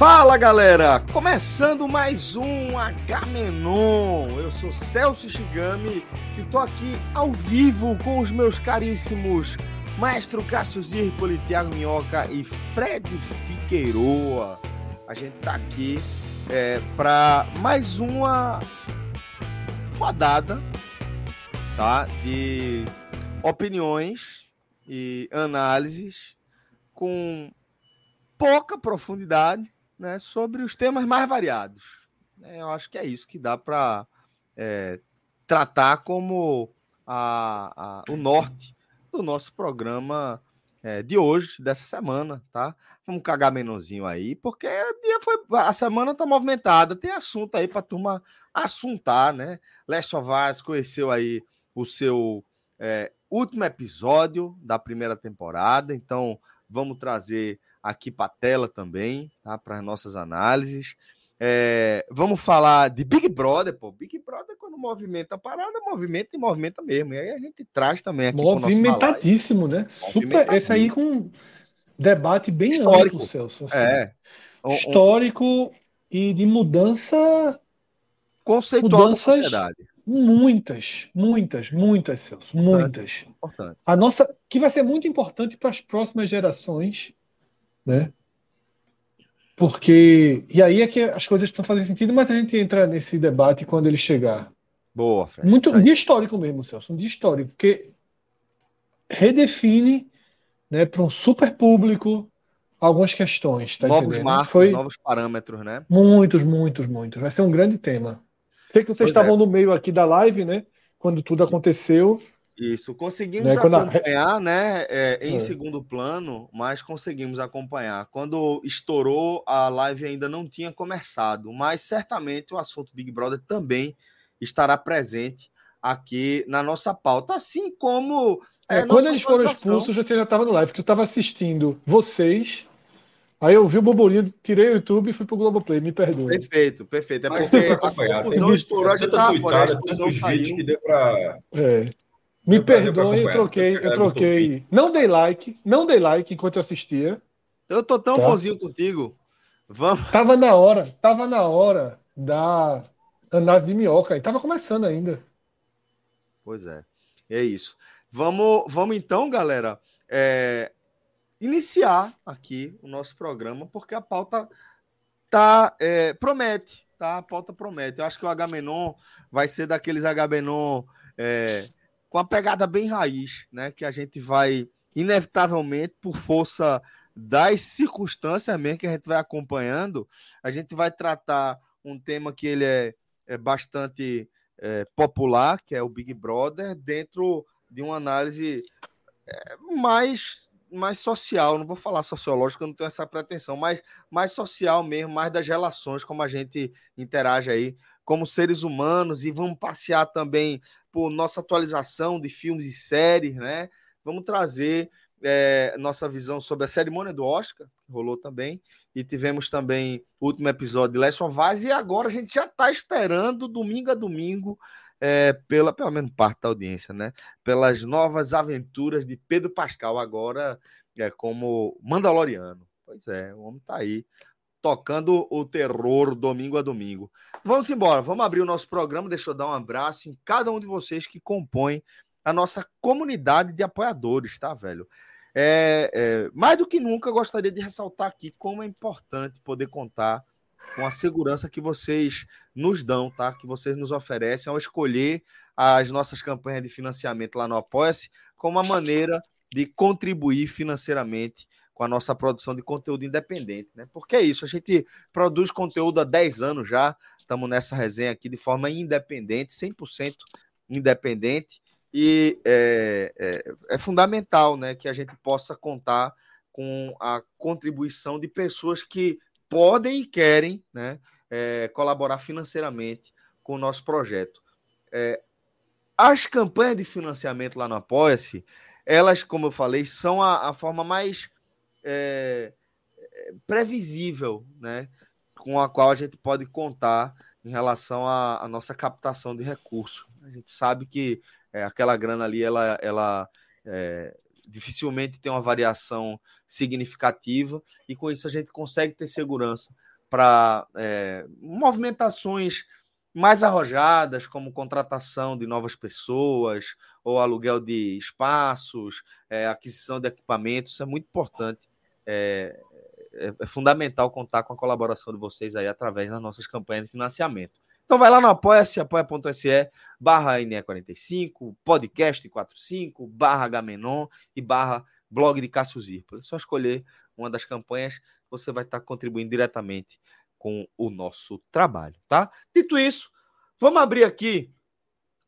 Fala galera, começando mais um Agamenon. Eu sou Celso Shigami e tô aqui ao vivo com os meus caríssimos Maestro Cássio Zirpoli, Thiago Minhoca e Fred Figueiroa. A gente tá aqui é, para mais uma rodada tá, de opiniões e análises com pouca profundidade né, sobre os temas mais variados. É, eu acho que é isso que dá para é, tratar como a, a, o norte do nosso programa é, de hoje, dessa semana, tá? Vamos cagar menorzinho aí, porque dia foi, a semana tá movimentada, tem assunto aí para turma assuntar, né? Leste Vaz conheceu aí o seu é, último episódio da primeira temporada, então vamos trazer aqui para a tela também, tá? Para as nossas análises. É, vamos falar de Big Brother, pô. Big Brother, quando movimenta a parada, movimenta e movimenta mesmo. E aí a gente traz também aqui. Movimentadíssimo, né? Super. Esse aí com debate bem histórico, amplo, Celso. Assim. É. Um, Histórico e de mudança. Conceitual mudanças, da sociedade. Muitas, muitas, muitas, Celso. Muitas. Importante. A nossa. Que vai ser muito importante para as próximas gerações né? Porque. E aí é que as coisas estão fazendo sentido, mas a gente entra nesse debate quando ele chegar. Boa, Fred. Muito um dia histórico mesmo, Celso, um dia histórico, porque redefine né, para um super público algumas questões. Tá novos entendendo? marcos, Foi... novos parâmetros, né? Muitos, muitos, muitos. Vai ser um grande tema. Sei que vocês pois estavam é. no meio aqui da live, né? Quando tudo aconteceu. Isso, conseguimos né? acompanhar, a... né, é, em é. segundo plano, mas conseguimos acompanhar. Quando estourou, a live ainda não tinha começado, mas certamente o assunto Big Brother também estará presente aqui na nossa pauta, assim como. É, quando eles foram expulsos, você já estava no live, porque eu estava assistindo vocês. Aí eu vi o burburinho, tirei o YouTube e fui pro Globoplay, me perdoe. Perfeito, perfeito. É porque a confusão estourou, a gente estava fora, a expulsão saiu. Que deu pra... É. Me eu perdoe, eu troquei, eu troquei. Não dei like, não dei like enquanto eu assistia. Eu tô tão tá? bonzinho contigo. Vamos. Tava na hora, tava na hora da análise de minhoca e tava começando ainda. Pois é, é isso. Vamos, vamos então, galera, é, iniciar aqui o nosso programa, porque a pauta tá é, promete, tá? A pauta promete. Eu acho que o Agamenon vai ser daqueles Agamenon é, com a pegada bem raiz, né? Que a gente vai, inevitavelmente, por força das circunstâncias mesmo que a gente vai acompanhando, a gente vai tratar um tema que ele é, é bastante é, popular, que é o Big Brother, dentro de uma análise é, mais mais social, não vou falar sociológico, eu não tenho essa pretensão, mas mais social mesmo, mais das relações, como a gente interage aí como seres humanos e vamos passear também por nossa atualização de filmes e séries, né? Vamos trazer é, nossa visão sobre a cerimônia do Oscar, que rolou também, e tivemos também o último episódio de Last of Us, e agora a gente já está esperando, domingo a domingo, é, pela, pelo menos parte da audiência, né? Pelas novas aventuras de Pedro Pascal, agora é, como Mandaloriano. Pois é, o homem está aí tocando o terror domingo a domingo. Vamos embora, vamos abrir o nosso programa. Deixa eu dar um abraço em cada um de vocês que compõem a nossa comunidade de apoiadores, tá, velho? É, é, mais do que nunca, gostaria de ressaltar aqui como é importante poder contar com a segurança que vocês nos dão, tá? Que vocês nos oferecem ao escolher as nossas campanhas de financiamento lá no Apoia-se. como uma maneira de contribuir financeiramente com a nossa produção de conteúdo independente, né? Porque é isso, a gente produz conteúdo há 10 anos já, estamos nessa resenha aqui de forma independente, 100% independente, e é, é, é, fundamental né, que a gente possa contar com a contribuição de pessoas que podem e querem né, é, colaborar financeiramente com o nosso projeto. É, as campanhas de financiamento lá no Apoia-se, elas, como eu falei, são a, a forma mais é, é, previsível, né, com a qual a gente pode contar em relação à, à nossa captação de recursos. A gente sabe que é, aquela grana ali, ela, ela é, dificilmente tem uma variação significativa e com isso a gente consegue ter segurança para é, movimentações mais arrojadas, como contratação de novas pessoas ou aluguel de espaços, é, aquisição de equipamentos, isso é muito importante é, é, é, fundamental contar com a colaboração de vocês aí através das nossas campanhas de financiamento. Então vai lá no apoia-se, apoia.se barra NE45, podcast 45, barra Gamenon e barra blog de Cássio Zirpa. É só escolher uma das campanhas, você vai estar contribuindo diretamente com o nosso trabalho, tá? Dito isso, vamos abrir aqui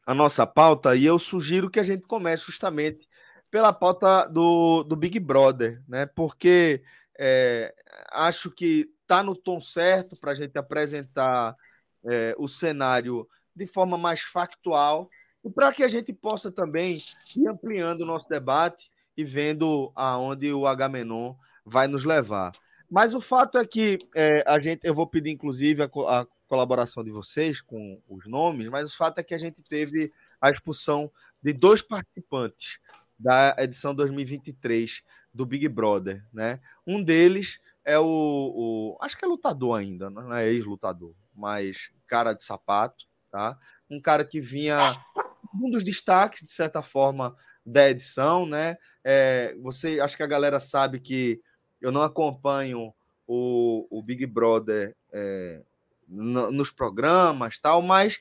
a nossa pauta e eu sugiro que a gente comece justamente pela pauta do, do Big Brother, né? Porque é, acho que está no tom certo para a gente apresentar é, o cenário de forma mais factual e para que a gente possa também ir ampliando o nosso debate e vendo aonde o Agamenon vai nos levar. Mas o fato é que é, a gente, eu vou pedir inclusive a, a colaboração de vocês com os nomes, mas o fato é que a gente teve a expulsão de dois participantes da edição 2023 do Big Brother, né? Um deles é o, o acho que é lutador ainda, não é ex-lutador, mas cara de sapato, tá? Um cara que vinha um dos destaques de certa forma da edição, né? É, você, acho que a galera sabe que eu não acompanho o, o Big Brother é, no, nos programas, tal, mas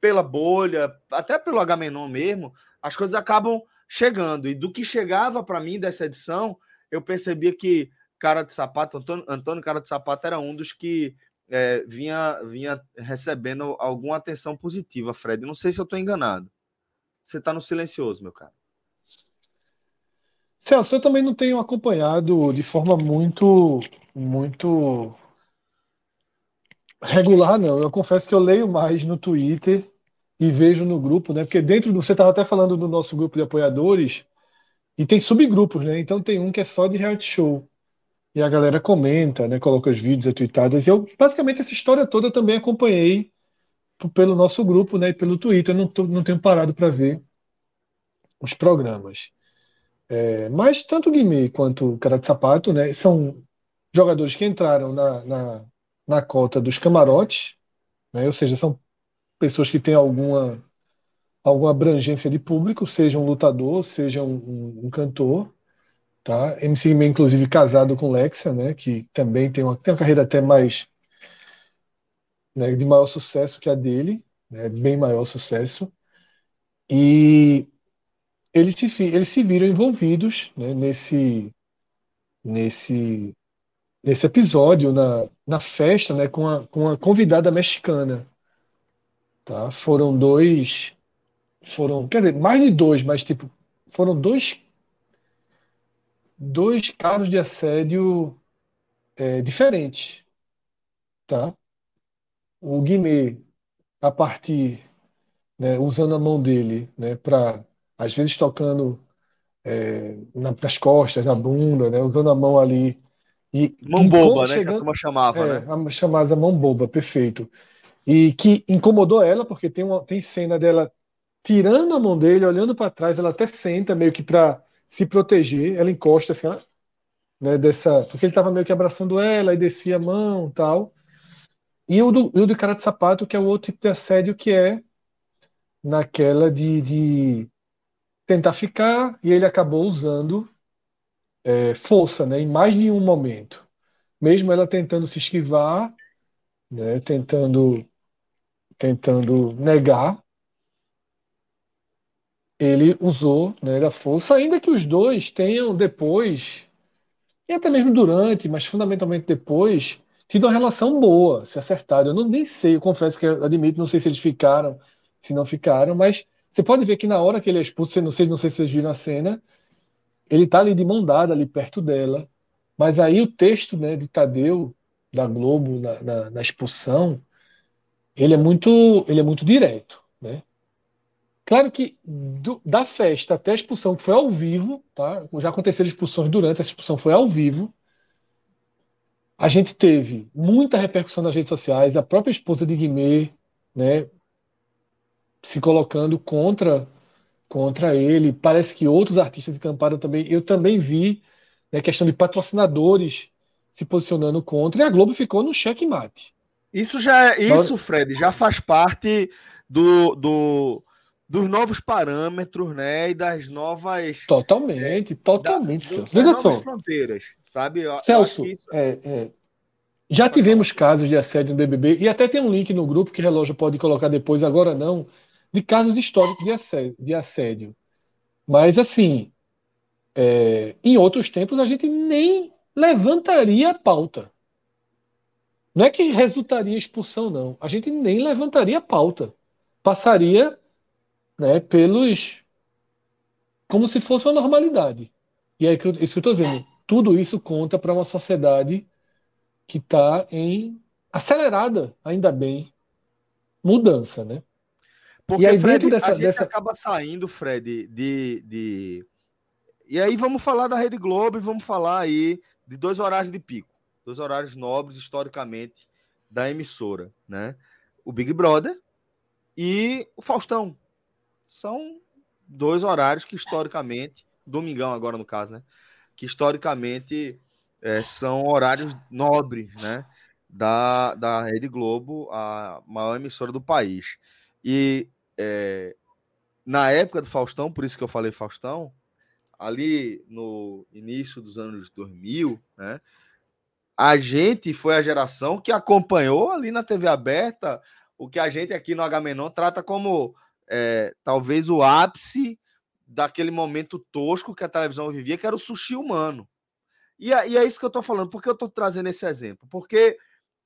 pela bolha, até pelo Agamenon mesmo, as coisas acabam chegando. E do que chegava para mim dessa edição, eu percebia que Cara de Sapato, Antônio, Antônio Cara de Sapato era um dos que é, vinha, vinha recebendo alguma atenção positiva, Fred. Não sei se eu estou enganado. Você está no silencioso, meu cara. Celso, eu também não tenho acompanhado de forma muito, muito regular, não. Eu confesso que eu leio mais no Twitter e vejo no grupo, né? Porque dentro do. Você estava até falando do nosso grupo de apoiadores, e tem subgrupos, né? Então tem um que é só de reality show. E a galera comenta, né? Coloca os vídeos tweetadas. E eu, basicamente, essa história toda eu também acompanhei pelo nosso grupo, né? E pelo Twitter. Eu não, tô, não tenho parado para ver os programas. É, mas tanto o Guimê quanto o Cara de Sapato, né? São jogadores que entraram na, na, na cota dos camarotes, né? Ou seja, são pessoas que têm alguma, alguma abrangência de público, seja um lutador, seja um, um, um cantor. Tá? MC Guimê, inclusive, casado com Lexia, né? que também tem uma, tem uma carreira até mais né, de maior sucesso que a dele, né, bem maior sucesso. E eles se, eles se viram envolvidos né, nesse, nesse, nesse episódio, na, na festa, né, com, a, com a convidada mexicana. Tá? Foram dois. Foram, quer dizer, mais de dois, mas tipo, foram dois, dois casos de assédio é, diferentes. Tá? O Guimê, a partir, né, usando a mão dele, né, para, às vezes tocando é, nas costas, na bunda, né, usando a mão ali. E, mão boba, né? Chegando, que a turma chamava, é, né? A chamada mão boba, perfeito e que incomodou ela, porque tem, uma, tem cena dela tirando a mão dele, olhando para trás, ela até senta meio que para se proteger, ela encosta assim, né, dessa, porque ele estava meio que abraçando ela e descia a mão tal. E o do, o do cara de sapato, que é o outro tipo de assédio, que é naquela de, de tentar ficar, e ele acabou usando é, força, né, em mais de um momento. Mesmo ela tentando se esquivar, né, tentando tentando negar. ele usou né, da força, ainda que os dois tenham depois, e até mesmo durante, mas fundamentalmente depois, tido uma relação boa, se acertado. Eu não, nem sei, eu confesso que eu admito, não sei se eles ficaram, se não ficaram, mas você pode ver que na hora que ele é expulso, não sei, não sei se vocês viram a cena, ele tá ali de mão dada, ali perto dela, mas aí o texto né, de Tadeu, da Globo, na, na, na expulsão, ele é muito, ele é muito direto, né? Claro que do, da festa até a expulsão, que foi ao vivo, tá? Já aconteceram expulsões durante, a expulsão foi ao vivo. A gente teve muita repercussão nas redes sociais, a própria esposa de Guimê, né, se colocando contra contra ele. Parece que outros artistas encamparam também. Eu também vi né, questão de patrocinadores se posicionando contra, e a Globo ficou no checkmate. Isso já é, isso, Fred, já faz parte do, do dos novos parâmetros, né? E das novas. Totalmente, é, totalmente, da, Celso. Das novas fronteiras, sabe? Eu, Celso, eu é, é, já tivemos casos de assédio no BBB, e até tem um link no grupo que o relógio pode colocar depois, agora não, de casos históricos de assédio. De assédio. Mas, assim, é, em outros tempos a gente nem levantaria a pauta. Não é que resultaria expulsão, não. A gente nem levantaria pauta. Passaria né, pelos. como se fosse uma normalidade. E é isso que eu estou dizendo. Tudo isso conta para uma sociedade que está em acelerada, ainda bem, mudança, né? Porque, e aí, Fred, dentro dessa, a gente dessa... acaba saindo, Fred, de, de. E aí vamos falar da Rede Globo e vamos falar aí de dois horários de pico. Dois horários nobres, historicamente, da emissora, né? O Big Brother e o Faustão, são dois horários que historicamente, domingão agora no caso, né? Que historicamente é, são horários nobres, né? Da, da Rede Globo, a maior emissora do país. E é, na época do Faustão, por isso que eu falei Faustão, ali no início dos anos 2000, né? A gente foi a geração que acompanhou ali na TV aberta o que a gente aqui no Agamenon trata como é, talvez o ápice daquele momento tosco que a televisão vivia, que era o sushi humano. E é, e é isso que eu estou falando. Por que eu estou trazendo esse exemplo? Porque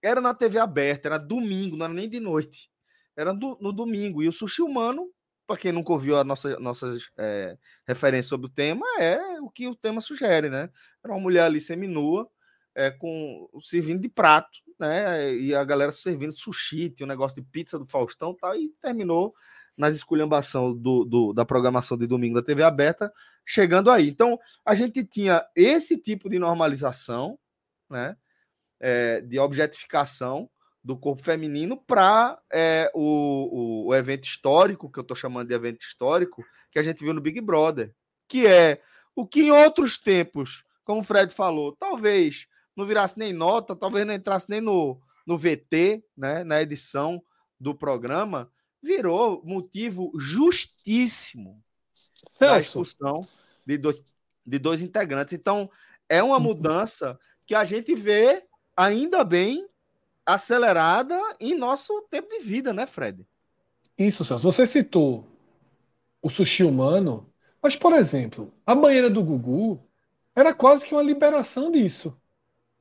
era na TV aberta, era domingo, não era nem de noite. Era do, no domingo. E o sushi humano, para quem nunca ouviu a nossa, nossas é, referências sobre o tema, é o que o tema sugere, né? Era uma mulher ali seminua, é, com servindo de prato, né? E a galera servindo sushi, tinha um negócio de pizza do Faustão tal, e terminou nas esculhambação do, do, da programação de domingo da TV aberta, chegando aí. Então, a gente tinha esse tipo de normalização, né, é, de objetificação do corpo feminino para é, o, o, o, evento histórico, que eu estou chamando de evento histórico, que a gente viu no Big Brother, que é o que em outros tempos, como o Fred falou, talvez não virasse nem nota, talvez não entrasse nem no, no VT, né, na edição do programa, virou motivo justíssimo Celso. da expulsão de dois, de dois integrantes. Então, é uma uhum. mudança que a gente vê, ainda bem, acelerada em nosso tempo de vida, né, Fred? Isso, Celso. Você citou o sushi humano, mas, por exemplo, a banheira do Gugu era quase que uma liberação disso.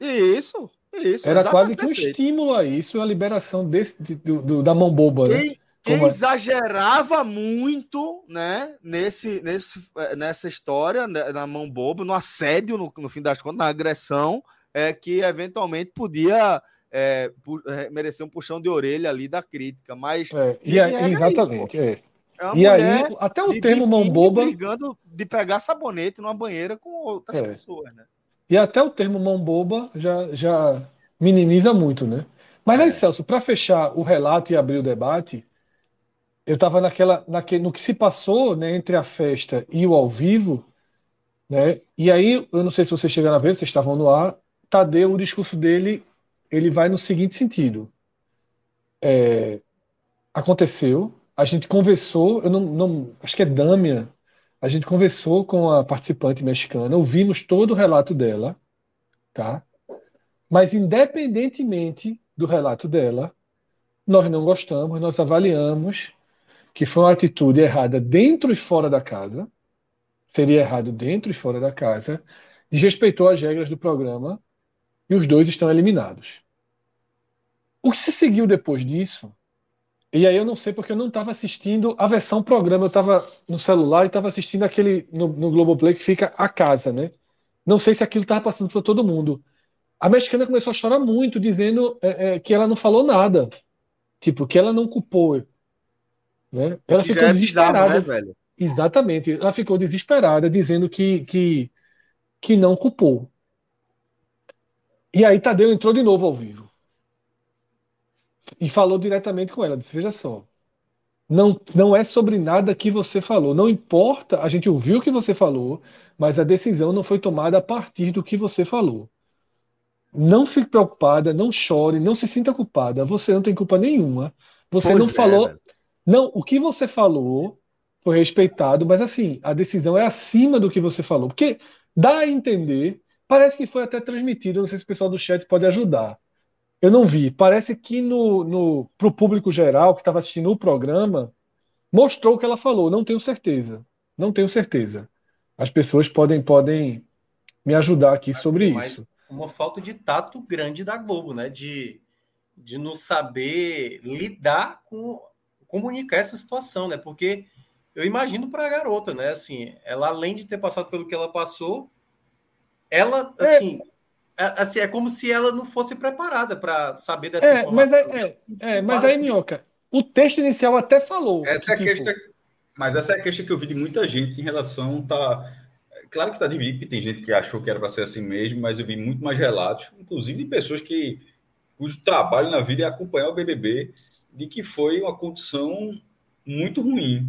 Isso, isso. Era quase que um estímulo a isso, a liberação desse, do, do, da mão boba. Né? Quem, né? Quem Como... exagerava muito, né, nesse, nesse, eh, nessa história, né, na mão boba, no assédio, no, no, fim das contas, na agressão, é que eventualmente podia é, merecer um puxão de orelha ali da crítica. Mas. É, e aí, exatamente. Isso, é. É e aí, até o termo mão boba. brigando de pegar sabonete numa banheira com outras é. pessoas, né? E até o termo mão boba já, já minimiza muito, né? Mas aí, é. Celso, para fechar o relato e abrir o debate, eu estava naquela, naquele, no que se passou né, entre a festa e o ao vivo, né? E aí, eu não sei se vocês chegaram a ver, vocês estavam no ar. Tadeu, o discurso dele, ele vai no seguinte sentido: é, aconteceu, a gente conversou, eu não, não, acho que é Dâmia, a gente conversou com a participante mexicana, ouvimos todo o relato dela, tá? Mas independentemente do relato dela, nós não gostamos, nós avaliamos que foi uma atitude errada dentro e fora da casa, seria errado dentro e fora da casa, desrespeitou as regras do programa e os dois estão eliminados. O que se seguiu depois disso? E aí eu não sei porque eu não estava assistindo a versão programa, eu estava no celular e estava assistindo aquele no, no Globoplay que fica a casa, né? Não sei se aquilo estava passando para todo mundo. A mexicana começou a chorar muito, dizendo é, é, que ela não falou nada. Tipo, que ela não culpou. Né? Ela ficou é desesperada. Bizarro, né, Exatamente. Ela ficou desesperada, dizendo que, que, que não culpou. E aí Tadeu entrou de novo ao vivo. E falou diretamente com ela. Disse: Veja só. Não, não é sobre nada que você falou. Não importa, a gente ouviu o que você falou, mas a decisão não foi tomada a partir do que você falou. Não fique preocupada, não chore, não se sinta culpada. Você não tem culpa nenhuma. Você pois não é, falou. Velho. Não, o que você falou foi respeitado, mas assim, a decisão é acima do que você falou. Porque dá a entender, parece que foi até transmitido, não sei se o pessoal do chat pode ajudar. Eu não vi. Parece que no, no, para o público geral que estava assistindo o programa, mostrou o que ela falou. Não tenho certeza. Não tenho certeza. As pessoas podem, podem me ajudar aqui sobre Mas isso. Uma falta de tato grande da Globo, né? De, de não saber lidar com comunicar essa situação, né? Porque eu imagino para a garota, né? Assim, ela além de ter passado pelo que ela passou, ela é. assim, é é, assim, é como se ela não fosse preparada para saber dessa é, informação. Mas, é, é, é mas aí, Minhoca, o texto inicial até falou. Essa que, é a tipo... questão, mas essa é a questão que eu vi de muita gente em relação. Tá, claro que está dividido, tem gente que achou que era para ser assim mesmo, mas eu vi muito mais relatos, inclusive de pessoas que cujo trabalho na vida é acompanhar o BBB, de que foi uma condição muito ruim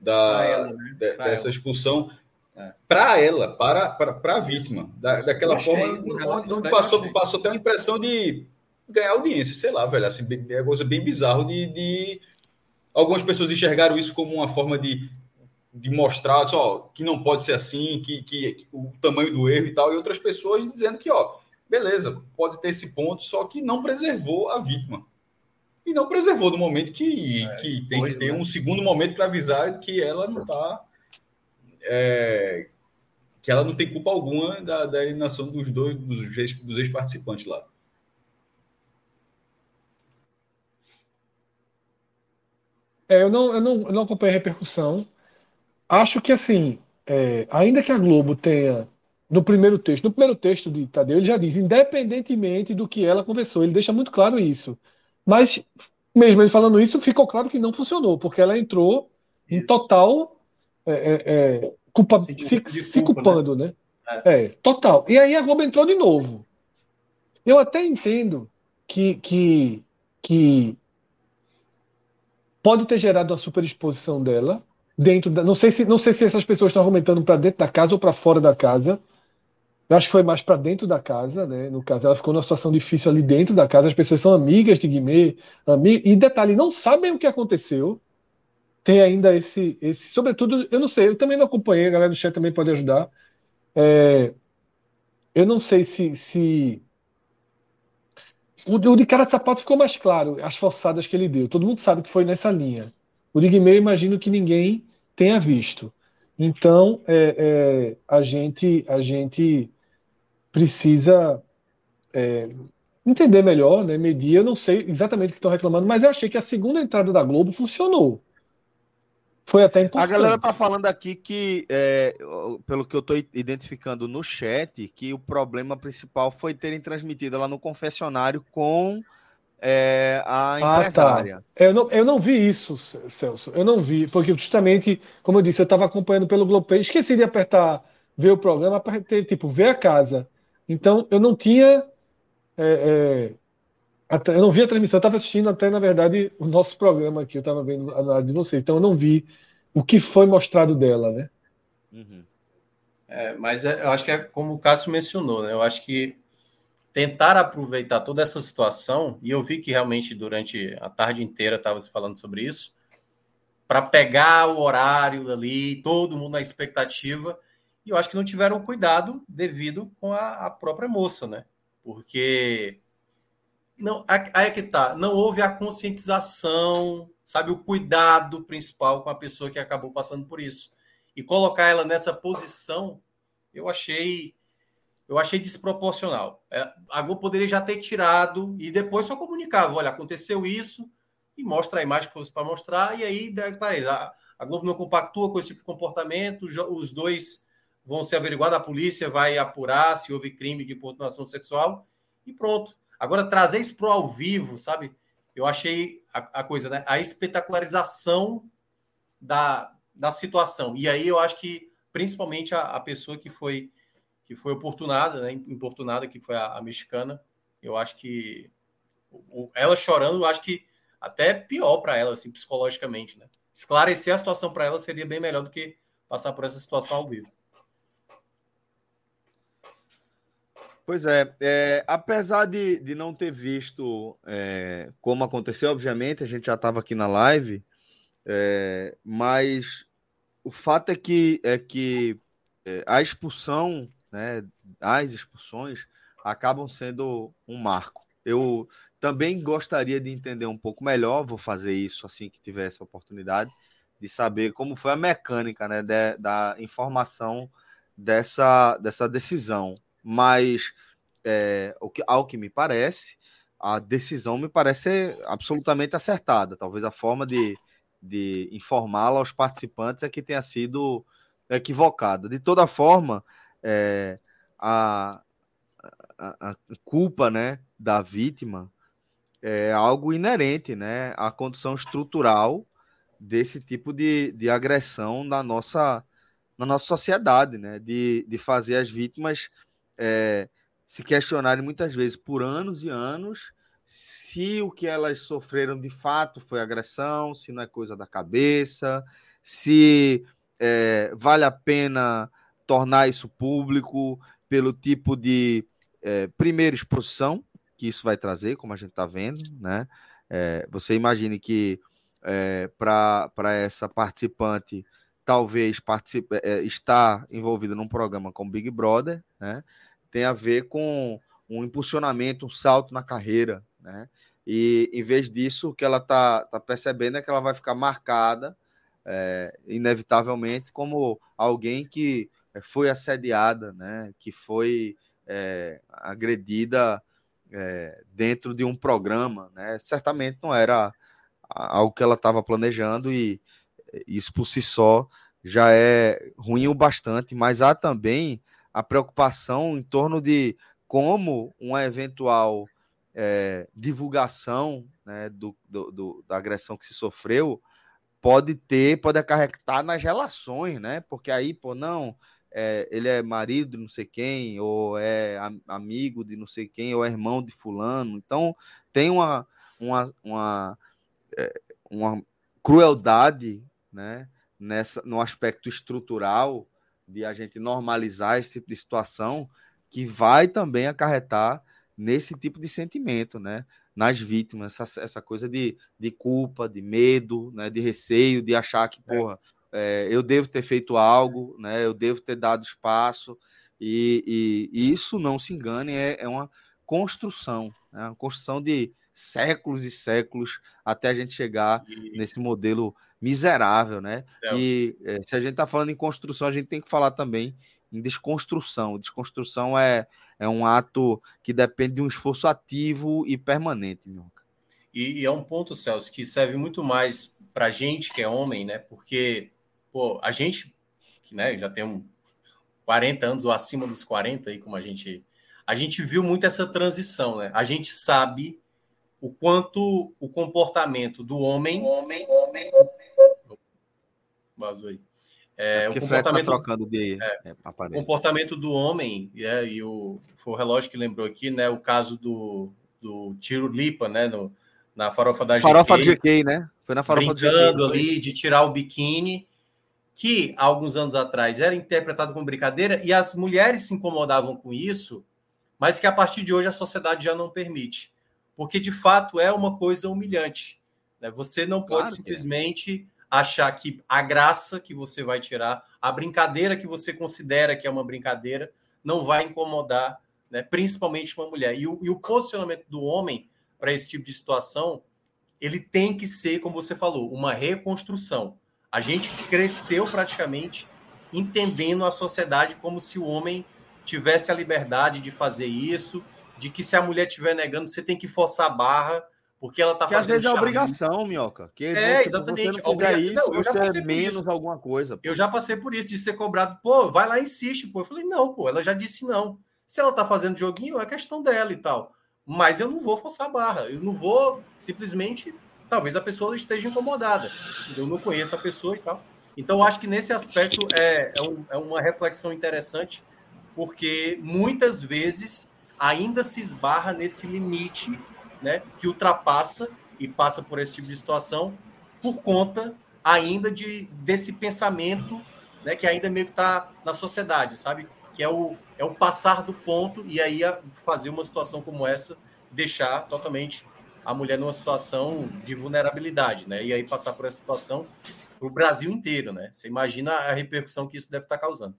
da, ela, né? de, dessa expulsão é. Para ela, para, para, para a vítima. Da, daquela achei, forma, onde, onde passou, passou até uma impressão de ganhar audiência, sei lá, velho. Assim, é coisa bem bizarro de, de. Algumas pessoas enxergaram isso como uma forma de, de mostrar só, que não pode ser assim, que, que, que, o tamanho do erro e tal, e outras pessoas dizendo que, ó, beleza, pode ter esse ponto, só que não preservou a vítima. E não preservou no momento que, é, que tem que ter né? um segundo momento para avisar que ela não está é, que ela não tem culpa alguma da, da eliminação dos dois dos ex-participantes lá. É, eu, não, eu, não, eu não acompanhei a repercussão. Acho que, assim, é, ainda que a Globo tenha, no primeiro texto, no primeiro texto de Tadeu, ele já diz, independentemente do que ela conversou, ele deixa muito claro isso. Mas, mesmo ele falando isso, ficou claro que não funcionou, porque ela entrou em total é, é, é, culpa, se, se, culpa, né? culpando, né? né? É. total. E aí a Globo entrou de novo. Eu até entendo que, que, que pode ter gerado uma superexposição dela dentro da. Não sei se, não sei se essas pessoas estão argumentando para dentro da casa ou para fora da casa. Eu acho que foi mais para dentro da casa, né? No caso, ela ficou numa situação difícil ali dentro da casa. As pessoas são amigas de Guimê, amig... e detalhe, não sabem o que aconteceu tem ainda esse, esse. Sobretudo, eu não sei, eu também não acompanhei, a galera do chat também pode ajudar. É, eu não sei se. se o, o, de cara de sapato ficou mais claro, as forçadas que ele deu. Todo mundo sabe que foi nessa linha. O de Guimê, eu imagino que ninguém tenha visto. Então, é, é, a, gente, a gente precisa é, entender melhor, né, medir. Eu não sei exatamente o que estão reclamando, mas eu achei que a segunda entrada da Globo funcionou. Foi até importante. A galera tá falando aqui que, é, pelo que eu tô identificando no chat, que o problema principal foi terem transmitido lá no confessionário com é, a empresária. Ah, tá. eu, não, eu não vi isso, Celso. Eu não vi, porque justamente, como eu disse, eu estava acompanhando pelo Globoplay, esqueci de apertar ver o programa, apertei, tipo, ver a casa. Então, eu não tinha. É, é, eu não vi a transmissão, eu estava assistindo até, na verdade, o nosso programa aqui, eu estava vendo a análise de vocês, então eu não vi o que foi mostrado dela, né? Uhum. É, mas é, eu acho que é como o Cássio mencionou, né? Eu acho que tentar aproveitar toda essa situação, e eu vi que realmente durante a tarde inteira estava se falando sobre isso, para pegar o horário ali, todo mundo na expectativa, e eu acho que não tiveram cuidado devido com a, a própria moça, né? Porque Não, aí é que tá. Não houve a conscientização, sabe, o cuidado principal com a pessoa que acabou passando por isso. E colocar ela nessa posição, eu achei eu achei desproporcional. É, a Globo poderia já ter tirado e depois só comunicava, olha, aconteceu isso e mostra a imagem que fosse para mostrar e aí, clareza, a, a Globo não compactua com esse tipo de comportamento, os dois vão ser averiguados, a polícia vai apurar se houve crime de importunação sexual e pronto. Agora, trazer isso para o ao vivo, sabe? Eu achei a, a, coisa, né? A espetacularização da, da situação. E aí eu acho que, principalmente, a, a pessoa que foi que foi oportunada, né? Importunada, que foi a, a mexicana. Eu acho que o, ela chorando, eu acho que até pior para ela, assim, psicologicamente, né? Esclarecer a situação para ela seria bem melhor do que passar por essa situação ao vivo. Pois é, é apesar de, de não ter visto é, como aconteceu, obviamente, a gente já estava aqui na live, é, mas o fato é que, é que é, a expulsão, né, as expulsões, acabam sendo um marco. Eu também gostaria de entender um pouco melhor, vou fazer isso assim que tiver essa oportunidade, de saber como foi a mecânica né, de, da informação dessa, dessa decisão mas é, o que, ao que me parece, a decisão me parece absolutamente acertada. Talvez a forma de, de informá-la aos participantes é que tenha sido equivocada. De toda forma, é, a, a, a, culpa né, da vítima é algo inerente né, à condição estrutural desse tipo de, de agressão na nossa, na nossa sociedade, né, de, de fazer as vítimas é, se questionarem muitas vezes por anos e anos se o que elas sofreram de fato foi agressão, se não é coisa da cabeça, se é, vale a pena tornar isso público pelo tipo de é, primeira exposição que isso vai trazer, como a gente está vendo, né? É, você imagine que é, para essa participante talvez participe, é, estar envolvida num programa como Big Brother, né? tem a ver com um impulsionamento, um salto na carreira, né? E em vez disso, o que ela está tá percebendo é que ela vai ficar marcada, é, inevitavelmente, como alguém que é, foi assediada, né? Que foi é, agredida é, dentro de um programa, né? Certamente não era algo que ela estava planejando e isso por si só já é ruim o bastante, mas há também a preocupação em torno de como uma eventual é, divulgação né, do, do, do, da agressão que se sofreu pode ter, pode acarretar nas relações, né? Porque aí, pô, não, é, ele é marido de não sei quem, ou é amigo de não sei quem, ou é irmão de fulano. Então, tem uma, uma, uma, é, uma crueldade, né? Nessa, no aspecto estrutural de a gente normalizar esse tipo de situação que vai também acarretar nesse tipo de sentimento, né? Nas vítimas, essa, essa coisa de, de culpa, de medo, né? de receio, de achar que, é. porra, é, eu devo ter feito algo, né? Eu devo ter dado espaço. E, e, e isso, não se engane, é, é uma construção, né? uma construção de séculos e séculos até a gente chegar nesse modelo miserável, né? Celso. E é, se a gente está falando em construção, a gente tem que falar também em desconstrução. Desconstrução é, é um ato que depende de um esforço ativo e permanente, meu. E, e é um ponto, Celso, que serve muito mais para gente que é homem, né? Porque pô, a gente que né, já tem 40 anos ou acima dos 40 aí, como a gente a gente viu muito essa transição, né? A gente sabe o quanto o comportamento do homem, homem, homem, vazou aí. É, é o tá comportamento, tá trocando de é, é, comportamento do homem, é, e o, foi o relógio que lembrou aqui, né? O caso do, do tiro lipa, né? No, na farofa da farofa GK. GK, né? Foi na farofa brincando GK, ali de tirar o biquíni, que alguns anos atrás era interpretado como brincadeira, e as mulheres se incomodavam com isso, mas que a partir de hoje a sociedade já não permite. Porque de fato é uma coisa humilhante. Né? Você não pode claro é. simplesmente achar que a graça que você vai tirar, a brincadeira que você considera que é uma brincadeira, não vai incomodar, né, principalmente uma mulher. E o, e o posicionamento do homem para esse tipo de situação, ele tem que ser, como você falou, uma reconstrução. A gente cresceu praticamente entendendo a sociedade como se o homem tivesse a liberdade de fazer isso, de que se a mulher estiver negando, você tem que forçar a barra, porque ela está fazendo. às vezes é obrigação, Minhoca. Que é, você, exatamente. Você não isso, não, eu já passei é menos isso. alguma coisa. Pô. Eu já passei por isso, de ser cobrado. Pô, vai lá e insiste, pô. Eu falei, não, pô, ela já disse não. Se ela está fazendo joguinho, é questão dela e tal. Mas eu não vou forçar a barra. Eu não vou simplesmente. Talvez a pessoa esteja incomodada. Eu não conheço a pessoa e tal. Então, acho que nesse aspecto é, é, um, é uma reflexão interessante, porque muitas vezes ainda se esbarra nesse limite né, que ultrapassa e passa por esse tipo de situação por conta ainda de desse pensamento né, que ainda meio que está na sociedade, sabe? Que é o, é o passar do ponto e aí fazer uma situação como essa deixar totalmente a mulher numa situação de vulnerabilidade, né? E aí passar por essa situação para o Brasil inteiro, né? Você imagina a repercussão que isso deve estar tá causando.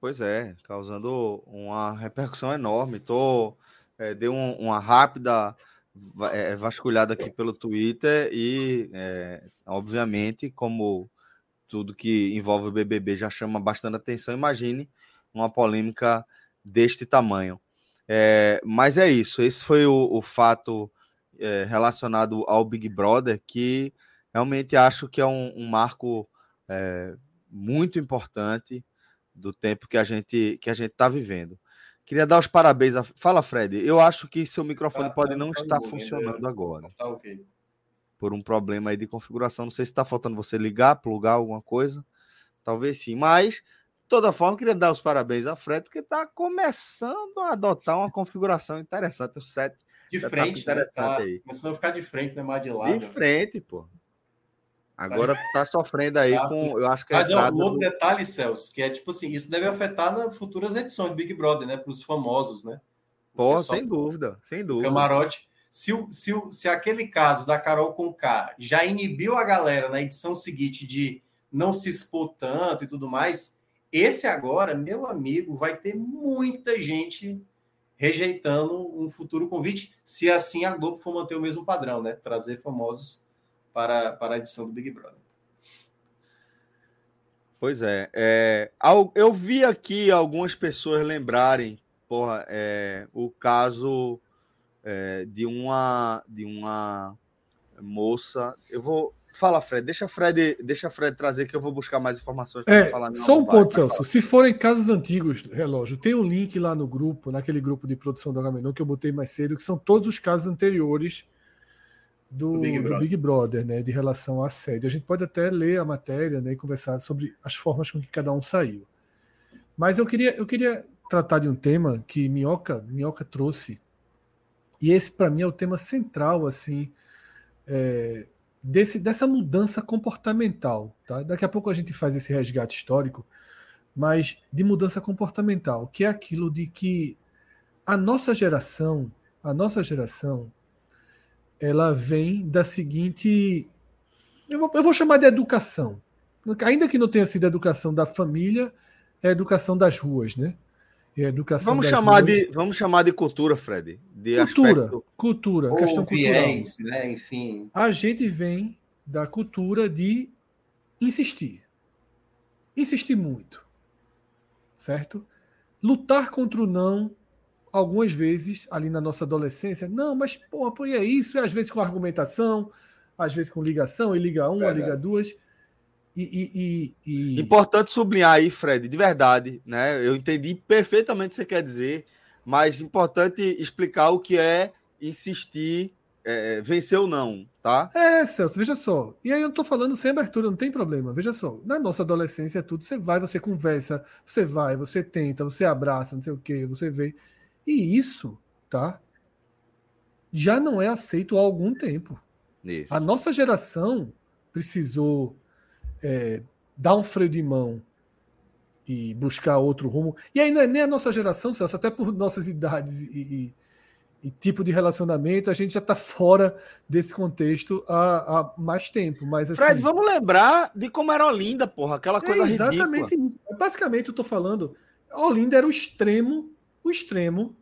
Pois é, causando uma repercussão enorme. Tô, é, um, uma rápida é, vasculhada aqui pelo Twitter e, é, obviamente, como tudo que envolve o BBB já chama bastante atenção, imagine uma polêmica deste tamanho. É, mas é isso, esse foi o, o fato é, relacionado ao Big Brother que realmente acho que é um, um marco é, muito importante do tempo que a gente que a gente está vivendo. Queria dar os parabéns. A... Fala, Fred. Eu acho que seu microfone tá, pode tá, não tá estar funcionando ainda. agora. Tá ok. Por um problema aí de configuração. Não sei se está faltando você ligar, plugar alguma coisa. Talvez sim. Mas toda forma, queria dar os parabéns a Fred, porque está começando a adotar uma configuração interessante. O set de tá frente, tá né? tá. Começando a ficar de frente, não é mais de lado. De frente, pô. Agora tá sofrendo aí tá, com, eu acho que é Mas é um outro do... detalhe, Celso, que é tipo assim, isso deve afetar nas futuras edições do Big Brother, né, para os famosos, né? Pô, sem dúvida, sem dúvida. Camarote. Se, se, se aquele caso da Carol com K já inibiu a galera na edição seguinte de não se expor tanto e tudo mais, esse agora, meu amigo, vai ter muita gente rejeitando um futuro convite, se assim a Globo for manter o mesmo padrão, né? Trazer famosos para, para a edição do Big Brother. Pois é, é, eu vi aqui algumas pessoas lembrarem, porra, é, o caso é, de uma de uma moça. Eu vou Fala, Fred. Deixa Fred, deixa Fred trazer que eu vou buscar mais informações para é, falar. Só um ponto, Celso. Se forem casos antigos, relógio, tem um link lá no grupo, naquele grupo de produção do Agamenon que eu botei mais cedo, que são todos os casos anteriores do, do, Big, do Big, Brother, né, de relação à assédio. A gente pode até ler a matéria né, e conversar sobre as formas com que cada um saiu. Mas eu queria, eu queria tratar de um tema que Minhoca, Minhoca trouxe, e esse para mim é o tema central assim é, desse, dessa mudança comportamental. Tá? Daqui a pouco a gente faz esse resgate histórico, mas de mudança comportamental, que é aquilo de que a nossa geração, a nossa geração, ela vem da seguinte. Eu vou, eu vou chamar de educação. Ainda que não tenha sido educação da família, é educação das ruas, né? É educação vamos chamar ruas. de Vamos chamar de cultura, Fred. De cultura, aspecto... cultura, Ou questão viés, cultural. Né? Enfim. A gente vem da cultura de insistir. Insistir muito. Certo? Lutar contra o não algumas vezes ali na nossa adolescência, não, mas porra, pô, é isso, e às vezes com argumentação, às vezes com ligação, e liga um, é, liga duas. E, e, e, Importante sublinhar aí, Fred, de verdade, né? Eu entendi perfeitamente o que você quer dizer, mas importante explicar o que é insistir, é, vencer ou não, tá? É, Celso, veja só. E aí eu tô falando sem abertura, não tem problema. Veja só, na nossa adolescência, tudo, você vai, você conversa, você vai, você tenta, você abraça, não sei o quê, você vê. E isso, tá? Já não é aceito há algum tempo. Isso. A nossa geração precisou é, dar um freio de mão e buscar outro rumo. E aí não é nem a nossa geração, Celso, até por nossas idades e, e, e tipo de relacionamento, a gente já está fora desse contexto há, há, mais tempo. Mas, assim, Fred, vamos lembrar de como era Olinda, porra, aquela coisa é exatamente ridícula. isso. Basicamente, eu estou falando, Olinda era o extremo o extremo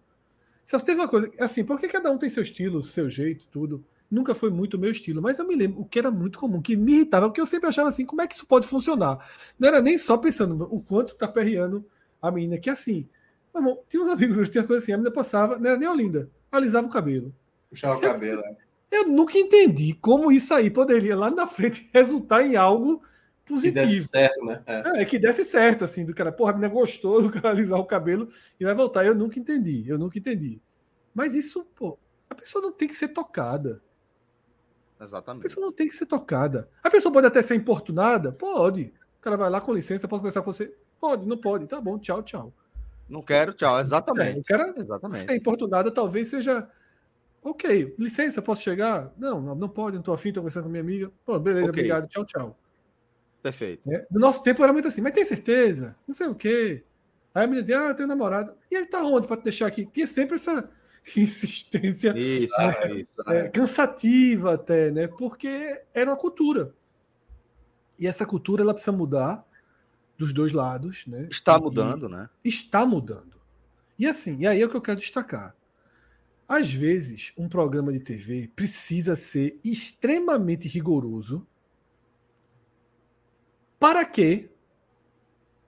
Celso, teve uma coisa, assim, porque cada um tem seu estilo, seu jeito, tudo. Nunca foi muito o meu estilo, mas eu me lembro o que era muito comum, que me irritava, porque eu sempre achava assim, como é que isso pode funcionar? Não era nem só pensando o quanto tá perreando a menina, que assim, meu irmão, tinha uns amigos meus, tinha coisa assim, a menina passava, não era nem Olinda, alisava o cabelo. Puxava o cabelo, é. Eu nunca entendi como isso aí poderia lá na frente resultar em algo Que positivo. desse certo, né? É. É, que desse certo, assim, do cara, porra, a menina gostou do cara alisar o cabelo e vai voltar. Eu nunca entendi, eu nunca entendi. Mas isso, pô, a pessoa não tem que ser tocada. A Exatamente. pessoa não tem que ser tocada. A pessoa pode até ser importunada? Pode. O cara vai lá com licença, posso conversar com você? Pode, não pode. Tá bom, tchau, tchau. Não quero, tchau. É, Exatamente. o cara Exatamente. ser importunada talvez seja. Ok, licença, posso chegar? Não, não, pode, não tô afim, tô conversando com minha amiga. Pô, beleza, Ok. obrigado, tchau, tchau. Perfeito. né? No nosso tempo era muito assim, mas tem certeza? Não sei o quê. Aí a menina dizia, ah, eu tenho namorada. E ele tá onde para te deixar aqui? Tinha sempre essa insistência Isso, isso. é, cansativa até, né? Porque era uma cultura. E essa cultura ela precisa mudar dos dois lados, né? Está E- mudando, né? está mudando. E assim, e aí é o que eu quero destacar. Às vezes, um programa de TV precisa ser extremamente rigoroso para que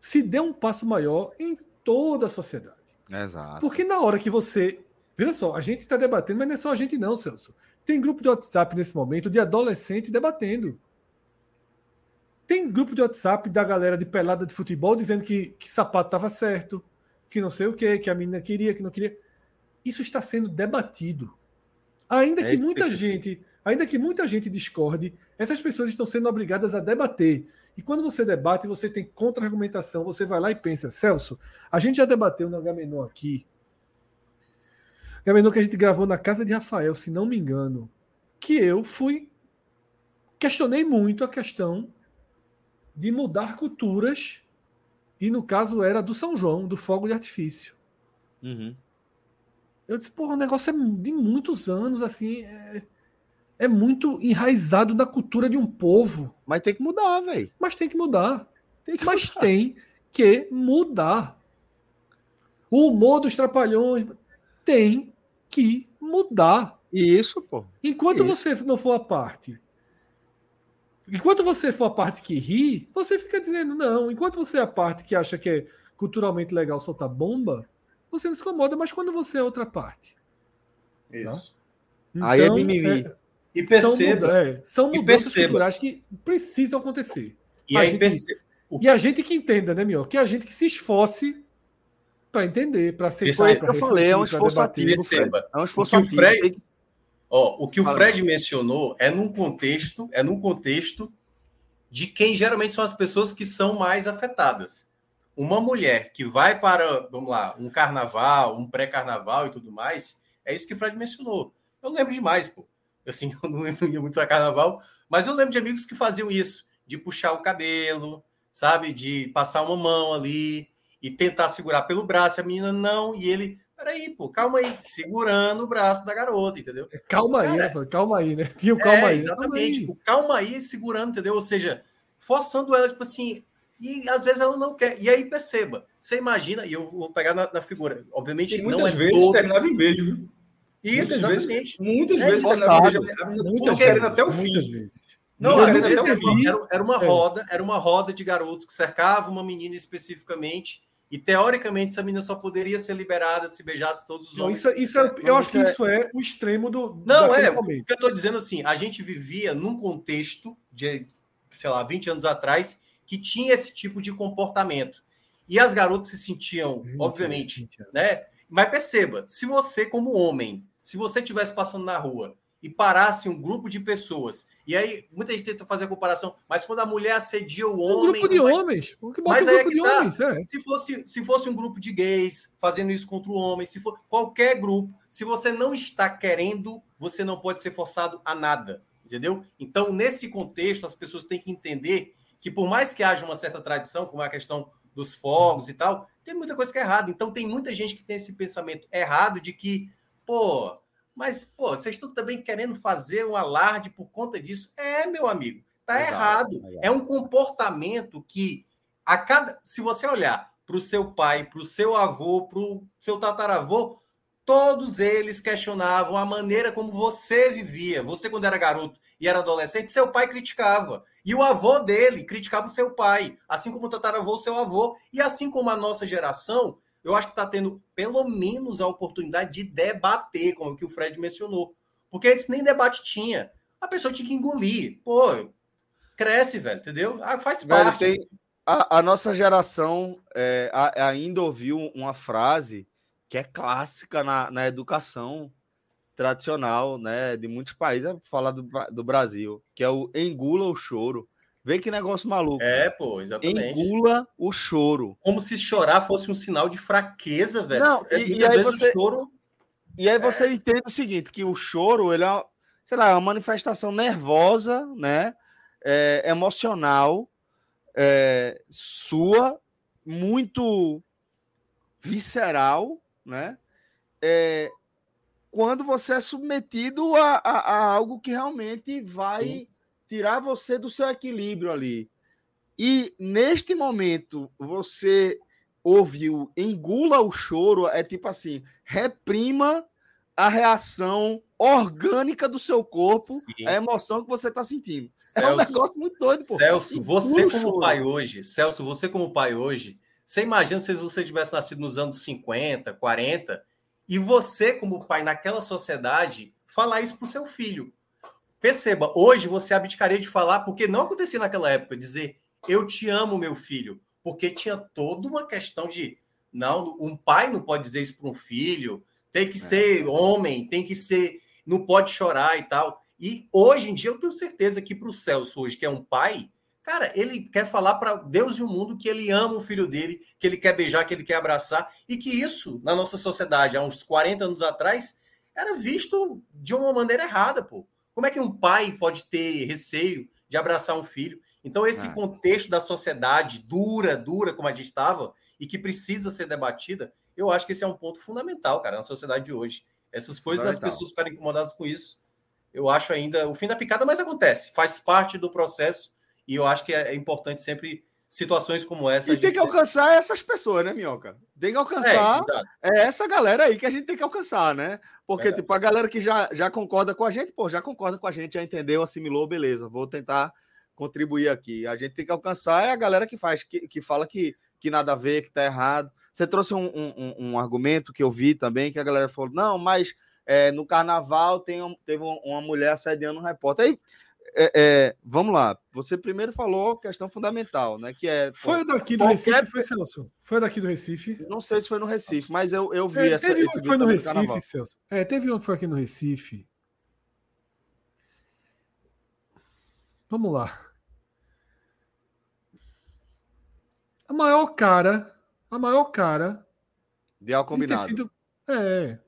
se dê um passo maior em toda a sociedade. Exato. Porque na hora que você. Veja só, a gente está debatendo, mas não é só a gente, não, Celso. Tem grupo de WhatsApp nesse momento de adolescente debatendo. Tem grupo de WhatsApp da galera de pelada de futebol dizendo que, que sapato estava certo, que não sei o que, que a menina queria, que não queria. Isso está sendo debatido. Ainda É que muita gente, ainda que muita gente discorde, essas pessoas estão sendo obrigadas a debater. E quando você debate, você tem contra-argumentação, você vai lá e pensa, Celso, a gente já debateu no Gamenon aqui. Gamenon que a gente gravou na casa de Rafael, se não me engano, que eu fui questionei muito a questão de mudar culturas e no caso era do São João, do fogo de artifício. Uhum. Eu disse, porra, o negócio é de muitos anos, assim, é, é muito enraizado na cultura de um povo, Mas tem que mudar, velho. mas tem que mudar. Tem que Mas mudar. tem que mudar. O humor dos trapalhões tem que mudar. Isso, pô. Enquanto Isso. você não for a parte. Enquanto você for a parte que ri, você fica dizendo não. Enquanto você é a parte que acha que é culturalmente legal soltar bomba, você não se incomoda, mas quando você é outra parte. Isso. Aí é Então, mimimi. é, E são, perceba, muda- é, são mudanças perceba. culturais que precisam acontecer. e a gente- perceba, E a gente que entenda, né, Mio? Que a gente que se esforce para entender, para ser Foi isso que eu falei, é um esforço ativo, perceba. É um esforço O que o ativo. Fred- tem que- Ó, o que o Fala. Fred mencionou é num contexto, é num contexto de quem geralmente são as pessoas que são mais afetadas. Uma mulher que vai para, vamos lá, um carnaval, um pré-carnaval e tudo mais, é isso que o Fred mencionou. Eu lembro demais, pô. Assim, eu não não ia muito a carnaval, mas eu lembro de amigos que faziam isso, de puxar o cabelo, sabe, de passar uma mão ali e tentar segurar pelo braço, e a menina não, e ele, peraí, pô, calma aí, segurando o braço da garota, entendeu? Calma aí, Cara, né? Calma aí, né? Tinha o calma é, aí. exatamente. Calma O calma aí segurando, entendeu? Ou seja, forçando ela, tipo assim, e às vezes ela não quer. E aí perceba, você imagina, e eu vou pegar na, na figura, obviamente E não muitas é vezes todo. terminava em beijo. viu? Isso, muitas exatamente. vezes, muitas É vezes menina Muitas tô querendo até o muitas fim. vezes. Não, Não, vezes até o era, fim. era- era uma É. roda, era uma roda de garotos que cercavam uma menina especificamente, e teoricamente essa menina só poderia ser liberada se beijasse todos os Não, homens. isso, isso era- eu Mas acho que isso é- é o extremo do. Não, é. O momento. que eu tô dizendo assim, a gente vivia num contexto de, sei lá, 20 anos atrás, que tinha esse tipo de comportamento. E as garotas se sentiam, 20, obviamente, 20 anos. né? Mas perceba, se você, como homem, se você estivesse passando na rua e parasse um grupo de pessoas, e aí muita gente tenta fazer a comparação, mas quando a mulher assedia o Um homem. grupo de homens. O que bota Mas um aí é que de tá. homens, é. se fosse, se fosse um grupo de gays fazendo isso contra o homem, se for qualquer grupo, se você não está querendo, você não pode ser forçado a nada, entendeu? Então, nesse contexto, as pessoas têm que entender que por mais que haja uma certa tradição, como é a questão dos fogos e tal, tem muita coisa que é errada. Então, tem muita gente que tem esse pensamento errado de que, pô, mas, pô, vocês estão também querendo fazer um alarde por conta disso. É, meu amigo, tá Exato, errado. É um comportamento que a cada, se você olhar para o seu pai, para o seu avô, para o seu tataravô, Todos eles questionavam a maneira como você vivia. Você, quando era garoto e era adolescente, seu pai criticava. E o avô dele criticava o seu pai, assim como o tataravô, o seu avô. E assim como a nossa geração, eu acho que está tendo pelo menos a oportunidade de debater, como o que o Fred mencionou. Porque antes nem debate tinha. A pessoa tinha que engolir. Pô, cresce, velho, entendeu? Ah, faz parte. Velho, tem, a, a, nossa geração é, a, ainda ouviu uma frase que é clássica na, na educação tradicional, né, de muitos países, falar do, do Brasil, que é o engula o choro. Vê que negócio maluco. É, pô, exatamente. Engula o choro. Como se chorar fosse um sinal de fraqueza, velho. Não, é, e, e aí você, choro... E aí você é... entende o seguinte, que o choro, ele é, sei lá, é uma manifestação nervosa, né, é, emocional, é, sua, muito visceral, né? É, quando você é submetido a, a, a algo que realmente vai Sim. tirar você do seu equilíbrio ali. E neste momento, você ouviu engula o choro, é tipo assim, reprima a reação orgânica do seu corpo, Sim. a emoção que você está sentindo. Celso, é um negócio muito doido, pô. Celso, você como pai hoje, Celso, você como pai hoje, você imagina se você tivesse nascido nos anos 50, 40, e você como pai naquela sociedade falar isso para o seu filho. Perceba, hoje você abdicaria de falar, porque não acontecia naquela época, dizer eu te amo, meu filho, porque tinha toda uma questão de não, um pai não pode dizer isso para um filho, tem que é. ser homem, tem que ser, não pode chorar e tal. E hoje em dia eu tenho certeza que para o Celso hoje, que é um pai, cara, ele quer falar para Deus e o mundo que ele ama o filho dele, que ele quer beijar, que ele quer abraçar, e que isso, na nossa sociedade, há uns 40 anos atrás, era visto de uma maneira errada, pô. Como é que um pai pode ter receio de abraçar um filho? Então, esse é. contexto da sociedade dura, dura, como a gente estava, e que precisa ser debatida, eu acho que esse é um ponto fundamental, cara, na sociedade de hoje. Essas coisas das pessoas ficarem incomodadas com isso, eu acho ainda o fim da picada, mas acontece, faz parte do processo e eu acho que é importante sempre situações como essa. E tem que alcançar essas pessoas, né, Minhoca? Tem que alcançar é, é, essa galera aí que a gente tem que alcançar, né? Porque, tipo, a galera que já, já concorda com a gente, pô, já concorda com a gente, já entendeu, assimilou, beleza, vou tentar contribuir aqui. A gente tem que alcançar é a galera que faz, que, que fala que, que nada a ver, que tá errado. Você trouxe um, um, um, argumento que eu vi também, que a galera falou: não, mas é, no carnaval tem, teve uma mulher assediando um repórter. Aí, é, é, vamos lá. Você primeiro falou questão fundamental, né? Que é. Foi pô, daqui do qualquer... Recife, foi, Celso? Foi daqui do Recife? Não sei se foi no Recife, mas eu, eu vi é, essa. Teve um que foi no Recife, Celso. É, teve um que foi aqui no Recife. Vamos lá. A maior cara a maior cara. De algo combinado. De sido, é.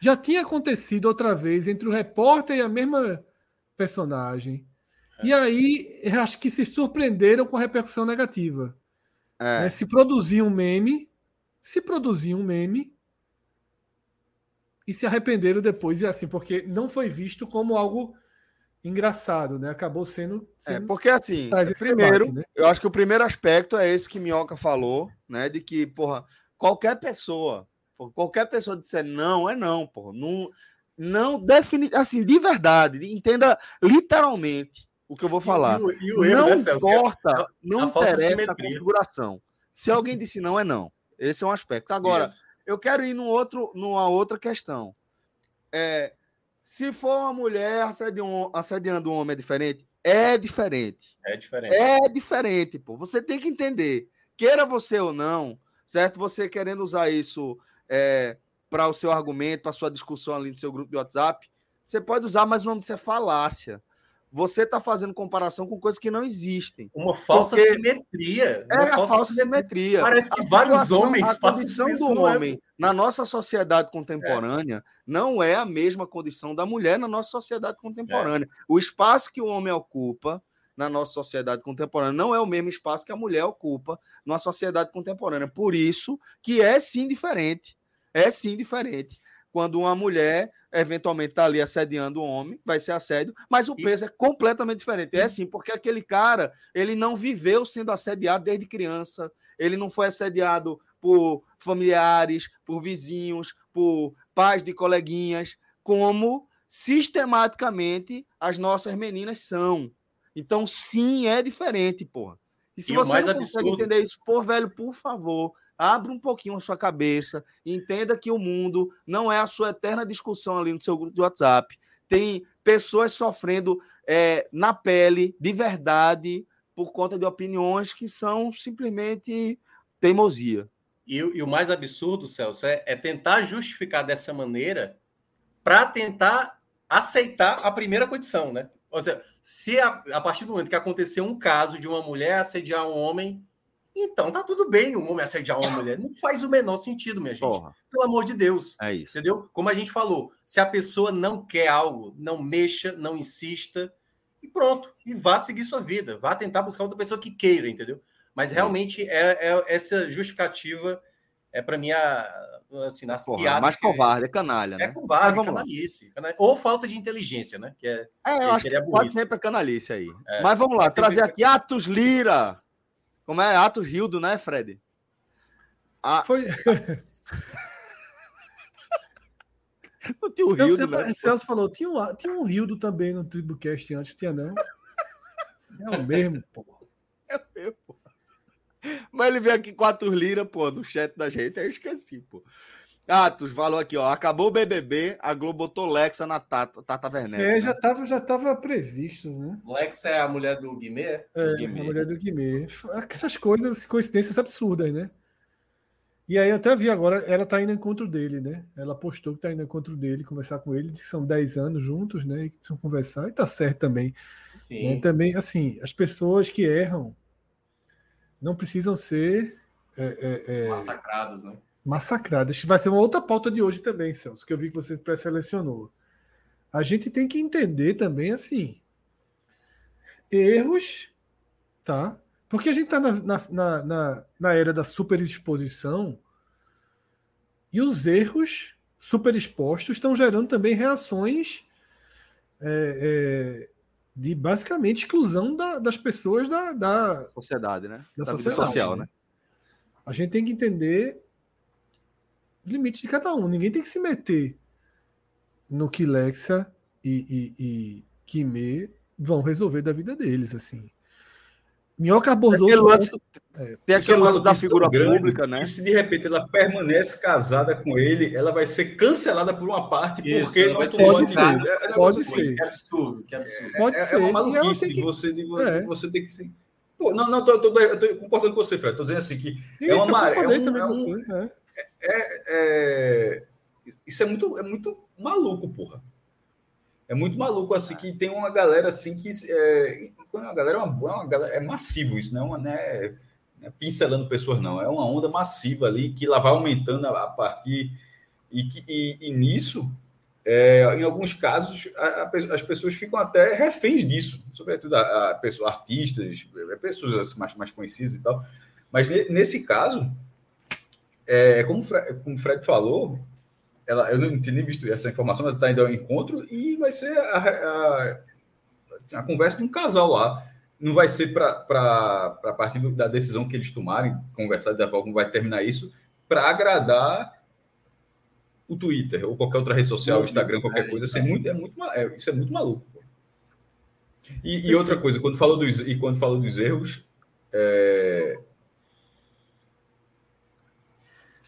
Já tinha acontecido outra vez entre o repórter e a mesma personagem. É. E aí, acho que se surpreenderam com a repercussão negativa. É. Né? Se produzir um meme, se produzir um meme, e se arrependeram depois, e assim, porque não foi visto como algo engraçado, né? Acabou sendo. É, sendo é, porque assim, primeiro, debate, né? eu acho que o primeiro aspecto é esse que Minhoca falou, né? De que, porra, qualquer pessoa, qualquer pessoa disser não, é não, porra. Não, não define, assim, de verdade, entenda literalmente o que eu vou falar. E, o, e o não erro, né, importa, é não a interessa a configuração. Se alguém disse não, é não. Esse é um aspecto. Agora, Isso. eu quero ir num outro, numa outra questão. É, se for uma mulher assediando, assediando um homem é diferente? É diferente. É diferente. É diferente, pô. Você tem que entender. Queira você ou não, certo? Você querendo usar isso é, para o seu argumento, para a sua discussão ali no seu grupo de WhatsApp, você pode usar, mas o nome disso é falácia você está fazendo comparação com coisas que não existem. Uma falsa Porque simetria. Uma é falsa a falsa simetria. Parece que a vários homens A condição do homem é... na nossa sociedade contemporânea é. não é a mesma condição da mulher na nossa sociedade contemporânea. É. O espaço que o homem ocupa na nossa sociedade contemporânea não é o mesmo espaço que a mulher ocupa na sociedade contemporânea. Por isso que é sim diferente. É sim diferente. Quando uma mulher eventualmente está ali assediando o homem, vai ser assédio, mas o peso é completamente diferente. É assim, porque aquele cara, ele não viveu sendo assediado desde criança, ele não foi assediado por familiares, por vizinhos, por pais de coleguinhas, como sistematicamente as nossas meninas são. Então, sim, é diferente, porra. E se e você não absurdo... consegue entender isso, pô, velho, por favor, abra um pouquinho a sua cabeça, entenda que o mundo não é a sua eterna discussão ali no seu grupo de WhatsApp. Tem pessoas sofrendo é, na pele, de verdade, por conta de opiniões que são simplesmente teimosia. E, e o mais absurdo, Celso, é, é tentar justificar dessa maneira para tentar aceitar a primeira condição, né? Ou seja, se a, a, partir do momento que aconteceu um caso de uma mulher assediar um homem, então tá tudo bem um homem assediar uma mulher. Não faz o menor sentido, minha gente. Porra. Pelo amor de Deus. É isso. Entendeu? Como a gente falou, se a pessoa não quer algo, não mexa, não insista, e pronto. E vá seguir sua vida. Vá tentar buscar outra pessoa que queira, entendeu? Mas realmente é, é essa justificativa é para mim a, assim, nas Porra, piadas. Mais covarde, é canalha, né? É covarde, canalice, canalice. Ou falta de inteligência, né? Que é, é eu acho que pode ser para canalice aí. É. Mas vamos lá, trazer aqui Atos Lira. Como é? Atos Rildo, né, Fred? A... Foi. não tinha o Rildo, né? Celso falou, tinha um, tinha um Rildo também no Tribucast antes, tinha não? É o mesmo, pô. É o mesmo, pô. Mas ele veio aqui com a Lira, pô, no chat da gente, aí eu esqueci, pô. Atos, falou aqui, ó. Acabou o BBB, a Globo botou Lexa na Tata, Tata Werneck. É, né? já, tava, já tava previsto, né? Lexa é a mulher do Guimê? É, Guimê. a mulher do Guimê. Essas coisas, coincidências absurdas, né? E aí até vi agora, ela tá indo em encontro dele, né? Ela postou que tá indo em encontro dele, conversar com ele, que são 10 anos juntos, né? E que precisam conversar, e tá certo também. Sim. Né? Também, assim, as pessoas que erram, não precisam ser é, é, é, massacrados, né? Massacradas. Vai ser uma outra pauta de hoje também, Celso, que eu vi que você pré-selecionou. A gente tem que entender também assim erros, tá? Porque a gente está na, na, na, na, era da superexposição e os erros superexpostos estão gerando também reações é, é, de basicamente exclusão da, das pessoas da, da sociedade, né? Da, da sociedade, social, né? A gente tem que entender os limites de cada um. Ninguém tem que se meter no que Lexa e, e, e Kime vão resolver da vida deles, assim. Minhoca abordou. Tem aquele lance, é, tem aquele lance da figura pública, né? E se de repente ela permanece casada com ele, ela vai ser cancelada por uma parte Isso, porque não pode, pode ser. É, pode ser. Que absurdo, que absurdo. Pode é, ser. É uma maluquice que... você, de, é. você tem que ser. Pô, não, não, tô, tô, tô, concordando com você, Fred. Tô dizendo assim que isso, é uma maré. É um, é um, é. é, é, isso é muito, é muito maluco, porra. É muito maluco, assim, que tem uma galera assim que. É, a galera é, uma, é uma galera, é massivo isso, não é, é pincelando pessoas, não. É uma onda massiva ali que ela vai aumentando a, a partir. E, que, e, e nisso, é, em alguns casos, a, a, as pessoas ficam até reféns disso, sobretudo a, a pessoas, artistas, é, pessoas assim, mais, mais conhecidas e tal. Mas ne, nesse caso, é, como, como o Fred falou, ela, eu não tinha nem visto essa informação, ela está indo ao encontro e vai ser a, a, a conversa de um casal lá. Não vai ser para a partir da decisão que eles tomarem, conversar da forma como vai terminar isso, para agradar o Twitter ou qualquer outra rede social, o Instagram, qualquer coisa. Isso é muito, é muito, é, isso é muito maluco. E, e, outra coisa, quando falou dos, e quando falou dos erros, é,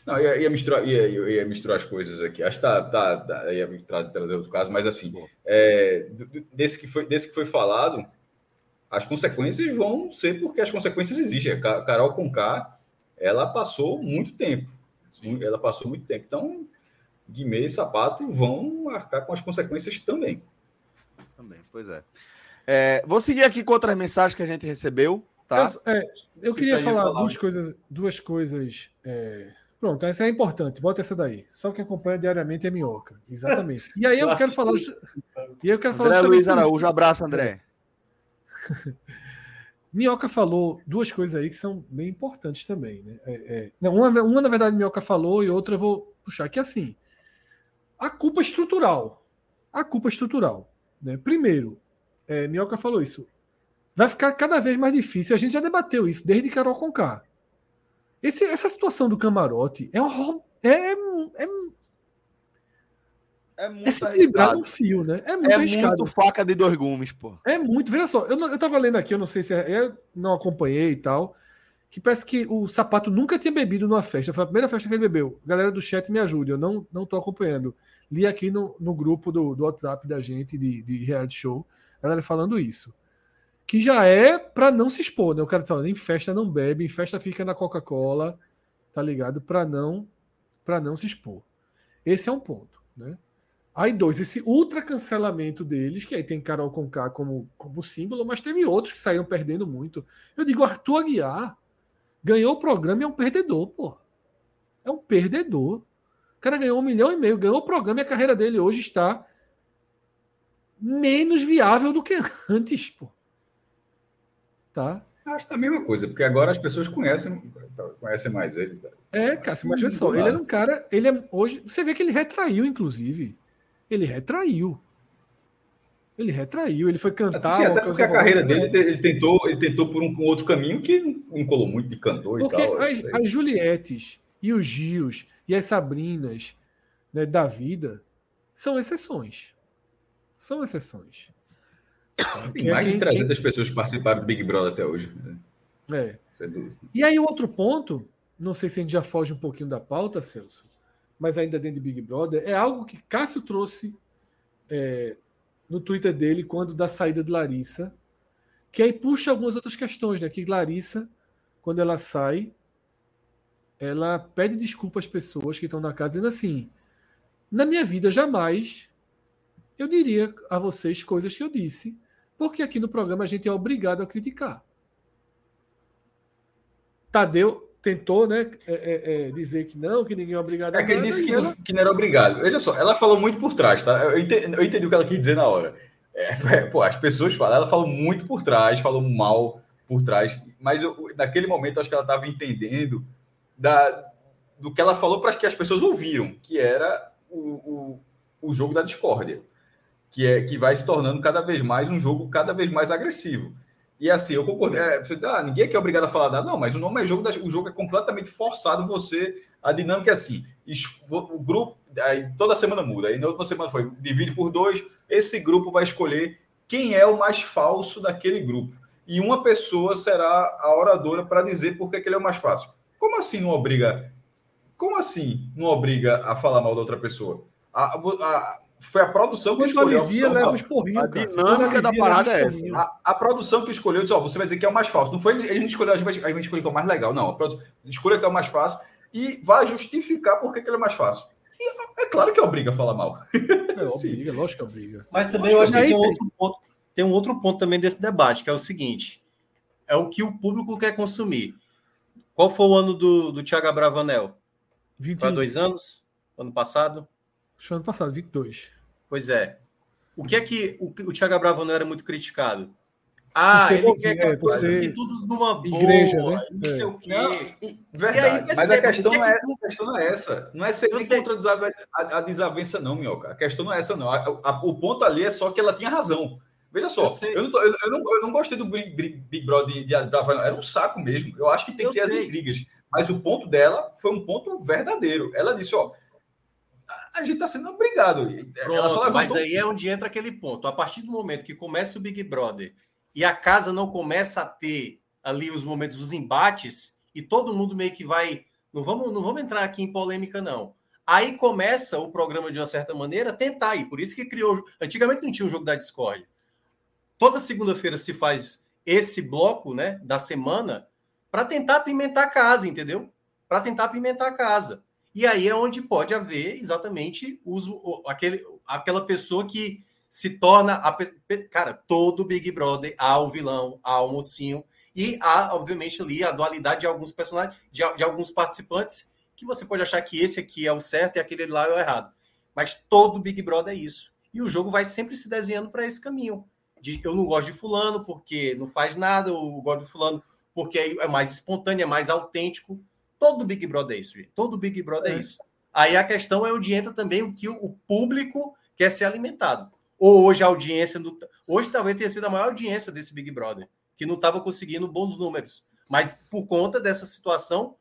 Não, ia, ia misturar, ia, ia, misturar as coisas aqui. Acho que tá, tá, tá ia trazer, trazer outro caso, mas assim, é, desse, que foi, desse que foi falado, as consequências vão ser porque as consequências existem. A Carol Conká, ela passou muito tempo. Sim. Ela passou muito tempo. Então, Guimê e Sapato vão arcar com as consequências também. Também, pois é. é. Vou seguir aqui com outras mensagens que a gente recebeu. Tá? É, eu queria falar, falar duas coisas, duas coisas é, Pronto, essa é importante. Bota essa daí. Só que acompanha diariamente é minhoca. Exatamente. E aí eu quero falar. E eu quero falar André Luiz Araújo, abraço, André. Minhoca falou duas coisas aí que são bem importantes também. Né? É, é... Não, uma, uma, na verdade, Minhoca falou e outra eu vou puxar. Que assim, a culpa estrutural. A culpa estrutural. Né? Primeiro, é, Minhoca falou isso. Vai ficar cada vez mais difícil. A gente já debateu isso desde Carol Conká. Esse, essa situação do camarote é um é, é, é muito é se equilibrar no fio, né? É muito é arriscado. muito faca de dois gumes, pô. É muito. Veja só, eu, eu tava lendo aqui, eu não sei se é, eu não acompanhei e tal, que parece que o sapato nunca tinha bebido numa festa. Foi a primeira festa que ele bebeu. Galera do chat me ajude, eu não, não tô acompanhando. Li aqui no, no grupo do, do WhatsApp da gente de, de reality show, a galera falando isso que já é para não se expor, né? O cara diz, em festa não bebe, em festa fica na Coca-Cola, tá ligado? Para não para não se expor. Esse é um ponto, né? Aí dois, esse ultra cancelamento deles, que aí tem Carol Conká como, como símbolo, mas teve outros que saíram perdendo muito. Eu digo, Arthur Aguiar ganhou o programa e é um perdedor, pô. É um perdedor. O cara ganhou um milhão e meio, ganhou o programa e a carreira dele hoje está menos viável do que antes, pô. Tá? Acho que é a mesma coisa, porque agora as pessoas conhecem, conhecem mais ele. Tá? É, Cássio, mas olha só, ele era um cara. Ele é, hoje, você vê que ele retraiu, inclusive. Ele retraiu. Ele retraiu, ele foi cantar. Sim, até porque a carreira dele, ele tentou, ele tentou por um, um outro caminho que não colou muito de cantor porque e tal. As, as Julietes e os Gios e as Sabrinas né, da vida são exceções. São exceções. Tem mais de 300 quem... pessoas que participaram do Big Brother até hoje. Né? É. E aí, outro ponto, não sei se a gente já foge um pouquinho da pauta, Celso, mas ainda dentro de Big Brother, é algo que Cássio trouxe é, no Twitter dele quando da saída de Larissa, que aí puxa algumas outras questões, né? Que Larissa, quando ela sai, ela pede desculpa às pessoas que estão na casa, dizendo assim: na minha vida jamais eu diria a vocês coisas que eu disse porque aqui no programa a gente é obrigado a criticar. Tadeu tentou né, é, é, é, dizer que não, que ninguém é obrigado a É que ele disse que, ela... que não era obrigado. Veja só, ela falou muito por trás, tá? Eu entendi, eu entendi o que ela quis dizer na hora. É, pô, as pessoas falam, ela falou muito por trás, falou mal por trás, mas eu, naquele momento eu acho que ela estava entendendo da, do que ela falou para que as pessoas ouviram, que era o, o, o jogo da discórdia que é que vai se tornando cada vez mais um jogo cada vez mais agressivo. E assim, eu concordo. É, ah, ninguém aqui é obrigado a falar nada. Não, mas o nome é jogo, o jogo é completamente forçado você. A dinâmica é assim: o grupo, aí toda semana muda. Aí na última semana foi divide por dois. Esse grupo vai escolher quem é o mais falso daquele grupo. E uma pessoa será a oradora para dizer por que ele é o mais fácil. Como assim não obriga? Como assim não obriga a falar mal da outra pessoa? A, a, foi a produção que escolheu. Alivia, leva os porrinhos, a dinâmica da parada é essa. A, a, produção que escolheu disse: Ó, você vai dizer que é o mais fácil. Não foi ele, ele escolheu, a gente, a gente escolheu que é o mais legal. Não, a produção escolheu que é o mais fácil e vai justificar por que ele é mais fácil. E é claro que obriga a falar mal. É, obriga, lógico que obriga. Mas também eu acho que tem um, outro ponto, tem um outro ponto também desse debate, que é o seguinte: é o que o público quer consumir. Qual foi o ano do, do Thiago Bravanel? 20... Para dois anos? Ano passado? Acho ano passado, 22. Pois é. O que é que o, o Thiago Bravo não era muito criticado? Ah, ele quer que as coisas tudo numa boa, igreja, né? não sei é. o quê. Não, verdade. Aí, mas a questão, não é, a questão não é essa. Não é ser contra a, a desavença, não, Minhoca. A questão não é essa, não. A, a, o ponto ali é só que ela tinha razão. Veja só, eu, eu, não, tô, eu, eu, não, eu não gostei do Big, Big Brother de, de Era um saco mesmo. Eu acho que tem que ter sei. as intrigas. Mas o ponto dela foi um ponto verdadeiro. Ela disse: ó, a gente está sendo obrigado. Pronto, mas aí é onde entra aquele ponto. A partir do momento que começa o Big Brother e a casa não começa a ter ali os momentos, os embates, e todo mundo meio que vai. Não vamos, não vamos entrar aqui em polêmica, não. Aí começa o programa, de uma certa maneira, tentar ir. Por isso que criou. Antigamente não tinha o jogo da Discord. Toda segunda-feira se faz esse bloco né, da semana para tentar apimentar a casa, entendeu? Para tentar apimentar a casa. E aí é onde pode haver exatamente aquele, aquela pessoa que se torna. A, cara, todo Big Brother há o vilão, há o mocinho. E há, obviamente, ali a dualidade de alguns personagens, de, de alguns participantes, que você pode achar que esse aqui é o certo e aquele lá é o errado. Mas todo Big Brother é isso. E o jogo vai sempre se desenhando para esse caminho. De, eu não gosto de fulano porque não faz nada, eu gosto de fulano porque é mais espontâneo, é mais autêntico. Todo Big Brother é isso, gente. Todo Big Brother é, é isso. Aí a questão é onde entra também o que o público quer ser alimentado. Ou hoje a audiência. Do... Hoje talvez tenha sido a maior audiência desse Big Brother, que não estava conseguindo bons números. Mas por conta dessa situação,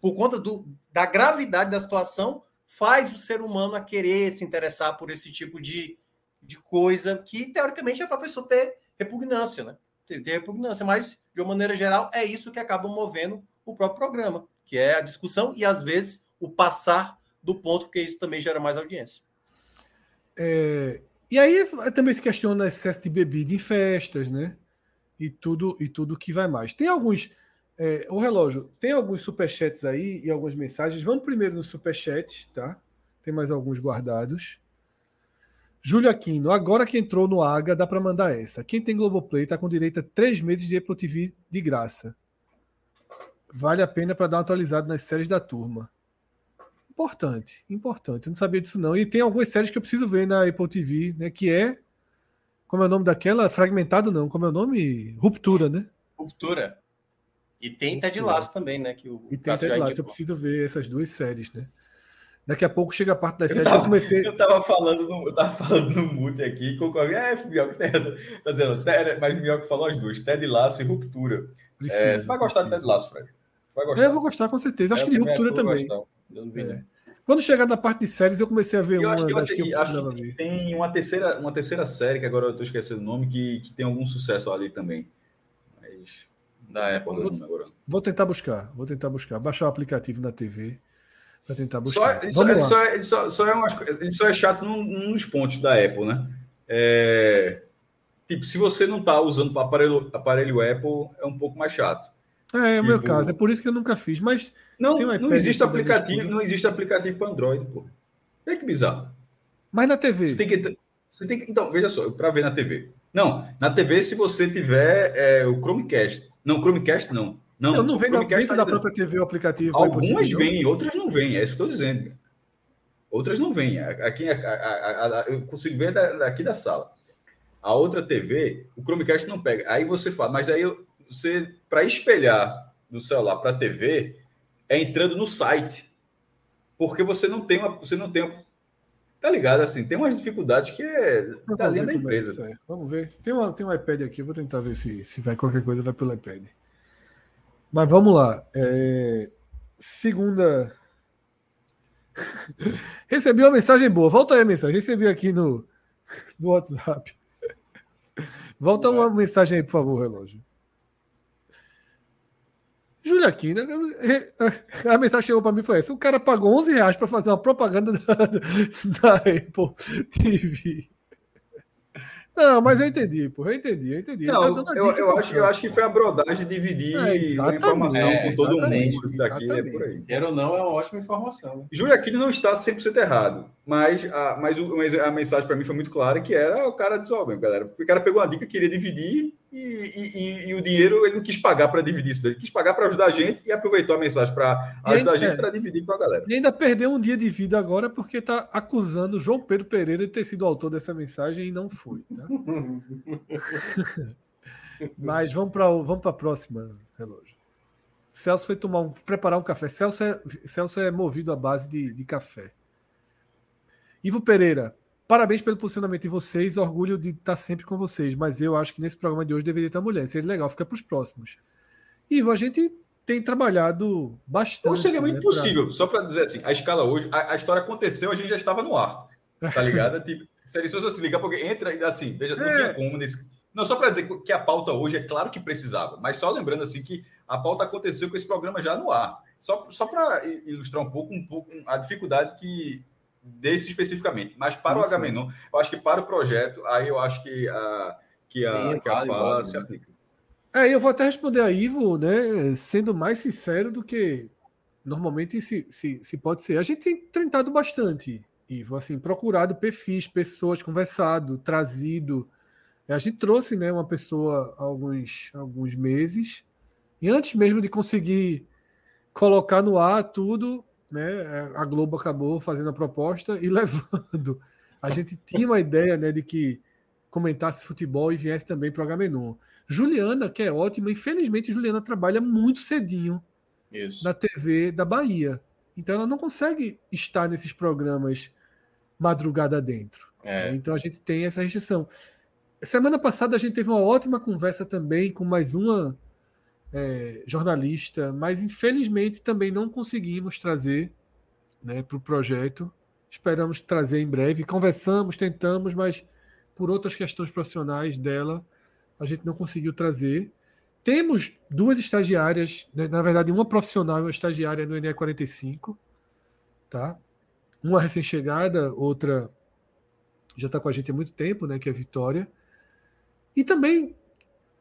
por conta do, da gravidade da situação, faz o ser humano a querer se interessar por esse tipo de, de coisa que, teoricamente, é para a pessoa ter repugnância, né? Ter, ter repugnância, mas, de uma maneira geral, é isso que acaba movendo o próprio programa, que é a discussão e, às vezes, o passar do ponto, porque isso também gera mais audiência. É, e aí também se questiona excesso de bebida em festas, né? E tudo e tudo que vai mais. Tem alguns. É, o relógio, tem alguns superchats aí e algumas mensagens. Vamos primeiro no superchat, tá? Tem mais alguns guardados. Júlio Aquino, agora que entrou no AGA, dá para mandar essa. Quem tem Globoplay tá com direito a três meses de Apple TV de graça. Vale a pena para dar uma atualizada nas séries da turma. Importante, importante. Eu não sabia disso não. E tem algumas séries que eu preciso ver na Apple TV, né? Que é. Como é o nome daquela? Fragmentado não. Como é o nome? Ruptura, né? Ruptura. E tem Ted Lasso também, né? Que o e tem Ted Lasso. Eu preciso ver essas duas séries, né? Daqui a pouco chega a parte das séries que eu comecei. Eu tava falando no, eu tava falando no mute aqui, alguém. É, Mioca, você. Tá dizendo, mas Mioca falou as duas: Ted Lasso e Ruptura. Precisa, é, você vai gostar de Ted Lasso, Fred. Vai gostar. É, eu vou gostar, com certeza. Acho eu que de Ruptura também. É. Quando chegar na parte de séries, eu comecei a ver eu uma acho que, das que eu acho que Tem uma terceira, uma terceira série, que agora eu estou esquecendo o nome, que, que tem algum sucesso ali também. Mas da Apple vou, agora. Vou tentar buscar, vou tentar buscar. Baixar o aplicativo na TV para tentar buscar. Só, é, só, só, é umas, ele só é chato num, num dos pontos da Apple, né? É, tipo, se você não está usando o aparelho, aparelho Apple, é um pouco mais chato. É, é o meu tipo, caso, é por isso que eu nunca fiz, mas não, não existe aplicativo, não existe aplicativo para Android, pô. É que bizarro. Mas na TV. Você tem que, você tem que, então, veja só, para ver na TV. Não, na TV se você tiver é, o Chromecast. Não, Chromecast não. Não, eu não vem dentro tá da própria TV o aplicativo. Algumas vêm, outras não vêm. É isso que eu estou dizendo. Outras não vêm. Aqui, a, a, a, eu consigo ver daqui da sala. A outra TV, o Chromecast não pega. Aí você fala, mas aí você, para espelhar do celular para a TV, é entrando no site. Porque você não tem uma. Você não tem. Tá ligado? Assim, tem umas dificuldades que é da linha da empresa. É Vamos ver. Tem, uma, tem um iPad aqui, vou tentar ver se, se vai qualquer coisa, vai pelo iPad. Mas vamos lá. É... Segunda. Recebi uma mensagem boa. Volta aí a mensagem. Recebi aqui no, no WhatsApp. Volta uma mensagem aí, por favor, relógio. Júlia Quina, a mensagem chegou para mim foi essa: o cara pagou 11 reais para fazer uma propaganda da, da Apple TV. Não, mas eu entendi, pô. Eu entendi, eu entendi. Não, tá eu, eu, acho, eu acho que foi a brodagem dividir é, a informação é, com todo mundo. Daqui, é por aí. Quer ou não, é uma ótima informação. Né? Júlio Aquino não está 100% errado, mas a, mas, o, mas a mensagem para mim foi muito clara, que era o cara disse, ó, oh, galera, o cara pegou uma dica, queria dividir e, e, e, o dinheiro ele não quis pagar para dividir isso, ele quis pagar para ajudar a gente e aproveitou a mensagem para ajudar a gente é. para dividir com a galera. E ainda perdeu um dia de vida agora porque está acusando João Pedro Pereira de ter sido o autor dessa mensagem e não foi. Tá? Mas vamos para vamos a próxima, relógio. Celso foi tomar um, preparar um café. Celso é, Celso é movido à base de, de café. Ivo Pereira, parabéns pelo posicionamento de vocês. Orgulho de estar sempre com vocês. Mas eu acho que nesse programa de hoje deveria estar mulher. Seria legal, fica para os próximos. Ivo, a gente tem trabalhado bastante. Hoje seria muito né, possível, pra... só para dizer assim, a escala hoje, a, a, história aconteceu, a gente já estava no ar. Tá ligado? tipo, se você se ligar, porque entra assim, veja, não é. tinha como nesse. Não, só para dizer que a pauta hoje é claro que precisava, mas só lembrando assim que a pauta aconteceu com esse programa já no ar. Só, só para ilustrar um pouco, um pouco a dificuldade que desse especificamente. Mas para Isso. o Agamenon, eu acho que para o projeto, aí eu acho que a, que a, Sim, que a fala se né? aplica. É, eu vou até responder a Ivo, né, sendo mais sincero do que normalmente se, se, se pode ser. A gente tem tentado bastante Ivo, assim, procurado perfis, pessoas, conversado, trazido. A gente trouxe né, uma pessoa há alguns, alguns meses, e antes mesmo de conseguir colocar no ar tudo, né, a Globo acabou fazendo a proposta e levando. A gente tinha uma ideia né, de que comentasse futebol e viesse também para o H-Menu. Juliana, que é ótima, infelizmente Juliana trabalha muito cedinho Isso. na TV da Bahia. Então ela não consegue estar nesses programas madrugada dentro. É. Né? Então a gente tem essa restrição. Semana passada a gente teve uma ótima conversa também com mais uma é, jornalista, mas infelizmente também não conseguimos trazer né, para o projeto. Esperamos trazer em breve. Conversamos, tentamos, mas por outras questões profissionais dela, a gente não conseguiu trazer. Temos duas estagiárias, né, na verdade, uma profissional e uma estagiária no ENE 45, tá? Uma recém-chegada, outra já está com a gente há muito tempo, né? Que é a Vitória. E também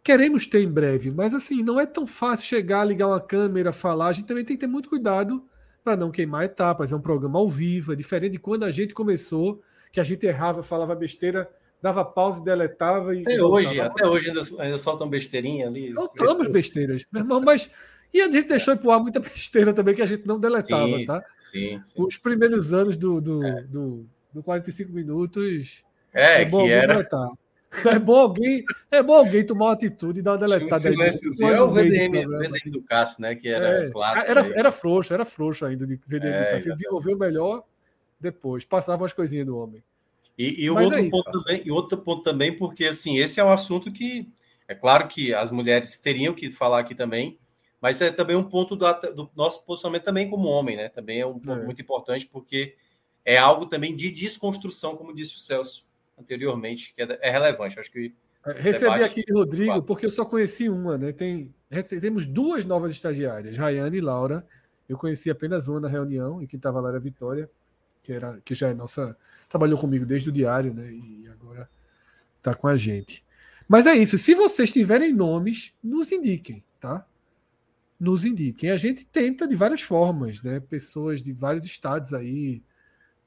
queremos ter em breve, mas assim, não é tão fácil chegar, ligar uma câmera, falar. A gente também tem que ter muito cuidado para não queimar etapas. É um programa ao vivo, é diferente de quando a gente começou, que a gente errava, falava besteira, dava pausa e deletava. E até hoje, até hoje ainda, ainda soltam besteirinha ali. Soltamos besteiras, meu irmão, mas. E a gente deixou de ar muita besteira também que a gente não deletava, sim, tá? Sim, sim. Os primeiros anos do, do, é. do, do 45 minutos. É, é que era. Deletar. É bom alguém, é bom alguém tomar uma atitude e dar uma deletada. Um é o VDM, do VDM do Cássio, né? Que era é, clássico. Era, era frouxo, era frouxo ainda de VDM é, do Cássio. desenvolveu melhor depois, passava as coisinhas do homem. E, e outro, é isso, ponto também, e outro ponto também, porque assim, esse é um assunto que é claro que as mulheres teriam que falar aqui também, mas é também um ponto do, do nosso posicionamento também como homem, né? Também é um ponto é. muito importante, porque é algo também de desconstrução, como disse o Celso anteriormente, que é, é relevante. Acho que é, Recebi aqui de Rodrigo, porque eu só conheci uma, né? Tem, temos duas novas estagiárias, Rayane e Laura. Eu conheci apenas uma na reunião, e quem estava lá era a Vitória que, era, que já é nossa. Trabalhou comigo desde o diário, né? E agora está com a gente. Mas é isso. Se vocês tiverem nomes, nos indiquem, tá? Nos indiquem. A gente tenta de várias formas, né? Pessoas de vários estados aí,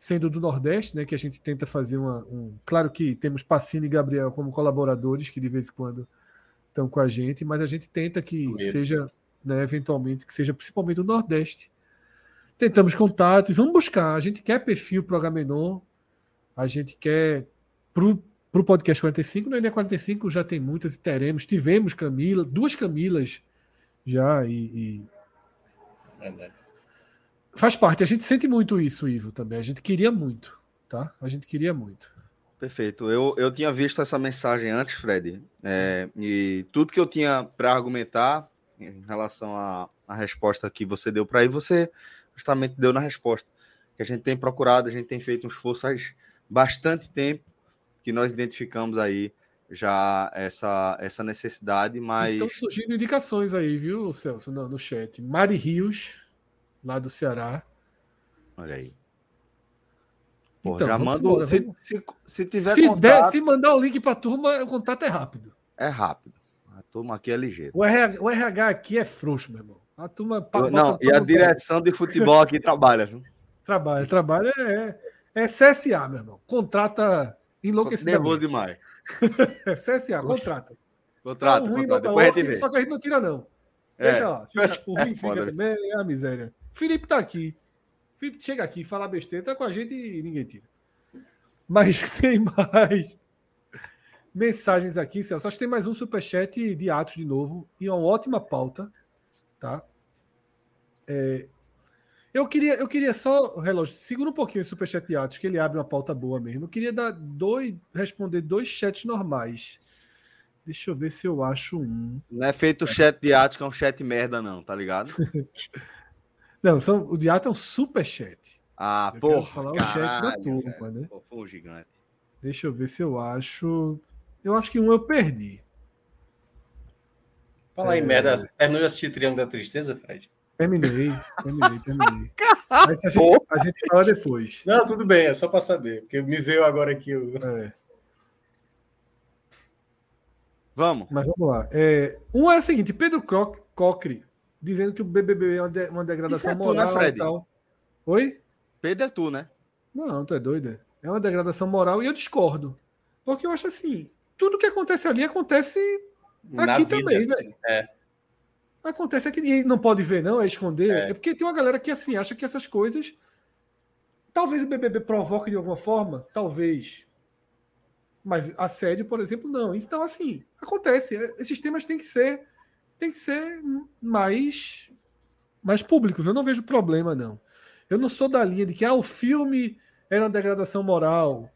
sendo do Nordeste, né? Que a gente tenta fazer uma. Um... Claro que temos Pacini e Gabriel como colaboradores que de vez em quando estão com a gente, mas a gente tenta que seja, né, eventualmente, que seja principalmente o Nordeste tentamos contatos, vamos buscar. A gente quer perfil para Agamenon, a gente quer para o podcast 45, no NE 45 já tem muitas e teremos. Tivemos Camila, duas Camilas já e. e... É Faz parte, a gente sente muito isso, Ivo, também. A gente queria muito, tá? A gente queria muito. Perfeito. Eu, eu tinha visto essa mensagem antes, Fred, é, e tudo que eu tinha para argumentar em relação à, à resposta que você deu para aí, você justamente deu na resposta. Que a gente tem procurado, a gente tem feito um esforço faz bastante tempo que nós identificamos aí já essa, essa necessidade, mas. Estão surgindo indicações aí, viu, Celso, no, no chat. Mari Rios, lá do Ceará. Olha aí. Pô, então, já manda. Se, se, se, tiver se, contato... der, se mandar o link para a turma, o contato é rápido. É rápido. A turma aqui é ligeira. O RH, o RH aqui é frouxo, meu irmão. A turma. Eu, não, e a direção de futebol aqui trabalha, viu? Trabalha, trabalha. É, é CSA, meu irmão. Contrata enlouquecidamente. Nervoso demais. CSA, contrata. Contrata, contrata. Depois a gente vê. Só que a gente não tira, não. É. Deixa lá. Fica, o ruim é fica também, é a miséria. Felipe tá aqui. Felipe chega aqui, fala besteira, tá com a gente e ninguém tira. Mas tem mais mensagens aqui, Celso. Acho que tem mais um superchat de Atos de novo. E uma ótima pauta. Tá? É, eu queria, eu queria só, relógio, segura um pouquinho o superchat de Atos, que ele abre uma pauta boa mesmo. Eu queria dar dois, responder dois chats normais. Deixa eu ver se eu acho um. Não é feito o chat de Atos, que é um chat merda, não, tá ligado? não, são, o de Atos é um superchat. Ah, eu porra. falar caralho, o chat da turma, né? Pô, foi um gigante. Deixa eu ver se eu acho. Eu acho que um eu perdi. Fala aí, é... merda. Terminou de assistir Triângulo da Tristeza, Fred? Terminei, terminei, terminei. Mas a gente, a gente fala depois. Não, tudo bem, é só para saber, porque me veio agora aqui o. É. Vamos. Mas vamos lá. É, um é o seguinte: Pedro Croc, Cocre dizendo que o BBB é uma, de, uma degradação é tu, né, moral né, e tal. Oi? Pedro é tu, né? Não, tu é doido. É uma degradação moral e eu discordo. Porque eu acho assim: tudo que acontece ali acontece aqui também, velho. É. Acontece aqui e não pode ver, não, é esconder. É. é. porque tem uma galera que assim acha que essas coisas. Talvez o BBB provoque de alguma forma, talvez. Mas assédio, por exemplo, não. Então, assim, acontece. Esses temas têm que ser, têm que ser mais, mais públicos. Eu não vejo problema, não. Eu não sou da linha de que ah, o filme era uma degradação moral.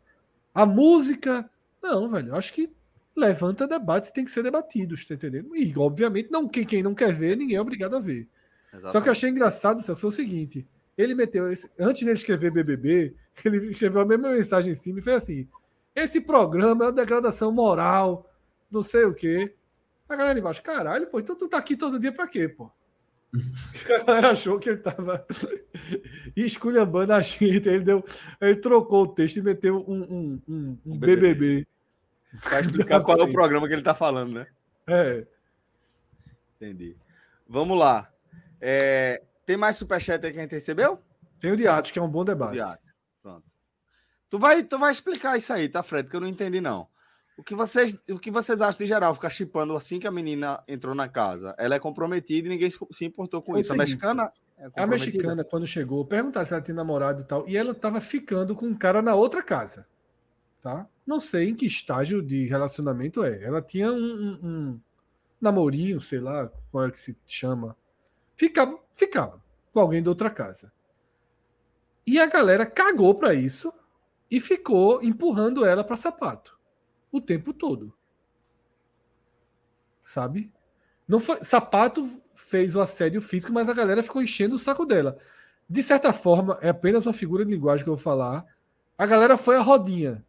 A música. Não, velho. Eu acho que levanta debates tem que ser debatidos, tá entendendo? E, obviamente, não, quem, quem não quer ver, ninguém é obrigado a ver. Exatamente. Só que eu achei engraçado, Celso, o seguinte: ele meteu, esse, antes de escrever BBB, ele escreveu a mesma mensagem em cima e fez assim: esse programa é uma degradação moral, não sei o quê. A galera embaixo, caralho, pô, então tu tá aqui todo dia pra quê, pô? A galera achou que ele tava esculhambando a gente. Ele, deu, ele trocou o texto e meteu um, um, um, um BBB. Pra explicar qual é o programa que ele tá falando, né? É. Entendi. Vamos lá. É, tem mais superchat aí que a gente recebeu? Tem o de Atos, que é um bom debate. Pronto. Tu vai, tu vai explicar isso aí, tá, Fred? Que eu não entendi, não. O que vocês, o que vocês acham de geral ficar chipando assim que a menina entrou na casa? Ela é comprometida e ninguém se importou com Foi isso. Seguinte, a mexicana. É a mexicana, quando chegou, perguntaram se ela tinha namorado e tal, e ela estava ficando com um cara na outra casa. Tá? Não sei em que estágio de relacionamento é. Ela tinha um, um, um namorinho, sei lá, como é que se chama. Ficava, ficava com alguém de outra casa. E a galera cagou para isso e ficou empurrando ela para sapato o tempo todo. Sabe? Não foi, Sapato fez o assédio físico, mas a galera ficou enchendo o saco dela. De certa forma, é apenas uma figura de linguagem que eu vou falar. A galera foi a rodinha.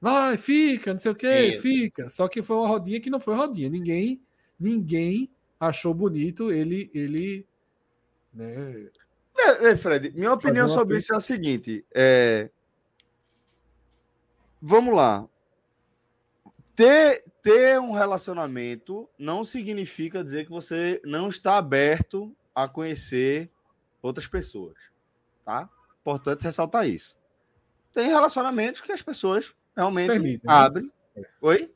Vai, fica, não sei o que, Isso. fica. Só que foi uma rodinha que não foi rodinha. Ninguém, ninguém achou bonito ele, ele, né? É, é Fred, minha opinião sobre isso é a seguinte: é... vamos lá ter, ter um relacionamento não significa dizer que você não está aberto a conhecer outras pessoas, tá? Importante ressaltar isso. Tem relacionamentos que as pessoas realmente permitem, né? abrem. Né? Oi?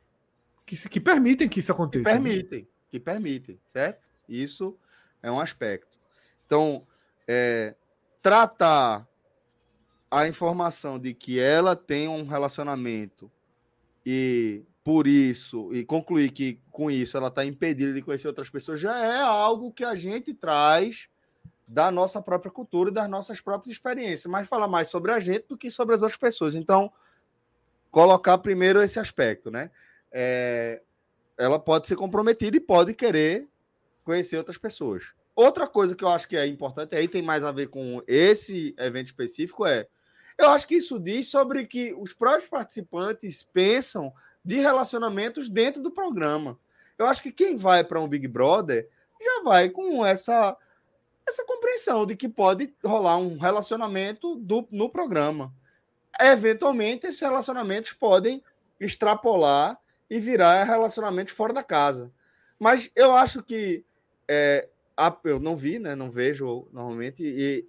Que, que permitem que isso aconteça. Que né? permitem, né? que permitem, certo? Isso é um aspecto. Então, é, tratar a informação de que ela tem um relacionamento e por isso e concluir que com isso ela está impedida de conhecer outras pessoas já é algo que a gente traz da nossa própria cultura e das nossas próprias experiências, mas fala mais sobre a gente do que sobre as outras pessoas. Então, colocar primeiro esse aspecto, né? É, ela pode ser comprometida e pode querer conhecer outras pessoas. Outra coisa que eu acho que é importante, aí tem mais a ver com esse evento específico, é eu acho que isso diz sobre que os próprios participantes pensam de relacionamentos dentro do programa. Eu acho que quem vai para um Big Brother já vai com essa essa compreensão de que pode rolar um relacionamento do, no programa. Eventualmente, esses relacionamentos podem extrapolar e virar relacionamentos fora da casa. Mas eu acho que é, a, eu não vi, né? Não vejo normalmente, e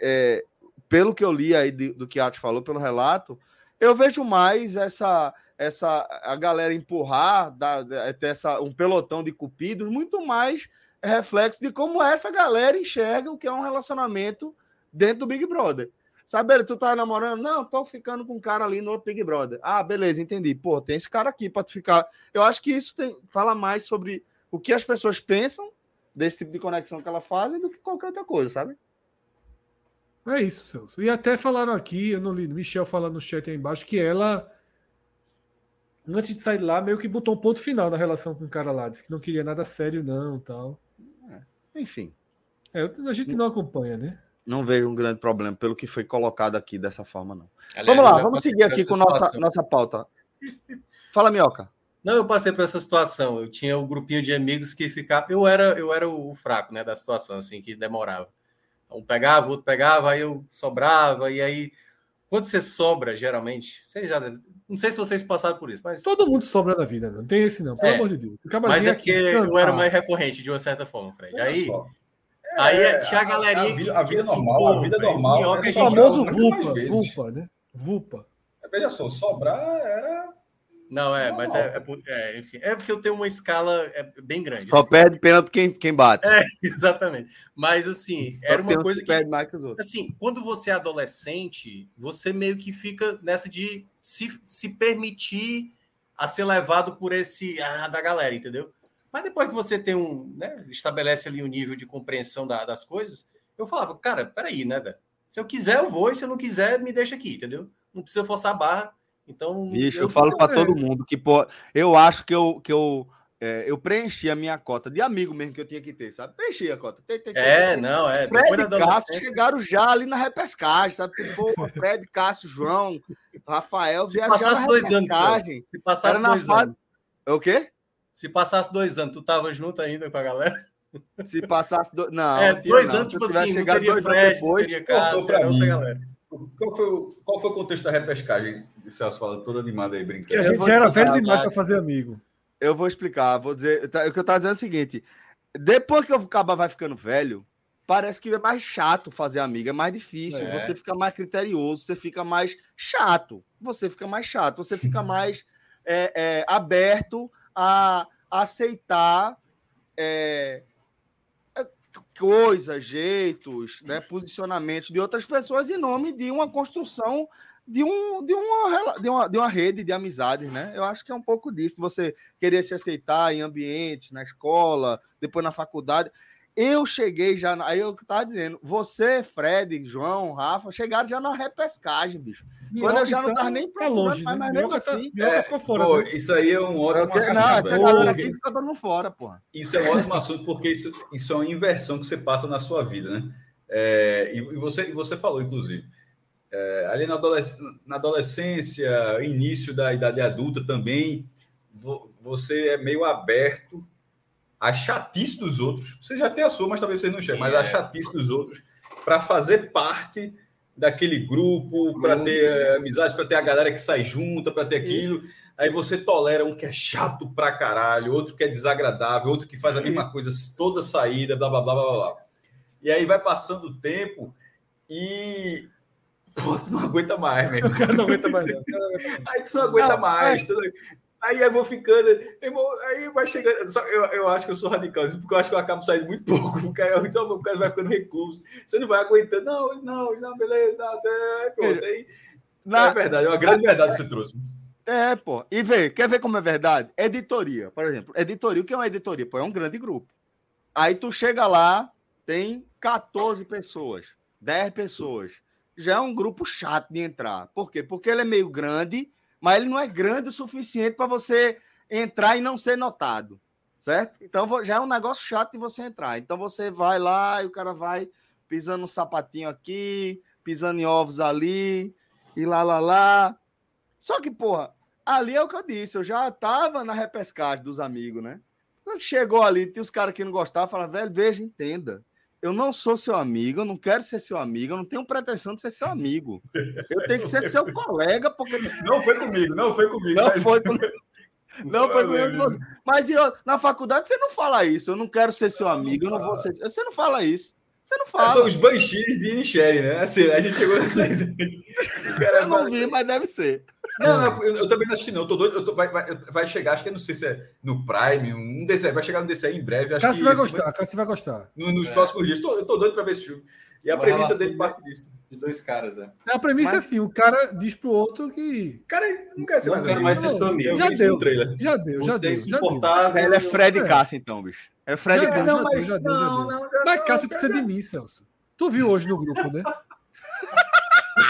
é, pelo que eu li aí de, do que a Ati falou, pelo relato, eu vejo mais essa essa a galera empurrar, dar, ter essa, um pelotão de cupidos, muito mais reflexo de como essa galera enxerga o que é um relacionamento dentro do Big Brother. Sabe, tu tá namorando? Não, tô ficando com um cara ali no outro Big Brother. Ah, beleza, entendi. Pô, tem esse cara aqui para tu ficar. Eu acho que isso tem, fala mais sobre o que as pessoas pensam desse tipo de conexão que ela fazem do que qualquer outra coisa, sabe? É isso, Celso. E até falaram aqui, eu não li, Michel falando no chat aí embaixo, que ela antes de sair de lá, meio que botou um ponto final na relação com o cara lá. Disse que não queria nada sério, não tal. É, enfim. É, a gente não acompanha, né? Não vejo um grande problema pelo que foi colocado aqui dessa forma, não. Aliás, vamos lá, vamos seguir aqui com nossa, nossa pauta. Fala, Minhoca. Não, eu passei por essa situação. Eu tinha um grupinho de amigos que ficava. Eu era, eu era o fraco, né, da situação, assim, que demorava. Um pegava, o outro pegava, aí eu sobrava, e aí. Quando você sobra, geralmente, você já não sei se vocês passaram por isso, mas. Todo mundo sobra na vida, não tem esse não, pelo é, amor de Deus. Mas é porque eu era mais recorrente, de uma certa forma, Fred. Aí. É, aí tinha a galerinha. A, a vida, a vida assim, normal, a vida normal. É o famoso VUPA, VUPA, né? VUPA. Veja só, sobrar era não, é, mas é, é, é, enfim, é porque eu tenho uma escala é, bem grande. Só assim. perde pênalti quem, quem bate. É, exatamente. Mas assim, Só era uma coisa que. Perde mais que os outros. Assim, quando você é adolescente, você meio que fica nessa de se, se permitir a ser levado por esse ah, da galera, entendeu? Mas depois que você tem um, né, estabelece ali um nível de compreensão da, das coisas, eu falava, cara, peraí, né, velho? Se eu quiser, eu vou, e se eu não quiser, me deixa aqui, entendeu? Não precisa forçar a barra Então, Bicho, eu, eu falo para todo mundo que pô, eu acho que eu, que eu é, eu preenchi a minha cota de amigo mesmo que eu tinha que ter, sabe? Preenchi a cota. Tem, tem, tem, é, não, é. Fred e Cássio chegaram já ali na repescagem, sabe? Tipo, Fred, Cássio, João, Rafael, se passasse dois anos, se passasse dois fase... anos. O quê? Se passasse dois anos, tu tava junto ainda com a galera? Se passasse do... não, é, dois não. anos, tipo assim, não teria dois Fred, depois, não teria Cássio, era outra galera. Qual foi, o, qual foi o contexto da repescagem? O Celso fala toda animada aí, brincando. Que a gente já era velho demais para fazer amigo. Eu vou explicar, vou dizer. Tá, o que eu tava dizendo é o seguinte: depois que o caba vai ficando velho, parece que é mais chato fazer amigo, é mais difícil. É. Você fica mais criterioso, você fica mais chato. Você fica mais chato, você fica mais é, é, aberto a aceitar é, coisas, jeitos, né, posicionamentos de outras pessoas em nome de uma construção de, um, de, uma, de, uma, de uma rede de amizades, né? Eu acho que é um pouco disso, você querer se aceitar em ambientes, na escola, depois na faculdade. Eu cheguei já, aí eu estava dizendo, você, Fred, João, Rafa, chegaram já na repescagem, bicho. Quando eu já então, não estava nem pra longe, mas, né? mas mesmo tá- assim. é, ficou fora. Pô, isso aí é um ótimo assunto. Não, essa galera aqui fica todo fora, porra. Isso é um ótimo assunto, porque isso, isso é uma inversão que você passa na sua vida, né? É, e, e, você, e você falou, inclusive. É, ali na, adolesc na adolescência, início da idade adulta também, vo você é meio aberto à chatice dos outros. Você já tem a sua, mas talvez vocês não enxerguem, mas a é. chatice dos outros para fazer parte daquele grupo, para ter eh, amizade, para ter a galera que sai junta, para ter aquilo. Aí você tolera um que é chato pra caralho, outro que é desagradável, outro que faz a mesma coisa toda saída, blá blá blá blá blá. E aí vai passando o tempo e Pô, tu não aguenta mais, meu. O cara não aguenta mais. Não. Aí tu não aguenta não, mais. É. Aí eu vou ficando, aí vai chegando. Eu, eu acho que eu sou radical, porque eu acho que eu acabo saindo muito pouco. O cara, só, o cara vai ficando recluso. Você não vai aguentando, não, não, não, beleza, não, pronto. Aí, Na... É verdade, é uma grande verdade que você trouxe. É, pô. E vê, quer ver como é verdade? Editoria, por exemplo. Editoria, o que é uma editoria? Pô, é um grande grupo. Aí tu chega lá, tem 14 pessoas, 10 pessoas já é um grupo chato de entrar. Por quê? Porque ele é meio grande, mas ele não é grande o suficiente para você entrar e não ser notado, certo? Então já é um negócio chato de você entrar. Então você vai lá e o cara vai pisando um sapatinho aqui, pisando em ovos ali, e lá, lá, lá. Só que, porra, ali é o que eu disse, eu já tava na repescagem dos amigos, né? Quando chegou ali, tem os caras que não gostavam, falaram, velho, veja, entenda eu não sou seu amigo, eu não quero ser seu amigo, eu não tenho pretensão de ser seu amigo. Eu tenho que ser seu colega, porque. Não foi comigo, não foi comigo. Não mas... foi comigo. Não foi comigo. Mas eu, na faculdade você não fala isso. Eu não quero ser seu amigo, eu não vou ser. Você não fala isso. Você não fala. São os banshees de Nisheri, né? Assim, a gente chegou nessa ideia. eu não vi, mas deve ser. Não, eu, eu, também não assisti, não. Eu tô doido. Eu tô, vai, vai, vai, chegar, acho que não sei se é no Prime, um desse vai chegar no desse aí em breve. Acho Cássio vai gostar, Cássio vai gostar. nos é. próximos dias. Tô, eu tô doido para ver esse filme. E a Uma premissa dele parte disso. De dois caras, né? A premissa Mas... é assim: o cara diz pro outro que. Cara, não quer ser não mais quero mais ser seu amigo. Já deu, já deu, já deu. Já deu. Ele é Fred é. Cássio, então, bicho. É Fred Cássio. Não, mas já deu, já deu. Mas Cássio precisa de mim, Celso. Tu viu hoje no grupo, né?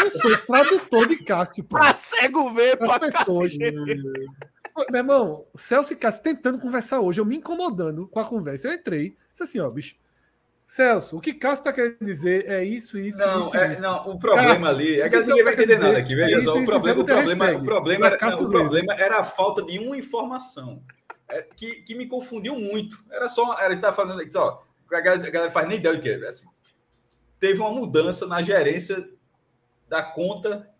Eu sou tradutor de Cássio. Pô. Pra cego ver, para pessoas. Meu irmão, Celso e Cássio tentando conversar hoje, eu me incomodando com a conversa. Eu entrei, disse assim, ó, bicho. Celso, o que Cássio está querendo dizer é isso, isso, não, isso, é, isso. Não, o problema Cássio, ali é que ninguém vai entender nada aqui, veja é só. o problema, o problema, o problema, era, não, o problema era a falta de uma informação é, que, que me confundiu muito. Era só, era estar falando aqui, ó, a galera, a galera faz nem ideia do que é. Assim, teve uma mudança na gerência da conta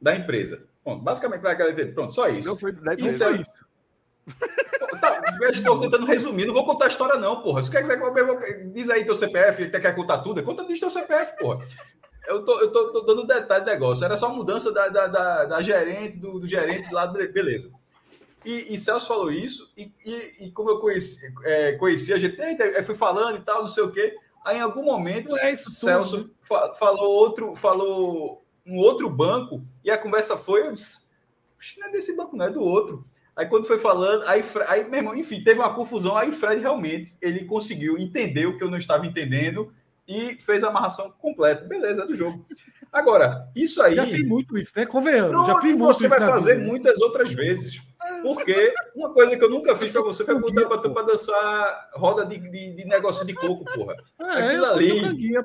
da empresa. Pronto, basicamente para aquela empresa. Pronto, só isso. Não foi isso é isso. tá, estou tentando resumir, não vou contar a história, não, porra. Se quer que diz aí teu CPF, quer contar tudo, conta diz teu CPF, porra. Eu tô, eu tô, tô dando detalhe do negócio. Era só mudança da, da, da, da gerente, do, do, gerente lá, beleza. E, e Celso falou isso, e, e, e como eu conheci, é, conheci a gente, eu fui falando e tal, não sei o quê. Aí, em algum momento, é isso Celso tudo. Né? falou outro, falou um outro banco, e a conversa foi, eu disse, não é desse banco, não é do outro. Aí quando foi falando, aí, aí meu irmão, enfim, teve uma confusão, aí Fred realmente, ele conseguiu entender o que eu não estava entendendo e fez a amarração completa. Beleza, é do jogo. Agora, isso aí. Já fiz muito isso, né? Convenhamos. Pronto, já fiz muito você vai fazer vida. muitas outras vezes. Porque uma coisa que eu nunca fiz pra você foi botar pra tu pra dançar roda de, de, de, negócio de coco, porra. É, aquilo ali.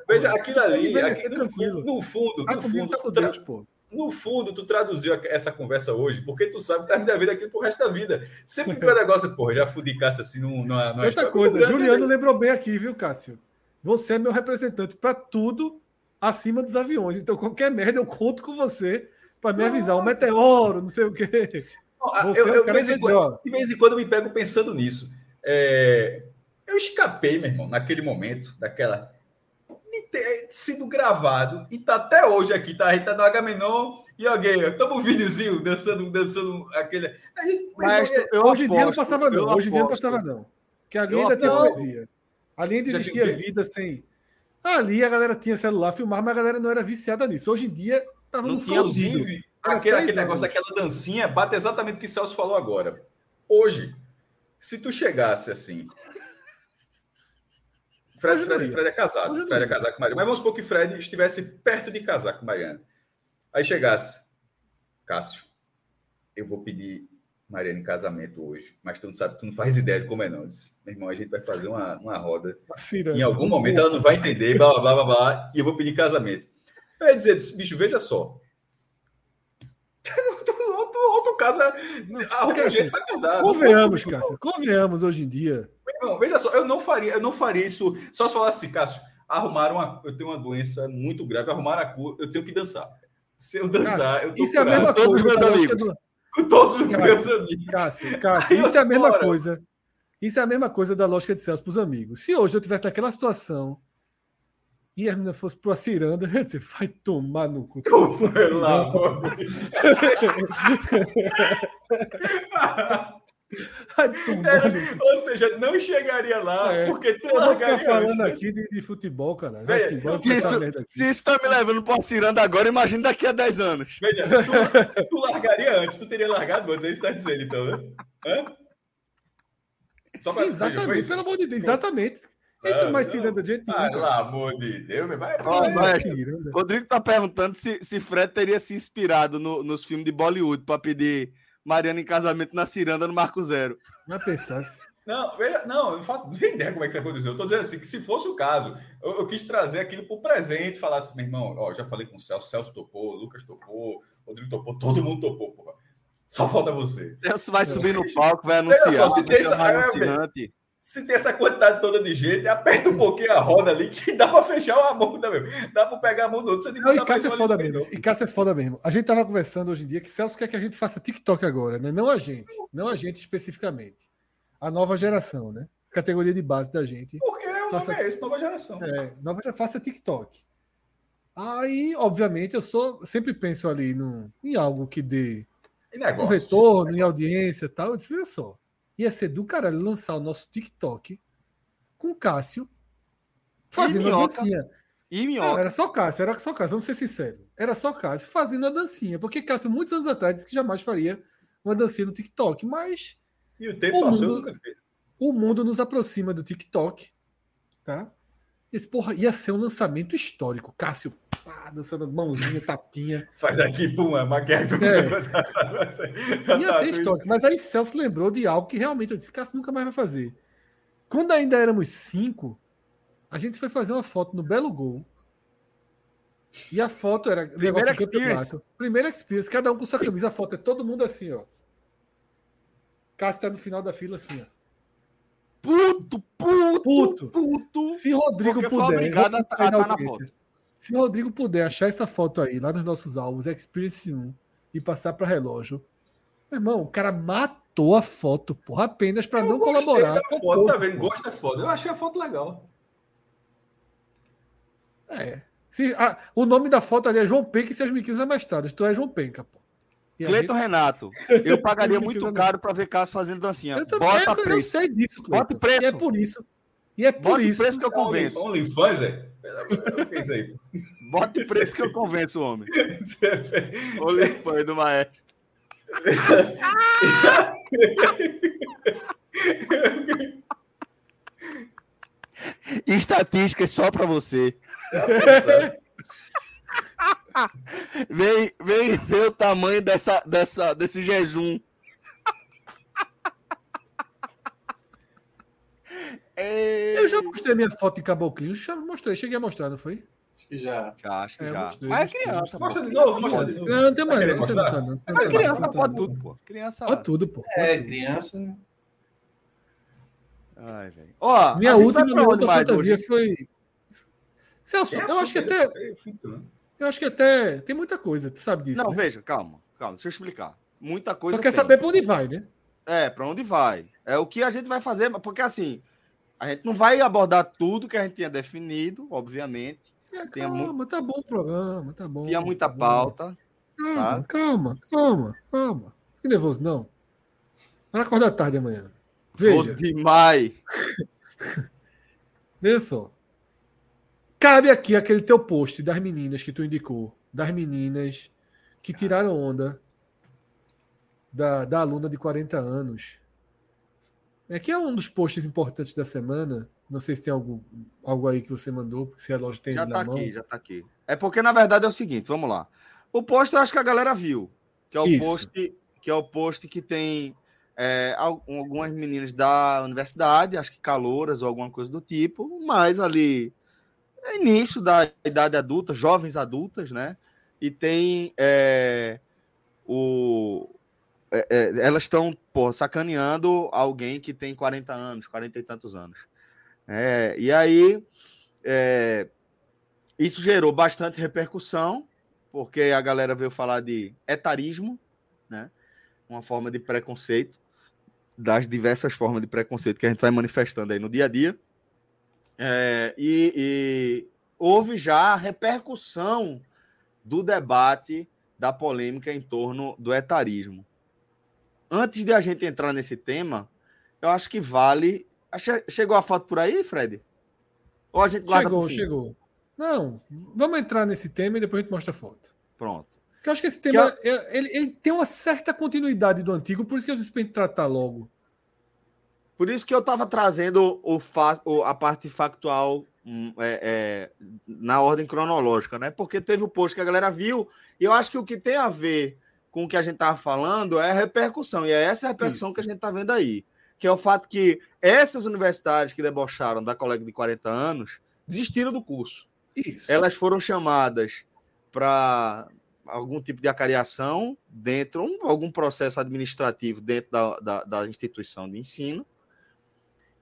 veja, aquilo ali. Aqui, no, fundo, no fundo, no fundo. Tá Deus, pô no fundo, tu traduziu essa conversa hoje, porque tu sabe que tá me devendo aquilo pro resto da vida. Sempre que o negócio, porra, já fudi Cássio assim numa, numa Outra coisa, Juliano lembrou bem aqui, viu, Cássio? Você é meu representante para tudo acima dos aviões. Então, qualquer merda, eu conto com você para me avisar. Um meteoro, não sei o quê. Você eu, é eu, de, vez quando, de, vez em quando, eu me pego pensando nisso. É... Eu escapei, meu irmão, naquele momento, daquela de ter sido gravado e tá até hoje aqui, tá? A gente tá no Agamenon e alguém, tamo um videozinho dançando, dançando aquele. Gente, Mas, eu hoje em dia não passava, não. Hoje em dia não passava, não. Que ali ainda tinha poesia. Ali ainda existia vida sem. Ali a galera tinha celular, filmar, mas a galera não era viciada nisso. Hoje em dia, tava no Inclusive, aquele, aquele negócio daquela dancinha bate exatamente o que Celso falou agora. Hoje, se tu chegasse assim, Fred, Fred, Fred, é casado. Fred é casado com Mariana. Mas vamos supor que Fred estivesse perto de casar com Mariana. Aí chegasse, Cássio, eu vou pedir Mariana em casamento hoje, mas tu não sabe, tu não faz ideia de como é não. Disse, Meu irmão, a gente vai fazer uma, uma roda. Em algum momento ela não vai entender, blá, blá, blá, blá, e eu vou pedir casamento. Eu ia dizer, bicho, veja só. outro, outro caso, arruma um jeito para casar. Convenhamos, Cássio, convenhamos hoje em dia não, veja só, eu não faria, eu não faria isso só se falasse assim, Cássio, arrumaram uma, eu tenho uma doença muito grave, arrumaram a cura, eu tenho que dançar. Se eu dançar, Cássio, eu tô Isso curado. é a mesma coisa, meus amigos. Do... Com todos os Cássio, meus amigos. Cássio, Cássio, isso é a mesma fora. coisa. Isso é a mesma coisa da lógica de Celso para os amigos. Se hoje eu tivesse naquela situação e a menina fosse para a ciranda, eu ia dizer, vai tomar no cu. Pelo amor de É, ou seja, não chegaria lá, é. porque tu eu largaria. Ficar falando antes. aqui de, de, futebol, cara. Veja, futebol, se, isso, se isso tá me levando para ciranda agora, imagina daqui a 10 anos. Veja, tu, tu largaria antes, tu teria largado antes, é isso que tá dizendo, então, né? Hã? Só pra, exatamente, veja, pelo amor de Deus, exatamente. Entra ah, mais ciranda de jeito nenhum. Pelo amor de Deus, meu vai. Oh, mas, Rodrigo tá perguntando se, se Fred teria se inspirado no, nos filmes de Bollywood para pedir Mariana em casamento na ciranda no Marco Zero. Não pensasse. Não, veja, não, eu não faço nem ideia como é que isso aconteceu. Eu estou dizendo assim, que se fosse o caso, eu, eu quis trazer aquilo para o presente, falar assim, meu irmão, ó, já falei com o Celso, Celso topou, Lucas topou, Rodrigo topou, todo mundo topou, porra. Só falta você. Celso vai subir no palco, vai anunciar. Só, se tem essa, se tem essa quantidade toda de gente, aperta um pouquinho a roda ali que dá para fechar a mão também. Dá para pegar a mão do outro. Não, e Cássio é foda mesmo. E Cássio é foda mesmo. A gente tava conversando hoje em dia que Celso quer que a gente faça TikTok agora, né? Não a gente. Não a gente especificamente. A nova geração, né? Categoria de base da gente. Porque o faça... nome é esse, nova geração. É, nova geração. Faça TikTok. Aí, obviamente, eu sou sempre penso ali no, em algo que dê um retorno, em audiência e tal. Eu disse, olha só ia ser do caralho lançar o nosso TikTok com Cássio fazendo a dancinha. E minhoca. Era só Cássio, era só Cássio, vamos ser sinceros. Era só Cássio fazendo a dancinha, porque Cássio, muitos anos atrás, disse que jamais faria uma dancinha no TikTok, mas. E o tempo o passou, mundo, nunca fez. O mundo nos aproxima do TikTok, tá? Esse, porra, ia ser um lançamento histórico. Cássio pá, dançando mãozinha, tapinha. Faz aqui, pum, é maquiagem. É. Ia ser histórico. Mas aí Celso lembrou de algo que realmente eu disse, Cássio nunca mais vai fazer. Quando ainda éramos cinco, a gente foi fazer uma foto no Belo Gol. E a foto era Primeira experience. Primeira experience, cada um com sua camisa. A foto é todo mundo assim, ó. Cássio tá no final da fila assim, ó. Puto, puto, puto. puto Se Rodrigo puder. Obrigado a, a, na foto. Se o Rodrigo puder achar essa foto aí, lá nos nossos álbuns, Experience 1, e passar para relógio, meu irmão, o cara matou a foto, porra, apenas para não colaborar. Com foto, tá vendo? Gosta da foto. Eu achei a foto legal. É. Se, a, o nome da foto ali é João Penca e seus miquinhos amestrados. Tu é João Penca, pô. Cleiton gente... Renato, eu pagaria muito caro para ver Cássio fazendo dancinha. Eu, também, Bota eu, preço. eu sei disso, Cleiton. Bota preço. E é por isso. E é por Bota isso. preço que eu convenço. OnlyFans, é? aí. Bota o preço que eu convenço o homem. OnlyFans do maestro. Estatísticas só para você. vem, vem ver o tamanho dessa, dessa, desse jejum. Eu já mostrei minha foto de caboclinho, já mostrei, cheguei a mostrar, não foi? Acho que já. Já, acho que É, já. mostrei, Mas é criança, Mostra de novo, Criança mostra de novo. Não, não tem mais, não, você não tá, não. você não tá, criança tá, pode não. tudo, pô. Criança. Pode tudo, pô. É, criança. Ai, velho. Ó, Minha última, mais fantasia foi. Celso, eu acho que até. Eu acho que até. Tem muita coisa, tu sabe disso. Não, né? veja, calma, calma, deixa eu explicar. Muita coisa. Só quer saber pra onde vai, né? É, pra onde vai. É o que a gente vai fazer, porque assim, a gente não vai abordar tudo que a gente tinha definido, obviamente. É, Tinha calma, tá bom o programa, tá bom. Tinha muita tá pauta. Calma, tá? calma, calma, calma. Fique nervoso, não. Vai acordar tarde amanhã. Vou Veja, demais. veja só. Cabe aqui aquele teu post das meninas que tu indicou. Das meninas que tiraram onda da, da aluna de 40 anos. É que é um dos posts importantes da semana. Não sei se tem algo, algo aí que você mandou, porque se a loja tem Já tá mão. aqui, já tá aqui. É porque, na verdade, é o seguinte, vamos lá. O post eu acho que a galera viu. Que é o Isso. post que é o post que tem é, al- algumas meninas da universidade, acho que calouras ou alguma coisa do tipo, mas ali é início da idade adulta, jovens adultas, né? E tem é, o. é, é, elas estão pô, sacaneando alguém que tem 40 anos, 40 e tantos anos. É, e aí é, isso gerou bastante repercussão, porque a galera veio falar de etarismo, né? Uma forma de preconceito, das diversas formas de preconceito que a gente vai manifestando aí no dia a dia. É, e, e houve já a repercussão do debate, da polêmica em torno do etarismo. Antes de a gente entrar nesse tema, eu acho que vale. Che- Chegou a foto por aí, Fred? Ou a gente guarda Chegou, chegou. Não, vamos entrar nesse tema e depois a gente mostra a foto. Pronto. Porque eu acho que esse tema é- ele, ele tem uma certa continuidade do antigo, por isso que eu disse gente tratar logo. Por isso que eu estava trazendo o fa- a parte factual hum, é, é, na ordem cronológica, né? Porque teve o post que a galera viu, e eu acho que o que tem a ver com o que a gente estava falando é a repercussão, e é essa repercussão Isso. que a gente está vendo aí. Que é o fato que essas universidades que debocharam da colega de 40 anos desistiram do curso. Isso. Elas foram chamadas para algum tipo de acariação dentro, um- algum processo administrativo dentro da, da, da instituição de ensino.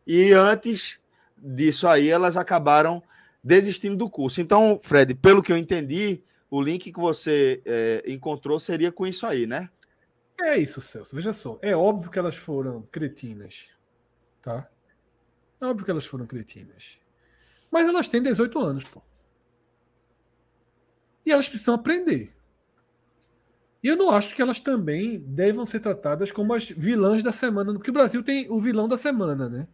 E antes disso aí, elas acabaram desistindo do curso. Então, Fred, pelo que eu entendi, o link que você eh, encontrou seria com isso aí, né? É isso, Celso. Veja só. É óbvio que elas foram cretinas. Tá? É óbvio que elas foram cretinas. Mas elas têm 18 anos, pô. E elas precisam aprender. E eu não acho que elas também devam ser tratadas como as vilãs da semana, porque o Brasil tem o vilão da semana, né?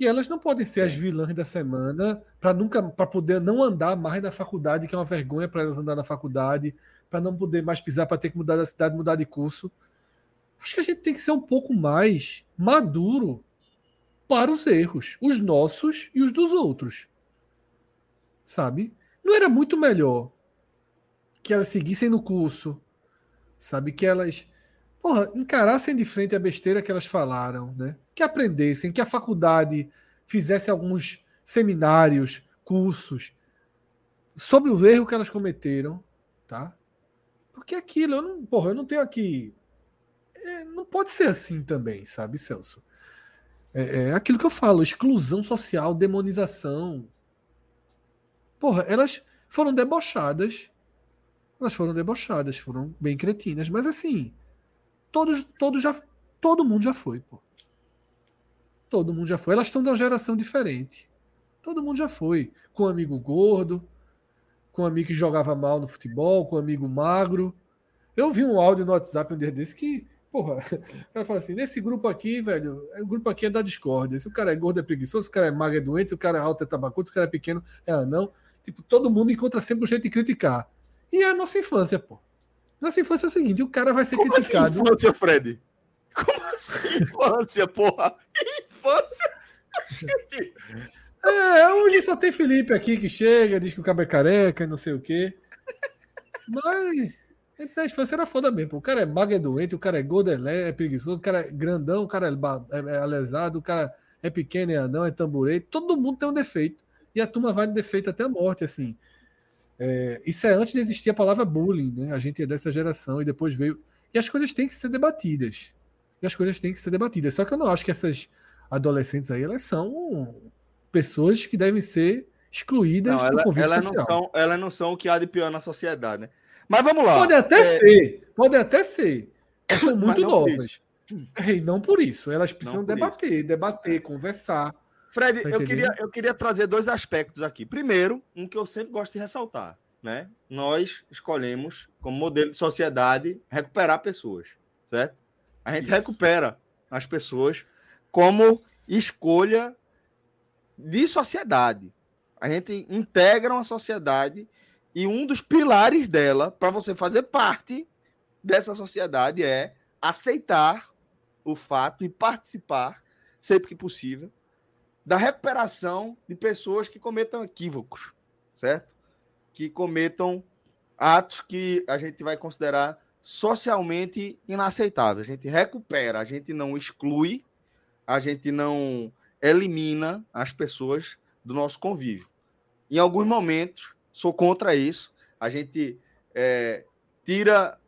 E elas não podem ser as vilãs da semana para nunca para poder não andar mais na faculdade, que é uma vergonha para elas andar na faculdade, para não poder mais pisar, para ter que mudar da cidade, mudar de curso. Acho que a gente tem que ser um pouco mais maduro para os erros, os nossos e os dos outros. Sabe? Não era muito melhor que elas seguissem no curso, sabe? Que elas, porra, encarassem de frente a besteira que elas falaram, né? Que aprendessem, que a faculdade fizesse alguns seminários, cursos sobre o erro que elas cometeram, tá? Porque aquilo, eu não, porra, eu não tenho aqui. é, não pode ser assim também, sabe, Celso? É, é aquilo que eu falo: exclusão social, demonização. Porra, elas foram debochadas. Elas foram debochadas, foram bem cretinas, mas assim, todos, todos já, todo mundo já foi, pô. Todo mundo já foi. Elas são de uma geração diferente. Todo mundo já foi. Com um amigo gordo, com um amigo que jogava mal no futebol, com um amigo magro. Eu vi um áudio no WhatsApp um dia desse que, porra, o cara fala assim: nesse grupo aqui, velho, o grupo aqui é da discórdia. Se o cara é gordo, é preguiçoso, se o cara é magro, é doente, se o cara é alto, é tabacudo, se o cara é pequeno, é anão. Tipo, todo mundo encontra sempre um jeito de criticar. E é a nossa infância, pô. Nossa infância é o seguinte: o cara vai ser Como assim criticado. infância, Fred? Como assim infância, porra? Infância? É, hoje só tem Felipe aqui que chega, diz que o cabo é careca e não sei o quê. Mas na infância era foda mesmo. O cara é mago, é doente, o cara é godelé, é preguiçoso, o cara é grandão, o cara é, é, é alesado, o cara é pequeno, é anão, é tamborei. Todo mundo tem um defeito. E a turma vai de defeito até a morte, assim. É, isso é antes de existir a palavra bullying, né? A gente é dessa geração e depois veio. E as coisas têm que ser debatidas. E as coisas têm que ser debatidas. Só que eu não acho que essas adolescentes aí, elas são pessoas que devem ser excluídas não, ela, do convívio elas social. Não são, elas não são o que há de pior na sociedade, né? Mas vamos lá. Pode até é... ser, pode até ser. Elas são muito novas. E não por isso. Elas precisam debater, isso. debater, conversar. Fred, tá eu, queria, eu queria trazer dois aspectos aqui. Primeiro, um que eu sempre gosto de ressaltar. Né? Nós escolhemos, como modelo de sociedade, recuperar pessoas. Certo? A gente isso. recupera as pessoas como escolha de sociedade. A gente integra uma sociedade e um dos pilares dela, para você fazer parte dessa sociedade, é aceitar o fato e participar, sempre que possível, da recuperação de pessoas que cometam equívocos, certo? Que cometam atos que a gente vai considerar socialmente inaceitáveis. A gente recupera, a gente não exclui, a gente não elimina as pessoas do nosso convívio. Em alguns momentos, sou contra isso. A gente é, tira,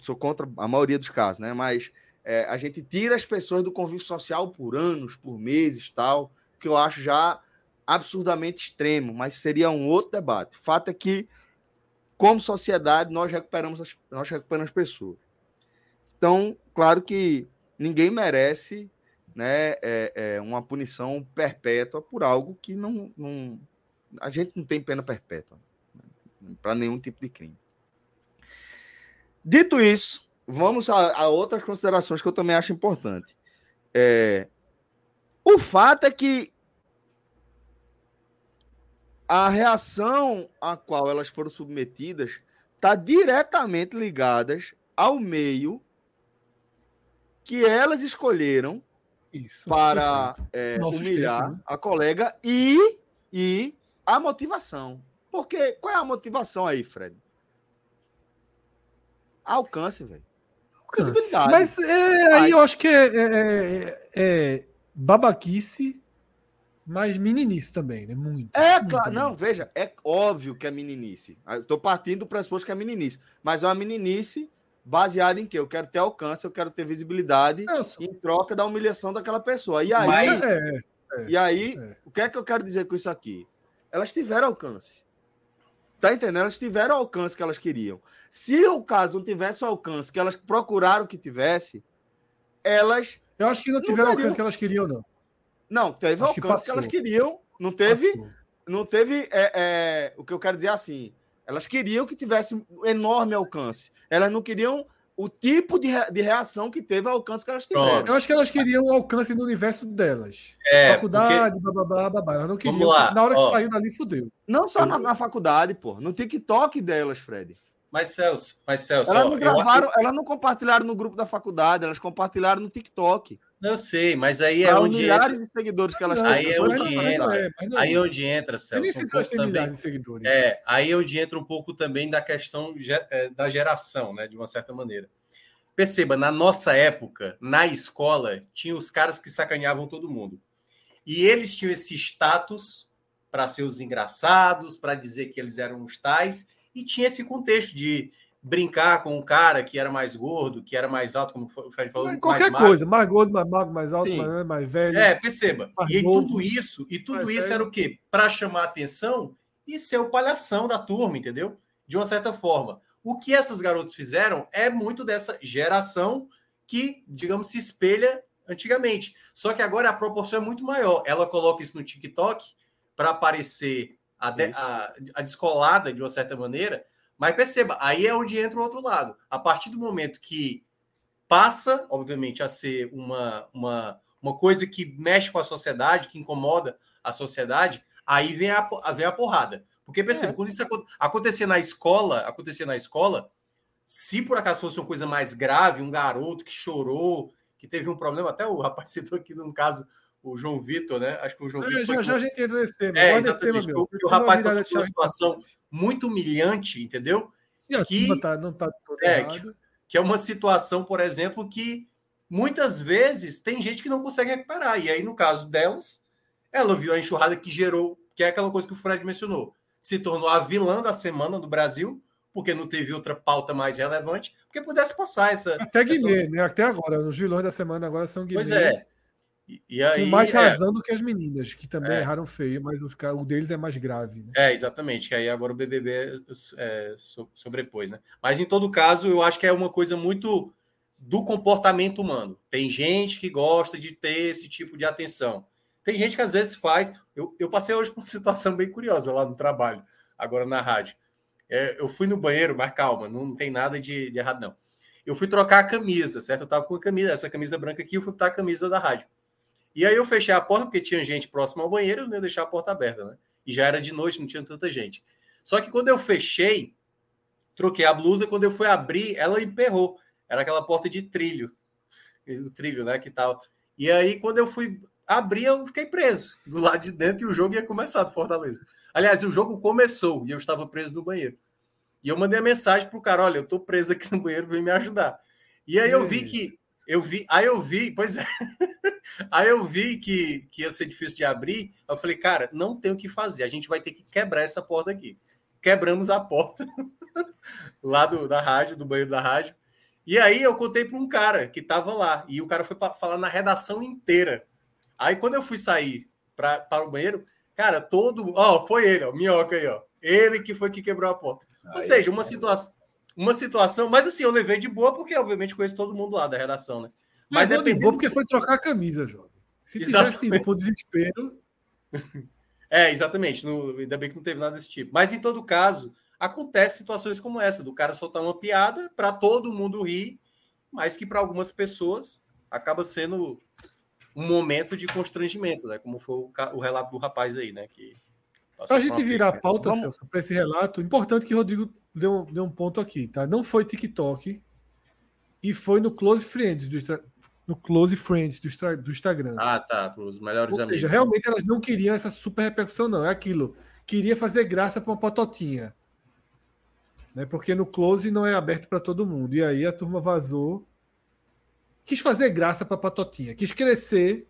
sou contra a maioria dos casos, né? Mas é, a gente tira as pessoas do convívio social por anos, por meses, tal, que eu acho já absurdamente extremo, mas seria um outro debate. O fato é que, como sociedade, nós recuperamos as, nós recuperamos as pessoas. Então, claro que ninguém merece né, é, é uma punição perpétua por algo que não, não, a gente não tem pena perpétua né, para nenhum tipo de crime. Dito isso, vamos a, a, outras considerações que eu também acho importante. É, o fato é que a reação a qual elas foram submetidas está diretamente ligadas ao meio que elas escolheram Isso, para é, humilhar né? a colega e, e a motivação. Porque qual é a motivação aí, Fred? Alcance, velho. Mas é, aí eu acho que é, é, é, é, babaquice, mas meninice também, né? Muito. É, muito claro. Não, veja, é óbvio que é meninice. Eu tô partindo do pressuposto que é meninice. Mas é uma meninice baseada em quê? Eu quero ter alcance, eu quero ter visibilidade Celso. em troca da humilhação daquela pessoa. E aí, mas, é, e aí o que é que eu quero dizer com isso aqui? elas tiveram alcance. Tá entendendo? Elas tiveram o alcance que elas queriam. Se o caso não tivesse o alcance que elas procuraram que tivesse, elas. Eu acho que não, não tiveram o alcance que elas queriam, não. Não, teve o alcance que, que, elas queriam. Não teve. Passou. Não teve. É, é, o que eu quero dizer é assim. Elas queriam que tivesse um enorme alcance. Elas não queriam o tipo de, de reação que teve ao alcance que elas tiveram. Pronto. Eu acho que elas queriam o alcance no universo delas. É, faculdade, porque... blá, blá, blá, Elas não queriam. Lá, na hora ó. que saiu dali, fudeu. Não só na, na, faculdade, pô. No TikTok delas, Fred. Mas, Celso, mas, Celso. Elas não gravaram, eu... elas não compartilharam no grupo da faculdade, elas compartilharam no TikTok. Eu sei, mas aí é onde milhares entra... de seguidores que elas têm. Aí é onde entra. É, é, aí é onde entra, Celso. Um pouco também. De seguidores. É, aí é onde entra um pouco também da questão da geração, né, de uma certa maneira. Perceba, na nossa época, na escola, tinha os caras que sacaneavam todo mundo. E eles tinham esse status para ser os engraçados, para dizer que eles eram os tais, e tinha esse contexto de brincar com um cara que era mais gordo, que era mais alto, como o Fred falou. Qualquer mais coisa, mais gordo, mais magro, mais alto, mais, mais, velho. É, perceba. E tudo isso, e tudo isso velho. era o quê? Para chamar atenção e ser o palhação da turma, entendeu? De uma certa forma. O que essas garotas fizeram é muito dessa geração que, digamos, se espelha antigamente. Só que agora a proporção é muito maior. Ela coloca isso no TikTok para aparecer a, de, a, a, descolada de uma certa maneira. Mas perceba, aí é onde entra o outro lado. A partir do momento que passa, obviamente, a ser uma, uma, uma coisa que mexe com a sociedade, que incomoda a sociedade, aí vem a, vem a porrada. Porque perceba, é. quando isso acontecer na escola, acontecer na escola, se por acaso fosse uma coisa mais grave, um garoto que chorou, que teve um problema, até o rapaz citou aqui num caso o João Vitor, né? Acho que o João é, Vitor. Já, já a gente entra nesse tema. É, exatamente. Tema, o, o rapaz passou por uma situação muito humilhante, entendeu? que, tá, não tá é, que, que, é uma situação, por exemplo, que muitas vezes tem gente que não consegue recuperar. E aí, no caso delas, ela viu a enxurrada que gerou, que é aquela coisa que o Fred mencionou, se tornou a vilã da semana do Brasil, porque não teve outra pauta mais relevante, porque pudesse passar essa. Até Guimê, essa... né? Até agora, os vilões da semana agora são Guimê. Pois é. E, e aí, com mais é. razão é, do que as meninas, que também é. erraram feio, mas o, o deles é mais grave. Né? É, exatamente, que aí agora o BBB é, sobrepôs, né? Mas em todo caso, eu acho que é uma coisa muito do comportamento humano. Tem gente que gosta de ter esse tipo de atenção. Tem gente que às vezes faz. Eu, eu passei hoje por uma situação bem curiosa lá no trabalho, agora na rádio. É, eu fui no banheiro, mas calma, não tem nada de, de errado, não. Eu fui trocar a camisa, certo? Eu tava com a camisa, essa camisa branca aqui, eu fui botar a camisa da rádio. E aí eu fechei a porta, porque tinha gente próxima ao banheiro, eu não ia deixar a porta aberta, né? E já era de noite, não tinha tanta gente. Só que quando eu fechei, troquei a blusa, quando eu fui abrir, ela emperrou. Era aquela porta de trilho. O trilho, né? Que tal. E aí, quando eu fui abrir, eu fiquei preso do lado de dentro e o jogo ia começar do Fortaleza. Aliás, o jogo começou e eu estava preso no banheiro. E eu mandei a mensagem pro cara: olha, eu tô preso aqui no banheiro, vem me ajudar. E aí eu vi que. Eu vi, aí eu vi, pois é. aí eu vi que, que ia ser difícil de abrir. Eu falei, cara, não tem o que fazer. A gente vai ter que quebrar essa porta aqui. Quebramos a porta lá do, da rádio, do banheiro da rádio. E aí eu contei para um cara que estava lá. E o cara foi para falar na redação inteira. Aí quando eu fui sair pra, para o banheiro, cara, todo. Ó, foi ele, ó, minhoca aí, ó. Ele que foi que quebrou a porta. Ou seja, uma situação. Uma situação, mas assim, eu levei de boa, porque obviamente conheço todo mundo lá da redação, né? Mas levou de boa porque foi trocar a camisa, jovem. Se exatamente. tivesse ido por desespero. É, exatamente. No, ainda bem que não teve nada desse tipo. Mas em todo caso, acontece situações como essa, do cara soltar uma piada para todo mundo rir, mas que para algumas pessoas acaba sendo um momento de constrangimento, né? Como foi o, o relato do rapaz aí, né? Que para a gente virar a pauta. Celso, para esse relato, importante que o Rodrigo deu, deu um ponto aqui, tá? Não foi TikTok e foi no Close Friends do, no Close Friends do, do Instagram. Ah, tá. Os melhores Ou amigos. Seja, realmente elas não queriam essa super repercussão, não. É aquilo. Queria fazer graça para uma pototinha. Né? Porque no Close não é aberto para todo mundo. E aí a turma vazou. Quis fazer graça para patotinha. Quis crescer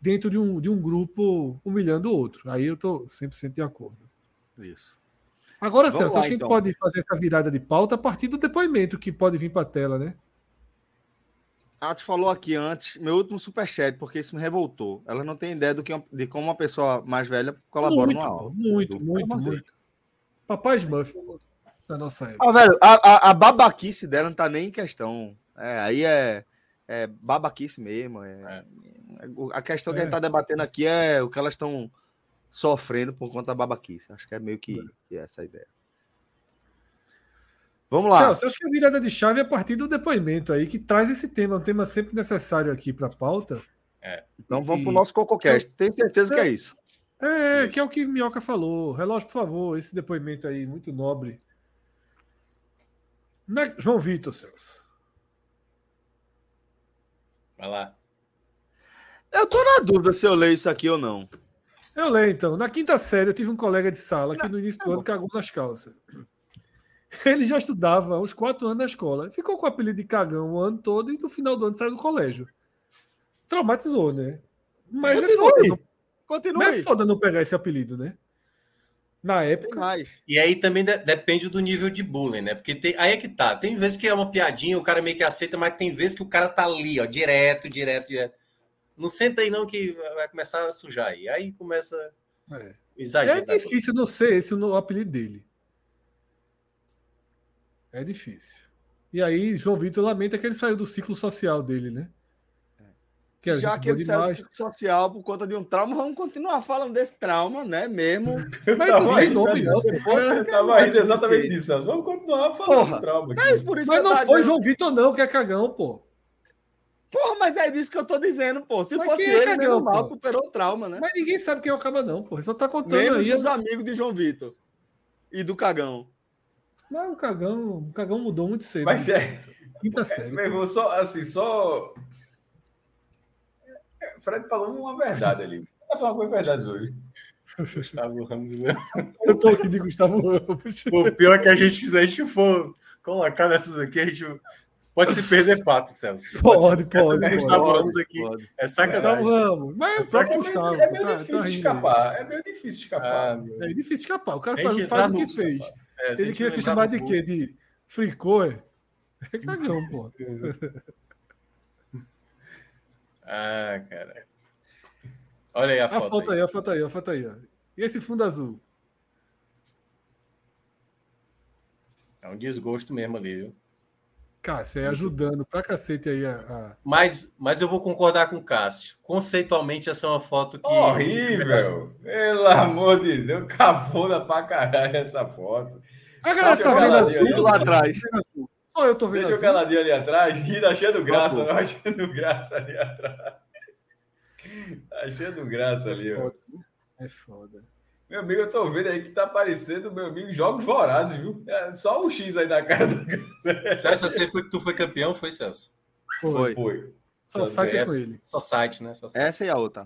dentro de um, de um grupo humilhando o outro. Aí eu estou 100% de acordo. Isso. Agora, Vamos Celso, lá, acho que então. a gente pode fazer essa virada de pauta a partir do depoimento que pode vir para a tela, né? A te falou aqui antes, meu último superchat, porque isso me revoltou. Ela não tem ideia do que, de como uma pessoa mais velha colabora muito, no aula. Muito, muito, muito, muito. Papai Smurf, na nossa época. Ah, velho, a, a, a, babaquice dela não tá nem em questão. É, aí é, é babaquice mesmo. É, é. A questão que a gente tá debatendo aqui é o que elas estão sofrendo por conta da babaquice. Acho que é meio que, que essa a ideia. Vamos lá. Celso, acho que a virada de chave é a partir do depoimento aí, que traz esse tema, um tema sempre necessário aqui para a pauta. É. Então vamos para o nosso CocoCast. Tem certeza que é isso. É, isso. que é o que Minhoca falou. Relógio, por favor, esse depoimento aí, muito nobre. Na... João Vitor, Celso. Vai lá. Eu tô na dúvida se eu leio isso aqui ou não. Eu leio, então. Na quinta série, eu tive um colega de sala que no início do ano cagou nas calças. Ele já estudava uns quatro anos na escola. Ficou com o apelido de cagão o ano todo e no final do ano saiu do colégio. Traumatizou, né? Mas Continue. é foda. Não... Continue. Mas é foda não pegar esse apelido, né? Na época. E aí também de depende do nível de bullying, né? Porque tem, aí é que tá. Tem vezes que é uma piadinha, o cara meio que aceita, mas tem vezes que o cara tá ali, ó, direto, direto, direto. Não senta aí não que vai começar a sujar aí. Aí começa. É, exagero. É difícil não ser esse o apelido dele. É difícil. E aí, João Vitor lamenta que ele saiu do ciclo social dele, né? Que a Já que ele saiu do ciclo social por conta de um trauma, vamos continuar falando desse trauma, né? Mesmo. Mas não tem nome, não. Eu tava rindo exatamente disso. Vamos continuar falando Porra, do trauma. Aqui. Mas, por isso mas não foi João Vitor, não, que é cagão, pô. Porra, mas é disso que eu tô dizendo, pô. Se mas fosse é ele, cagão, mal, superou o trauma, né? Mas ninguém sabe quem é o Caba, não, pô. Só tá contando Menos aí. os amigos de João Vitor e do Cagão. Mas o Cagão, o Cagão mudou muito cedo. Mas né? é. Quinta série. Meu irmão, só, assim, só. Fred falou uma verdade ali. Tá falando com verdade hoje. Gustavo Ramos. né? Eu tô aqui de Gustavo Ramos. O pior é que a gente, se a gente for colocar nessas aqui, a gente pode se perder fácil, Celso. Pode, se- essa pode, pode. Gustavo Ramos aqui Pode. é Gustavo sacanagem. Ramos. Mas é só que é Gustavo. É meio tá- difícil tá escapar. É meio difícil escapar. Ah, É difícil escapar. O cara faz, faz o que no- fez. É, se Ele queria se lembrar chamar de quê? De fricô, é? É cagão, pô. Ah, cara. Olha aí a, A foto. foto aí. aí, a foto aí, a foto aí. E esse fundo azul? É um desgosto mesmo ali, viu? Cássio, aí ajudando pra cacete aí a. Mas, mas eu vou concordar com o Cássio. Conceitualmente, essa é uma foto que. Horrível! Pelo amor de Deus, cavona pra caralho essa foto. A galera Deixa tá vendo azul. Tudo lá atrás. Só eu tô vendo Deixa azul. caladinho ali atrás, rindo, achando graça, Tá bom. não, achando graça ali atrás. Achando graça ali, É ó. foda. É foda. Meu amigo, eu tô vendo aí que tá aparecendo, meu amigo, jogos vorazes, viu? É só um X aí na cara do Celso, você foi que tu foi campeão, foi, Celso? Foi. Foi. Foi. Só site é com ele. Só site, né? Só site. Essa e a outra.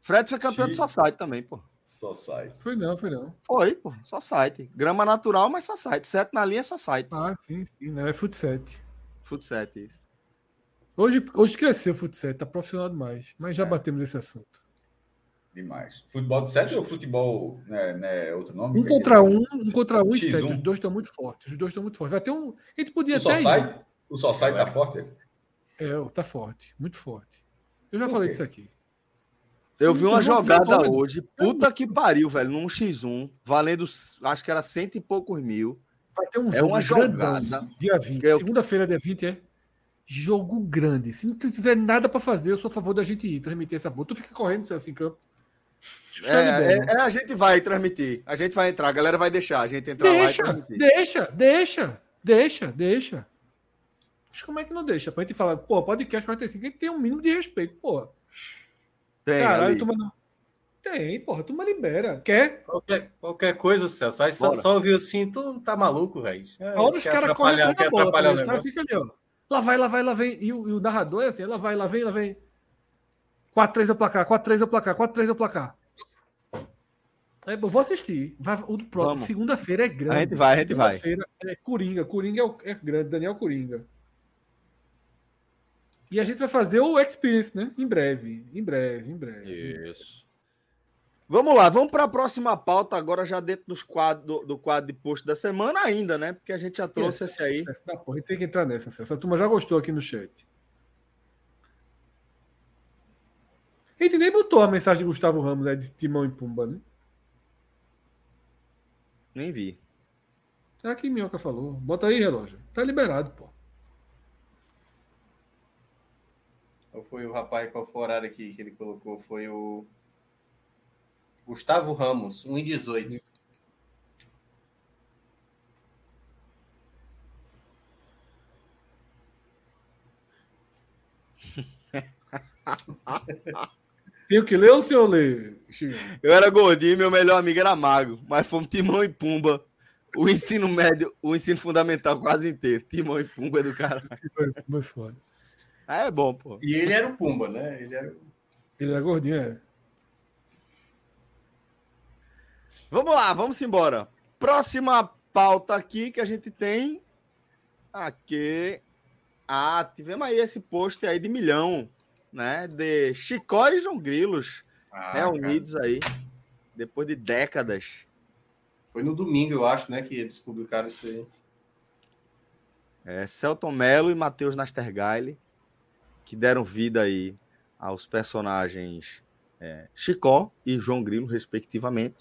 Fred foi campeão do Sim. só site também, pô. Só sai. Foi não, foi não. Foi, pô. Só site. Grama natural, mas só site. Sete na linha, só site. Ah, sim, sim. Não, é futset. Fut sete, isso. Hoje, hoje cresceu o futset, tá profissional demais. Mas já É. batemos esse assunto. Demais. Futebol de sete ou futebol, né, né outro nome? Um contra um, um contra um e X1. sete. Os dois estão muito fortes. Os dois estão muito fortes. Vai ter um. A gente podia O até. ir. site? O só site tá forte? É, tá forte. Muito forte. Eu já Por falei quê? disso aqui. Eu vi uma jogada fenômeno. hoje. Puta que pariu, velho. Num X1, valendo, acho que era cento e poucos mil. Vai ter um É jogo uma grandão, jogada. Dia 20. Eu- Segunda-feira, dia 20, é. Jogo grande. Se não tiver nada pra fazer, eu sou a favor da gente ir transmitir essa boa. Tu fica correndo, Celso, em campo. É, é, é, a gente vai transmitir. A gente vai entrar. A galera vai deixar a gente entrar lá e Deixa, transmitir. deixa, deixa, deixa, deixa. Mas como é que não deixa? Pra gente falar, pô, podcast 45, a gente tem um mínimo de respeito, pô. Tem, Caralho, ali. turma não. Tem, porra, turma libera. Quer? Qualquer, qualquer coisa, Celso. Vai só, só ouvir assim, tu tá maluco, velho. É, A hora os caras atrapalhar- da quer bola. atrapalhar também, o negócio. ali, ó. Lá vai, lá vai, lá vem. E o, e o narrador é assim, lá vai, lá vem, lá vem. 4-3 é o placar, 4-3 é o placar, 4-3 é o placar. É, eu vou assistir. Vai, o próximo. Segunda-feira é grande. A gente vai, a gente vai. É Coringa. Coringa é, o- é grande, Daniel Coringa. E a gente vai fazer o Experience, né? Em breve. Em breve, em breve. Isso. Vamos lá, vamos para a próxima pauta agora, já dentro dos quadro, do, do quadro de post da semana ainda, né? Porque a gente já trouxe esse aí. Sucesso da porra. A gente tem que entrar nessa, Celso. A turma já gostou aqui no chat. A gente nem botou a mensagem de Gustavo Ramos, né, de Timão e Pumba, né? Nem vi. É que Minhoca falou. Bota aí, relógio. Tá liberado, pô. Qual foi o rapaz, qual foi o horário aqui que ele colocou? Foi o Gustavo Ramos, 1 e 18. Tem o que ler ou o senhor lê, Chico? Eu era gordinho e meu melhor amigo era mago, mas fomos Timão e Pumba. O ensino médio, o ensino fundamental quase inteiro. Timão e Pumba é do cara. Foi, foi foda. É bom, pô. E ele era o Pumba, né? Ele era o... Ele é gordinho, é. Vamos lá, vamos embora. Próxima pauta aqui que a gente tem aqui. Ah, tivemos aí esse post aí de milhão, né? De Chicó e João Grilos Ah, reunidos aí depois de décadas. cara. Foi no domingo, eu acho, né? Que eles publicaram isso aí. É, Celton Mello e Matheus Nastergaile, que deram vida aí aos personagens é, Chicó e João Grilo, respectivamente,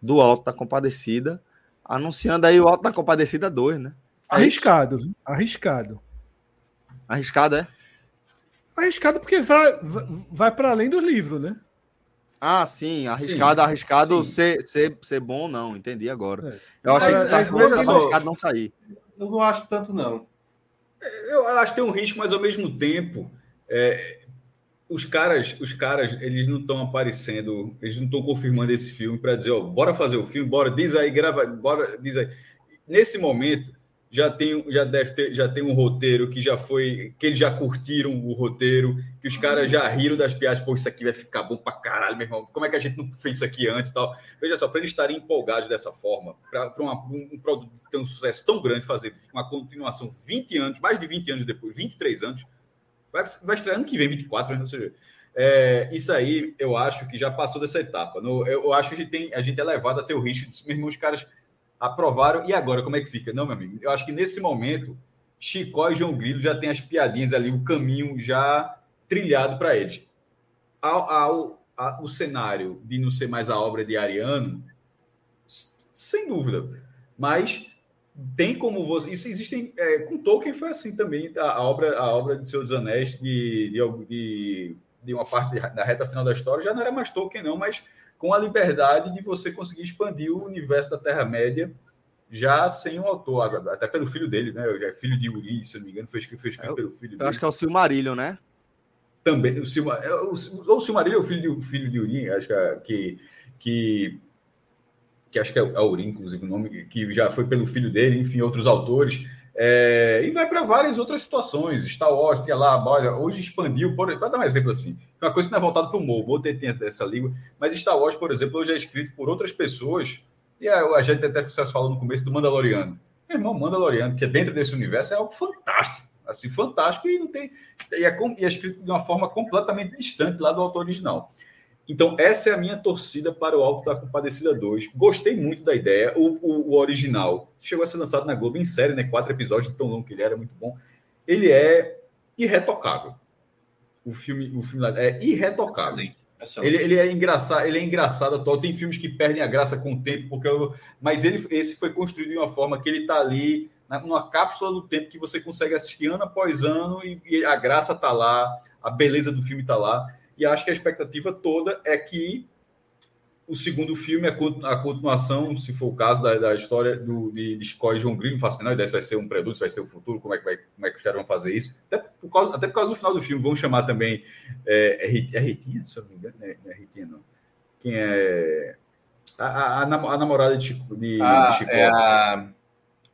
do Alto da Compadecida, anunciando aí o Alto da Compadecida 2, né? Arriscado, viu? Arriscado. Arriscado, é? Arriscado porque vai, vai para além do livro, né? Ah, sim, arriscado, Sim, arriscado sim. Ser, ser, ser bom, não, entendi agora. É. Eu achei que tá é, só. arriscado não sair. Eu não acho tanto, não. Eu acho que tem um risco, mas ao mesmo tempo, é, os caras, os caras, eles não estão aparecendo, eles não estão confirmando esse filme para dizer, ó, bora fazer o filme, bora, diz aí, grava, bora, diz aí. Nesse momento, já tem, já deve ter, já tem um roteiro que já foi, que eles já curtiram o roteiro, que os caras já riram das piadas, pô, isso aqui vai ficar bom pra caralho, meu irmão. Como é que a gente não fez isso aqui antes e tal? Veja só, para eles estarem empolgados dessa forma, para um, um produto ter um sucesso tão grande, fazer uma continuação 20 anos, mais de 20 anos depois, 23 anos, vai, vai estrear ano que vem, 24, né? Ou seja, é, isso aí eu acho que já passou dessa etapa. No, eu, eu, acho que a gente, tem, a gente é levado a ter o risco de, meu irmão, os caras aprovaram, e agora como é que fica? Não, meu amigo, eu acho que nesse momento, Chicó e João Grilo já tem as piadinhas ali, o caminho já trilhado para eles. Ao, ao, o cenário de não ser mais a obra de Ariano, sem dúvida, mas tem como você. Isso existem. É, com Tolkien foi assim também, a, a, obra, a obra de Seus Anéis, de, de, de, de uma parte da reta final da história, já não era mais Tolkien, não, mas com a liberdade de você conseguir expandir o universo da Terra-média já sem o autor, até pelo filho dele, né? É filho de Uri, se não me engano, foi escrito, foi escrito é, pelo filho dele. acho que é o Silmarillion, né? Também, o, Silma, é, o, o Silmarillion é o filho de, filho de Uri, acho que, que, que, que acho que é, é Uri, inclusive, o nome, que já foi pelo filho dele, enfim, outros autores. É, e vai para várias outras situações. Star Wars, tinha lá, olha, hoje expandiu, para dar um exemplo assim, uma coisa que não é voltada para o humor, o humor tem essa língua, mas Star Wars, por exemplo, hoje é escrito por outras pessoas, e a, a gente até vocês falou no começo do Mandaloriano. Meu irmão, Mandaloriano, que é dentro desse universo, é algo fantástico, assim, fantástico, e não tem. E é, e é escrito de uma forma completamente distante lá do autor original. Então, essa é a minha torcida para o Alto da Compadecida 2. Gostei muito da ideia. O, o, o, original chegou a ser lançado na Globo em série, né? Quatro episódios, tão longo que ele era, muito bom. Ele é irretocável. O filme, o filme é irretocável. Ele, ele, é engraçado, ele é engraçado atual. Tem filmes que perdem a graça com o tempo, porque eu, mas ele, esse foi construído de uma forma que ele está ali, numa cápsula do tempo que você consegue assistir ano após ano e, e a graça está lá, a beleza do filme está lá. E acho que a expectativa toda é que o segundo filme, a continuação, se for o caso, da, da história do, de, de Chico e João Grilo, não faço a menor ideia se vai ser um prelude, se vai ser o futuro, como é que, vai, como é que os caras vão fazer isso. Até por causa, até por causa do final do filme, vão chamar também. É, é, é Ritinha, se eu não me engano? Não é, não é Ritinha, não. Quem é. A, a, a, namorada de Chico. De, ah, de Chico. É a,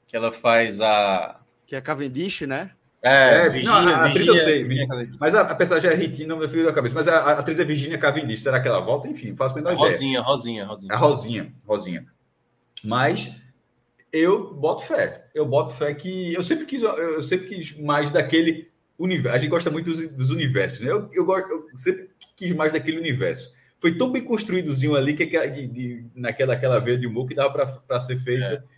que ela faz a. Que é Cavendish, né? É, é Virginia, não, a atriz Virginia, eu sei, Virginia, mas a, a personagem é Ritinha, não me fio da cabeça, mas a, a, atriz é Virginia Cavendish, será que ela volta? Enfim, faço a menor ideia. Rosinha, Rosinha, Rosinha. A Rosinha, Rosinha. Mas eu boto fé, eu boto fé que eu sempre quis, eu sempre quis mais daquele universo. A gente gosta muito dos, dos universos, né? Eu, eu, gosto, eu sempre quis mais daquele universo. Foi tão bem construídozinho ali que, que de, naquela aquela veia de humor que dava para ser feita. É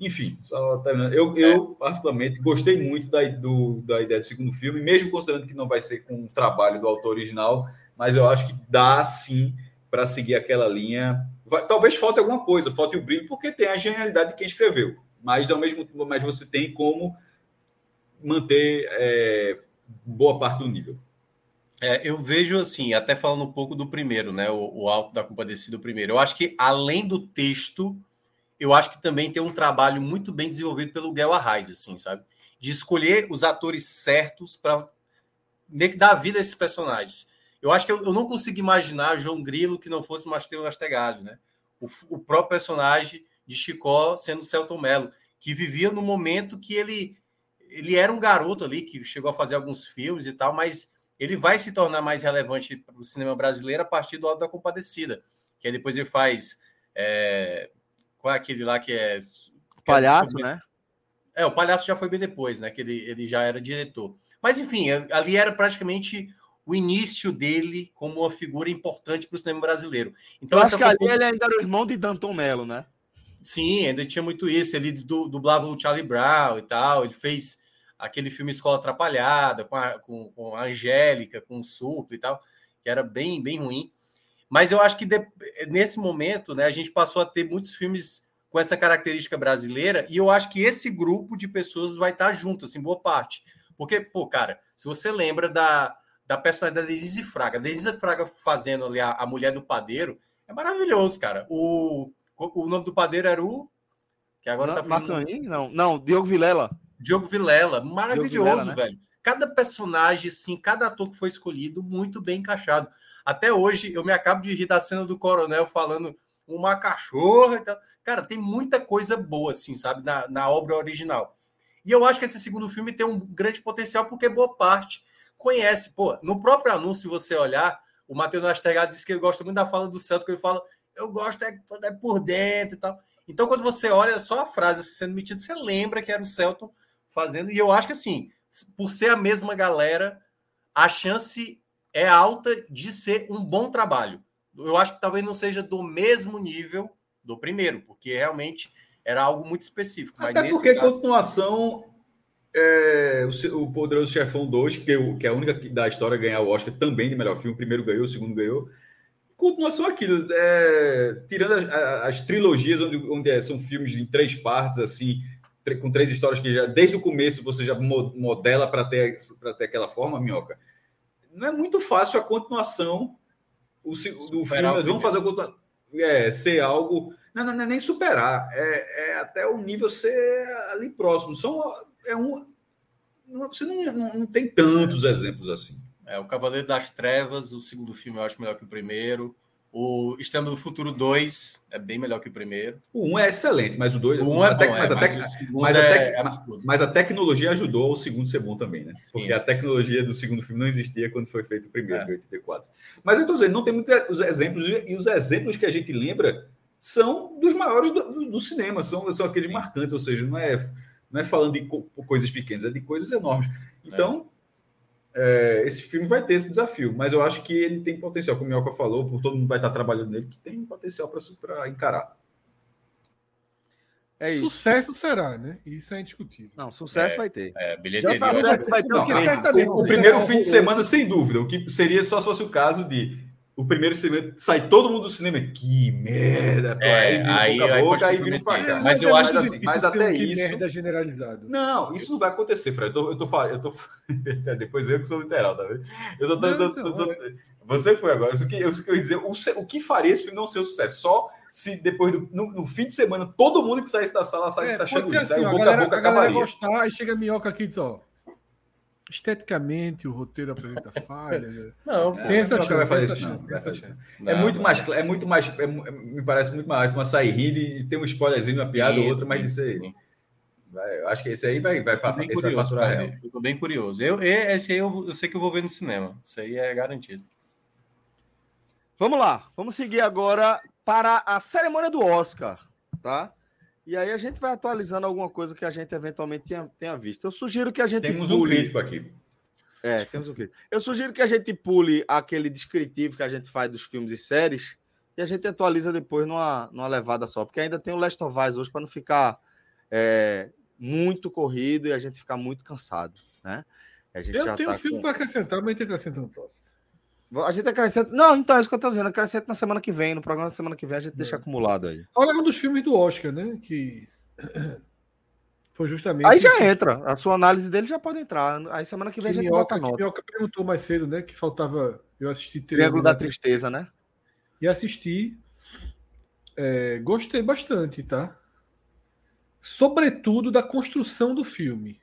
enfim, só terminando. Eu, é. eu, particularmente, gostei muito da, do, da ideia do segundo filme, mesmo considerando que não vai ser com o trabalho do autor original, mas eu acho que dá sim para seguir aquela linha. Vai, talvez falte alguma coisa, falte o brilho, porque tem a genialidade de quem escreveu, mas ao mesmo tempo, mas você tem como manter é, boa parte do nível. É, eu vejo assim, até falando um pouco do primeiro, né? O, o Alto da Compadecida primeiro. Eu acho que além do texto, eu acho que também tem um trabalho muito bem desenvolvido pelo Guel Arraes, assim, sabe? De escolher os atores certos para meio que dar vida a esses personagens. Eu acho que eu, eu não consigo imaginar João Grilo que não fosse Mastelo Nastegalho, né? O, o, próprio personagem de Chicó sendo Celton Mello, que vivia no momento que ele ele era um garoto ali que chegou a fazer alguns filmes e tal, mas ele vai se tornar mais relevante para o cinema brasileiro a partir do Alto da Compadecida, que aí depois ele faz é, qual é aquele lá que é. Que palhaço, é né? É, o palhaço já foi bem depois, né? Que ele, ele já era diretor. Mas, enfim, ali era praticamente o início dele como uma figura importante para o cinema brasileiro. Então, Eu acho que ali ele ainda era o irmão de Danton Mello, né? Sim, ainda tinha muito isso. Ele dublava o Charlie Brown e tal. Ele fez aquele filme Escola Atrapalhada com a, com, com a Angélica, com o Suplo e tal, que era bem, bem ruim. Mas eu acho que de, nesse momento, né, a gente passou a ter muitos filmes com essa característica brasileira, e eu acho que esse grupo de pessoas vai estar junto, assim, boa parte. Porque, pô, cara, se você lembra da, da personalidade da Denise Fraga, Denise Fraga fazendo ali a, a mulher do padeiro, é maravilhoso, cara. O, o nome do padeiro era o. Que agora não, tá Marcanin? Não, não, Diogo Vilela. Diogo Vilela, maravilhoso, Diogo Vilela, né? velho. Cada personagem, assim, cada ator que foi escolhido, muito bem encaixado. Até hoje, eu me acabo de rir da cena do coronel falando uma cachorra e tal. Cara, tem muita coisa boa, assim, sabe, na, na obra original. E eu acho que esse segundo filme tem um grande potencial, porque boa parte conhece. Pô, no próprio anúncio, se você olhar, o Matheus Nastegado disse que ele gosta muito da fala do Santo, que ele fala, eu gosto é, é por dentro e tal. Então, quando você olha só a frase assim, sendo metida, você lembra que era o Celton fazendo. E eu acho que, assim, por ser a mesma galera, a chance é alta de ser um bom trabalho. Eu acho que talvez não seja do mesmo nível do primeiro, porque realmente era algo muito específico. Até porque caso... continuação é, o, o Poderoso Chefão 2, que, é que é a única da história a ganhar o Oscar também de melhor filme. O primeiro ganhou, o segundo ganhou. Continuação aquilo, é, tirando as, as, trilogias, onde, onde é, são filmes em três partes, assim, com três histórias que já desde o começo você já modela para ter, ter aquela forma, minhoca. Não é muito fácil a continuação o, do filme. Vamos fazer. É, ser algo. Não, não, não, é nem superar, é, é até o nível ser ali próximo. São, é um, você não, não, não tem tantos exemplos assim. É, o Cavaleiro das Trevas, o segundo filme eu acho melhor que o primeiro. O Extremo do Futuro 2 é bem melhor que o primeiro. O 1 é excelente, mas o 2 o 1 é bom, mas, é, mas, mas, é mas, a tecnologia ajudou o segundo ser bom também, né? Sim. Porque a tecnologia do segundo filme não existia quando foi feito o primeiro, é. em 84. Mas eu estou dizendo, não tem muitos exemplos, e os exemplos que a gente lembra são dos maiores do, do, do cinema, são, são aqueles marcantes, ou seja, não é, não é falando de co coisas pequenas, é de coisas enormes. Então, é, esse filme vai ter esse desafio, mas eu acho que ele tem potencial, como o Mioca falou, por todo mundo vai estar trabalhando nele, que tem potencial para encarar. É isso. Sucesso será, né? Isso é indiscutível. Não, sucesso é, vai ter. É, bilheteria. Tá, vai ter não, o, o primeiro fim de semana, sem dúvida. O que seria só se fosse o caso de o primeiro cinema, sai todo mundo do cinema, que merda, pô. É, aí vira aí, boca, aí vira faca. Mas, eu acho que assim, mas até isso. merda generalizado. Não, isso não vai acontecer, Fred. Eu tô, eu tô falando, eu tô. Depois eu que sou literal, tá vendo? Eu tô, não, tô, tô, então, é. Você foi agora. O que, eu, que eu ia dizer, o, o que faria esse filme não ser um sucesso? Só se depois do no, no, fim de semana todo mundo que saísse da sala saísse é, achando isso. Assim, aí o boca a boca a acabaria. gostar, aí chega a minhoca aqui e diz, ó esteticamente o roteiro apresenta falha. Não, tem essa chance, vai fazer isso. É muito mais, é muito mais, é, me parece muito mais uma sair rindo e ter um spoilerzinho, uma piada ou outra, mas isso aí. Vai, eu acho que esse aí vai, vai, vai, esse curioso, vai faturar real. Eu tô bem curioso. Eu, esse aí eu, eu sei que eu vou ver no cinema. Isso aí é garantido. Vamos lá, vamos seguir agora para a cerimônia do Oscar, tá? E aí a gente vai atualizando alguma coisa que a gente eventualmente tenha, tenha visto. Eu sugiro que a gente. Temos pule... um crítico aqui. É, temos um crítico. Eu sugiro que a gente pule aquele descritivo que a gente faz dos filmes e séries e a gente atualiza depois numa, numa levada só. Porque ainda tem o Last of Us hoje para não ficar é, muito corrido e a gente ficar muito cansado. Né? eu tenho tá um filme com... para acrescentar, mas tem que acrescentar no próximo. A gente acrescenta. Não, então é isso que eu tô dizendo. Acrescenta na semana que vem. No programa da semana que vem a gente deixa é. acumulado aí. Olha um dos filmes do Oscar, né? Que foi justamente. Aí já entra. A sua análise dele já pode entrar. Aí semana que vem que a gente bota a nota. Minhoca perguntou mais cedo, né? Que faltava. Eu assisti Triângulo da Tristeza, né? E assisti. É, gostei bastante, tá? Sobretudo da construção do filme.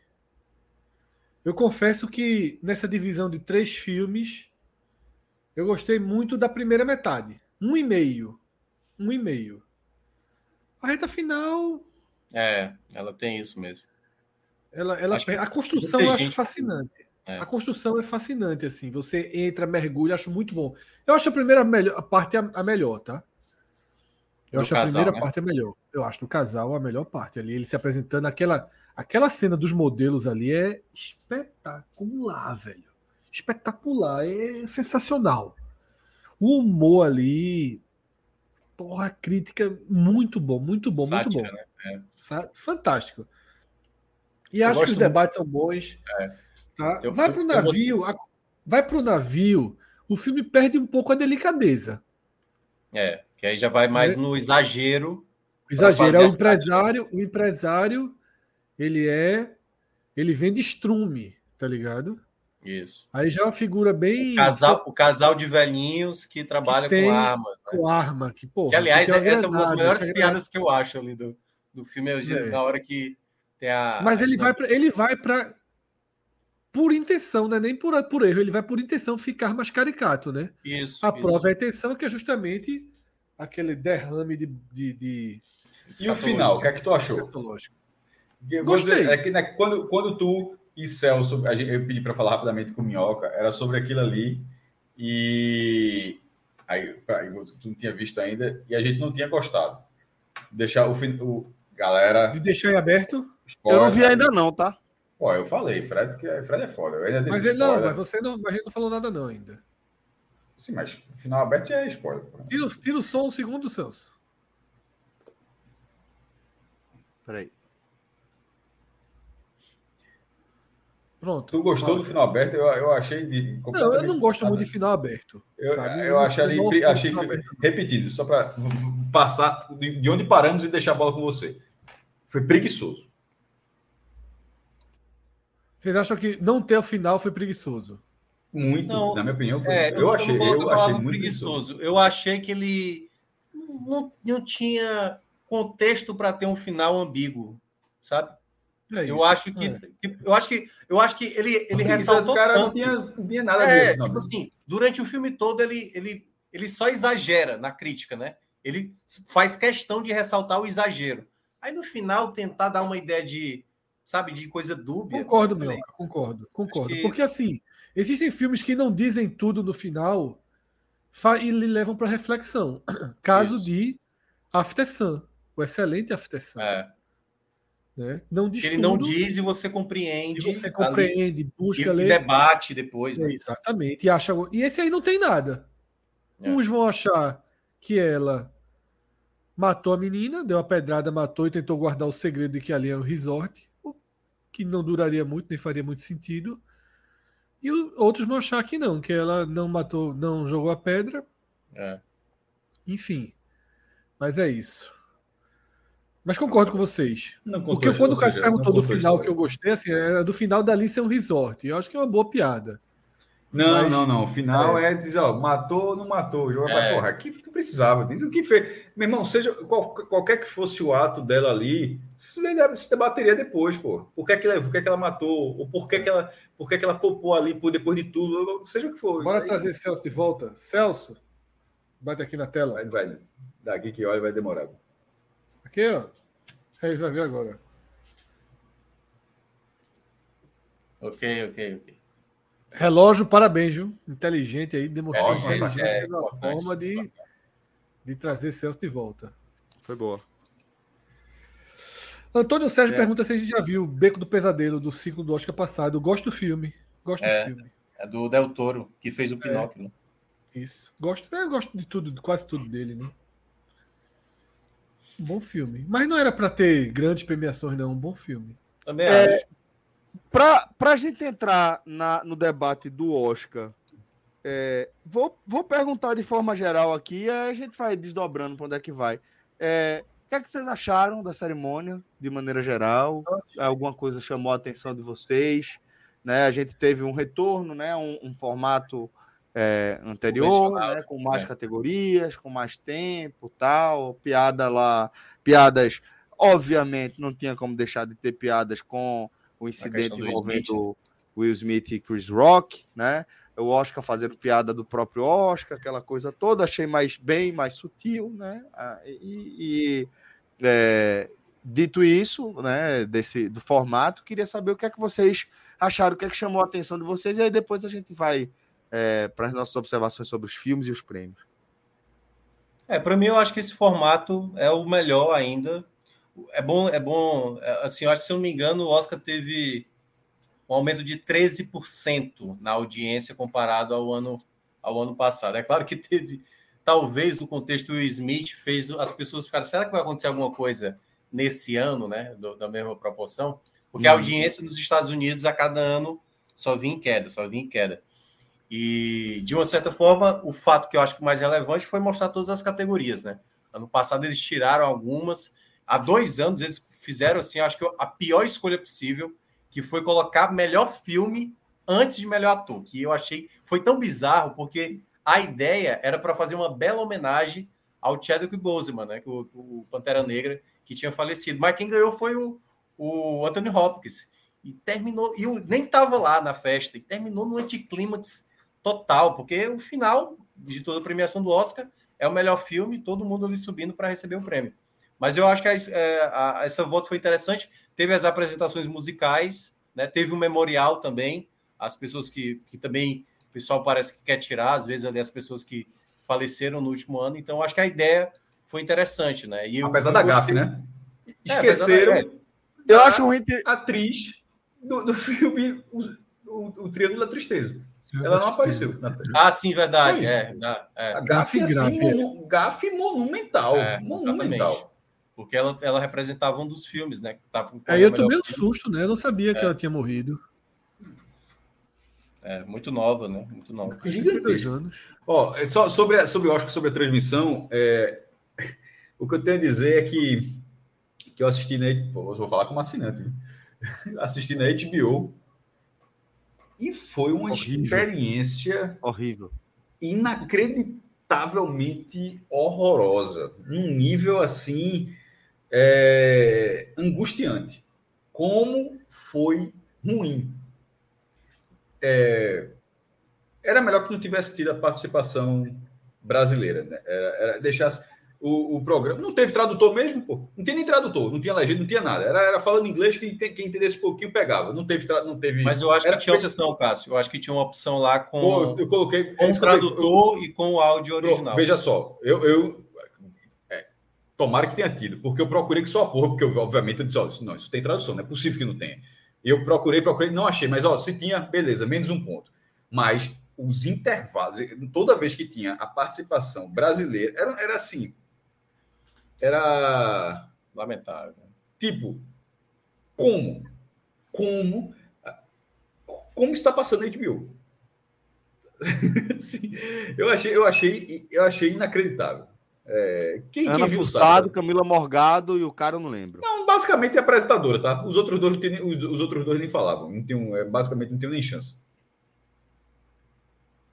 Eu confesso que nessa divisão de três filmes eu gostei muito da primeira metade. Um e meio. Um e meio. A reta final. É, ela tem isso mesmo. Ela, ela, a construção eu acho fascinante. É. A construção é fascinante, assim. Você entra, mergulha, acho muito bom. Eu acho a primeira melhor, a parte a, a melhor, tá? Eu do acho casal, a primeira né? parte a melhor. Eu acho do casal a melhor parte ali. Ele se apresentando, aquela, aquela cena dos modelos ali é espetacular, velho espetacular, é sensacional. O humor ali, porra, crítica muito bom, muito bom, Sátira, muito bom. Né? É. Fantástico. E eu acho que os debates muito. são bons. É. Tá? Eu, vai para o navio, a, vai para o navio, o filme perde um pouco a delicadeza. É, que aí já vai mais é. no exagero. Exagero é o empresário, o empresário, ele é, ele vende estrume, tá ligado? Isso. Aí já é uma figura bem. O casal, o casal de velhinhos que trabalha que com arma. Né? Com arma, que, pô. Que, aliás, que essa é uma das melhores piadas que eu acho ali do, do filme, é. na hora que tem a. Mas ele vai pra, ele vai para por intenção, não é nem por, por erro, ele vai por intenção ficar mais caricato, né? Isso. A isso. prova é a intenção, que é justamente aquele derrame de. de, de... E o final, o que é que tu achou? Gostei. É que né, quando, quando tu e Celso, eu pedi para falar rapidamente com o Minhoca, era sobre aquilo ali. E aí, tu não tinha visto ainda, e a gente não tinha gostado. Deixar o, o galera. De deixar em aberto? Spoiler, eu não vi ainda, não, tá? Pô, eu falei, Fred, que Fred é foda. mas ele não, mas você não, mas a gente não falou nada, não, ainda. Sim, mas final aberto já é spoiler. Tira, tira o som um segundo, Celso. Peraí. Pronto. Tu gostou do final aberto? Eu, eu achei de. Não, eu não gosto muito de final aberto. Eu, eu achei, ali, achei repetido, só para passar de onde paramos e deixar a bola com você. Foi preguiçoso. Vocês acham que não ter o final foi preguiçoso? Muito, não, na minha opinião, foi. É, eu, eu, achei, eu achei muito preguiçoso. preguiçoso. Eu achei que ele não, não tinha contexto para ter um final ambíguo, sabe? É eu acho que, é. que, eu acho que eu acho que ele ele ressaltou cara tanto. não tinha, não tinha nada é, mesmo, tipo assim, durante o filme todo ele ele ele só exagera na crítica, né? Ele faz questão de ressaltar o exagero. Aí no final tentar dar uma ideia de, sabe, de coisa dúbia. Concordo, meu, concordo, concordo. Que... Porque assim, existem filmes que não dizem tudo no final e lhe levam para reflexão. Caso Isso. de After Sun, o excelente After Sun. É. Né? Não diz Ele não diz e você compreende. E você compreende, ali, busca e, ler. E debate depois. Né? É, exatamente. E, acha... e esse aí não tem nada. É. Uns vão achar que ela matou a menina, deu uma pedrada, matou e tentou guardar o segredo de que ali era um resort, que não duraria muito, nem faria muito sentido. E outros vão achar que não, que ela não matou, não jogou a pedra. É. Enfim. Mas é isso. Mas concordo com vocês. Não Porque quando o Cássio perguntou do final que eu gostei, assim, era do final dali ser um resort. Eu acho que é uma boa piada. Não, Mas, não, não. O final é, é dizer, ó, matou ou não matou, joga é. pra porra. Aqui tu precisava, diz o que fez. Meu irmão, seja qual, qualquer que fosse o ato dela ali, se, se debateria depois, pô. Por que, que, ela, por que, que ela matou? Ou por que, que ela por que, que ela popou ali por depois de tudo? Seja o que for. Bora Aí, trazer Celso de volta. Celso, bate aqui na tela. Vai, vai. Daqui que olha vai demorar. Aqui, ó. Aí vai ver agora. Ok, ok, ok. Relógio, parabéns, viu? Inteligente aí, demonstrou Ótimo, inteligência é, na forma de, de trazer Celso de volta. Foi boa. Antônio Sérgio é. pergunta se a gente já viu Beco do Pesadelo do ciclo do Oscar passado. Eu gosto do filme. Gosto é, do filme. É do Del Toro, que fez o Pinóquio. Né? Isso. Gosto, eu gosto de tudo, de quase tudo dele, né? Um bom filme. Mas não era para ter grandes premiações, não. Um bom filme. Também é, acho. Para a gente entrar na, no debate do Oscar, é, vou, vou perguntar de forma geral aqui e a gente vai desdobrando para onde é que vai. É, o que, é que vocês acharam da cerimônia, de maneira geral? Alguma coisa chamou a atenção de vocês? Né? A gente teve um retorno, né? um, um formato é, anterior, né, com mais é. categorias, com mais tempo, tal, piada lá, piadas, obviamente não tinha como deixar de ter piadas com o incidente envolvendo Smith. Will Smith e Chris Rock, né? O Oscar fazendo piada do próprio Oscar, aquela coisa toda, achei mais bem mais sutil, né? Ah, e, e é, dito isso, né, desse do formato, queria saber o que é que vocês acharam, o que é que chamou a atenção de vocês, e aí depois a gente vai é, para as nossas observações sobre os filmes e os prêmios. É, para mim eu acho que esse formato é o melhor ainda. É bom, é bom, é, assim, eu acho que se eu não me engano, o Oscar teve um aumento de 13% na audiência comparado ao ano ao ano passado. É claro que teve talvez no contexto do Smith fez as pessoas ficaram, será que vai acontecer alguma coisa nesse ano, né, do, da mesma proporção? Porque a uhum. audiência nos Estados Unidos a cada ano só vinha em queda, só vinha em queda. E, de uma certa forma, o fato que eu acho que mais relevante foi mostrar todas as categorias, né? Ano passado eles tiraram algumas. Há dois anos eles fizeram, assim, acho que a pior escolha possível, que foi colocar melhor filme antes de melhor ator, que eu achei foi tão bizarro, porque a ideia era para fazer uma bela homenagem ao Chadwick Boseman, né? O, o Pantera Negra, que tinha falecido. Mas quem ganhou foi o, o Anthony Hopkins. E terminou, e eu nem estava lá na festa, e terminou no anticlímax total, porque o final de toda a premiação do Oscar é o melhor filme, todo mundo ali subindo para receber o prêmio. Mas eu acho que a, é, a, essa volta foi interessante. Teve as apresentações musicais, né? Teve o um memorial também. As pessoas que, que também o pessoal parece que quer tirar, às vezes ali as pessoas que faleceram no último ano. Então acho que a ideia foi interessante, né? E eu, apesar eu da gafe, né? É, Esqueceram. É, eu acho ruim atriz do, do filme o, o, o Triângulo da Tristeza. Ela não apareceu. Ah, sim, verdade. É, é. A gafe, assim, monu, gafe monumental. É, monumental. Exatamente. Porque ela, ela representava um dos filmes, né? Aí eu tomei um susto, né? Eu não sabia que é. ela tinha morrido. É, muito nova, né? Muito nova. Gigantesco. anos. Ó, é só sobre, sobre o Oscar, sobre a transmissão, é, o que eu tenho a dizer é que, que eu assisti na. Vou falar como assinante. Assisti na HBO e foi uma horrível. experiência horrível, inacreditavelmente horrorosa, num nível assim é, angustiante. Como foi ruim. É, era melhor que não tivesse tido a participação brasileira, né? Era, era deixasse o, o, programa. Não teve tradutor mesmo, pô. Não tinha nem tradutor, não tinha legenda, não tinha nada. Era, era falando inglês que quem entendesse um pouquinho pegava. Não teve, não teve. Mas eu acho que tinha opção, Cássio. Eu acho que tinha uma opção lá com. Pô, eu coloquei com o tradutor eu, e com o áudio original. veja só, eu, eu é, tomara que tenha tido, porque eu procurei que só a porra, porque eu, obviamente eu disse, ó, não, isso tem tradução, não é possível que não tenha. Eu procurei, procurei, não achei, mas ó, se tinha, beleza, menos um ponto. Mas os intervalos, toda vez que tinha a participação brasileira, era, era assim, era lamentável. Tipo, como? Como? Como está passando a HBO? Sim, eu achei, eu achei, eu achei inacreditável. É, quem, Ana quem viu sabe? Camila Morgado e o cara eu não lembro. Não, basicamente é apresentadora, tá? Os outros dois, os outros dois nem falavam. Não tem, é, basicamente não tem nem chance.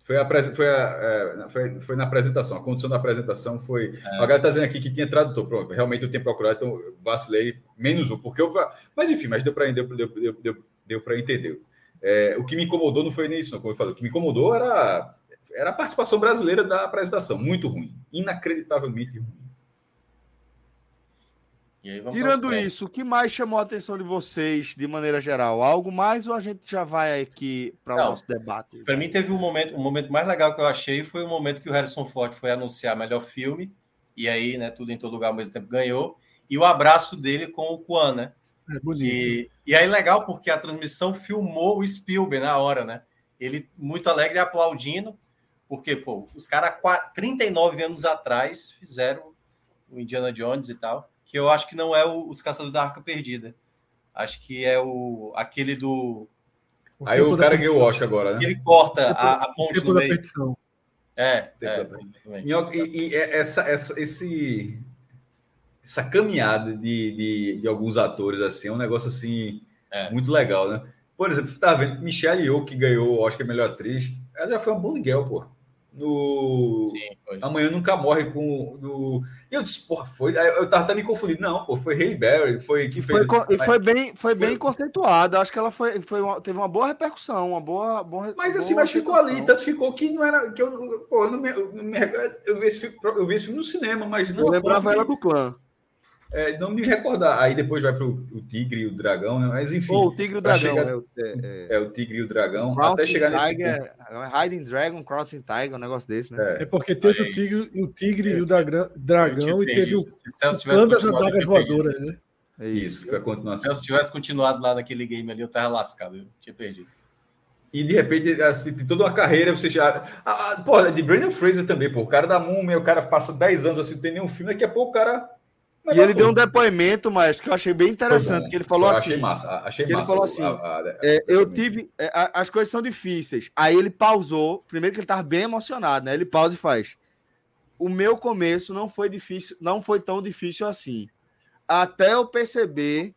Foi, a, foi, a, é, foi, foi, na apresentação. A condição da apresentação foi. É. A galera está dizendo aqui que tinha tradutor. Pronto, realmente eu tenho procurado, então vacilei menos um. Porque eu, mas enfim, mas deu para deu, deu, deu, deu para entender. É, o que me incomodou não foi nem isso, não, como eu falei. O que me incomodou era, era a participação brasileira da apresentação. Muito ruim. Inacreditavelmente ruim. Tirando isso, o que mais chamou a atenção de vocês de maneira geral? Algo mais ou a gente já vai aqui para o nosso debate? Para mim teve um momento, um momento mais legal que eu achei foi o momento que o Harrison Ford foi anunciar melhor filme e aí, né, tudo em todo lugar ao mesmo tempo ganhou e o abraço dele com o Kwan, né? É bonito. E, e aí legal porque a transmissão filmou o Spielberg na hora, né? Ele muito alegre aplaudindo, porque pô, os caras 39 anos atrás fizeram o Indiana Jones e tal que eu acho que não é o, os Caçadores da Arca Perdida. Acho que é o aquele do. O Aí o cara ganhou o Oscar agora, né? Ele corta a, a ponte no meio. Petição. É, é e, e, essa, essa, esse, essa caminhada de, de, de, alguns atores assim é um negócio assim é. muito legal, né? Por exemplo, tá vendo Michelle Yeoh que ganhou o Oscar melhor atriz, ela já foi uma Bond Girl, pô no Sim, Amanhã Nunca Morre com no... eu disse, porra, foi eu tava até me confundindo, não, pô, foi Ray Berry, foi que fez foi, foi bem foi, foi. bem conceituado, acho que ela foi, foi uma, teve uma boa repercussão, uma boa, boa Mas assim, mas ficou ali, tanto ficou que não era que eu, pô, eu não me, eu, não me, eu vi esse filme, eu vi esse filme no cinema, mas não eu lembrava ela do clã. É, não me recordar. Aí depois vai para o Tigre e o Dragão, né? Mas enfim. o Tigre e o Dragão. Chegar, é, é, é, o Tigre e o Dragão. até chegar nesse. Tiger, é Hiding Dragon, Crouching Tiger, um negócio desse, né? É, é porque teve aí, o Tigre, o tigre e o Dragão e teve o, o das Adagas Voadoras, né? É isso, isso foi a continuação. Se eu tivesse continuado lá naquele game ali, eu tava lascado, eu tinha perdido. E de repente, assim, tem toda uma carreira, você já. Ah, ah, pô, de Brandon Fraser também, pô. O cara da Múmia, o cara passa 10 anos assim, não tem nenhum filme, daqui a pouco o cara e ele deu um depoimento, mas que eu achei bem interessante, que ele falou eu assim. Achei massa, achei massa. Ele falou assim: a, a, a, é, eu tive. É, as coisas são difíceis. Aí ele pausou. Primeiro que ele estava bem emocionado, né? Ele pausa e faz. O meu começo não foi difícil, não foi tão difícil assim. Até eu perceber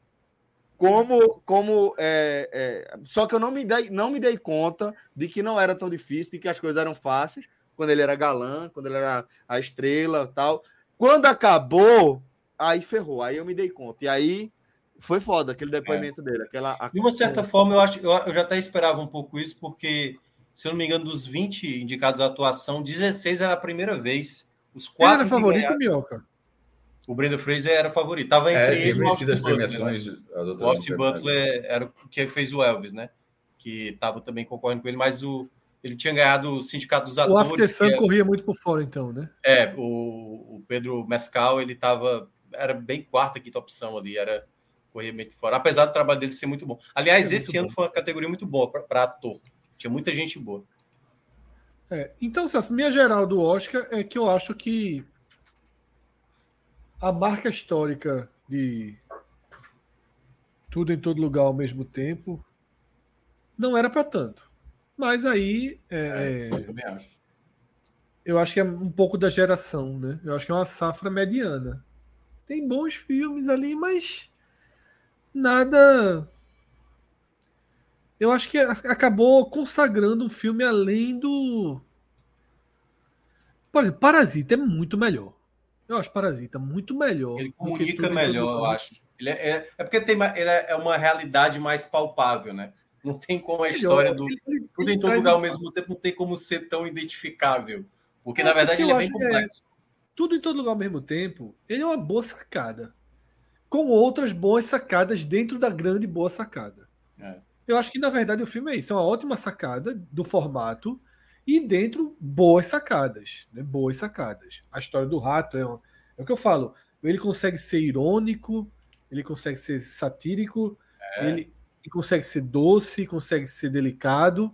como. como é, é, só que eu não me, dei, não me dei conta de que não era tão difícil, de que as coisas eram fáceis, quando ele era galã, quando ele era a estrela tal. Quando acabou, aí ferrou, aí eu me dei conta. E aí foi foda aquele depoimento é. dele. Aquela, De uma certa forma, eu, acho, eu, eu já até esperava um pouco isso, porque, se eu não me engano, dos 20 indicados à atuação, 16 era a primeira vez. Os quatro. Era favorito, Minhoca? O Brenda Fraser era o favorito. Tava É, entre tinha ele e o Austin Butler, né? premiações. O Austin Butler era o que fez o Elvis, né? Que estava também concorrendo com ele, mas o, ele tinha ganhado o Sindicato dos O Atores. After Sun que é- corria muito por fora, então, né? É, o, o Pedro Mescal, ele tava. Era bem quarta, quinta opção ali, era correr meio que fora. Apesar do trabalho dele ser muito bom. Aliás, É esse ano bom. foi uma categoria muito boa para ator. Tinha muita gente boa. É, então, Celso, minha geral do Oscar é que eu acho que a marca histórica de tudo em todo lugar ao mesmo tempo não era para tanto. Mas aí é, Eu também acho. eu acho que é um pouco da geração, né? Eu acho que é uma safra mediana. Tem bons filmes ali, mas nada. Eu acho que acabou consagrando um filme além do. Por exemplo, Parasita é muito melhor. Eu acho Parasita muito melhor. Ele comunica melhor, eu acho. Ele é, é, é porque tem, é é uma realidade mais palpável, né? Não tem como a Melhor. história do Ele- ele- tudo em todo lugar ao mesmo tempo não tem como ser tão identificável. Porque, É, na verdade, porque ele é bem é- complexo. Tudo em todo lugar ao mesmo tempo, ele é uma boa sacada. Com outras boas sacadas dentro da grande boa sacada. É. Eu acho que, na verdade, o filme é isso. É uma ótima sacada do formato e dentro boas sacadas. Né? Boas sacadas. A história do rato é, um- é o que eu falo. Ele consegue ser irônico, ele consegue ser satírico, É. ele, ele consegue ser doce, consegue ser delicado,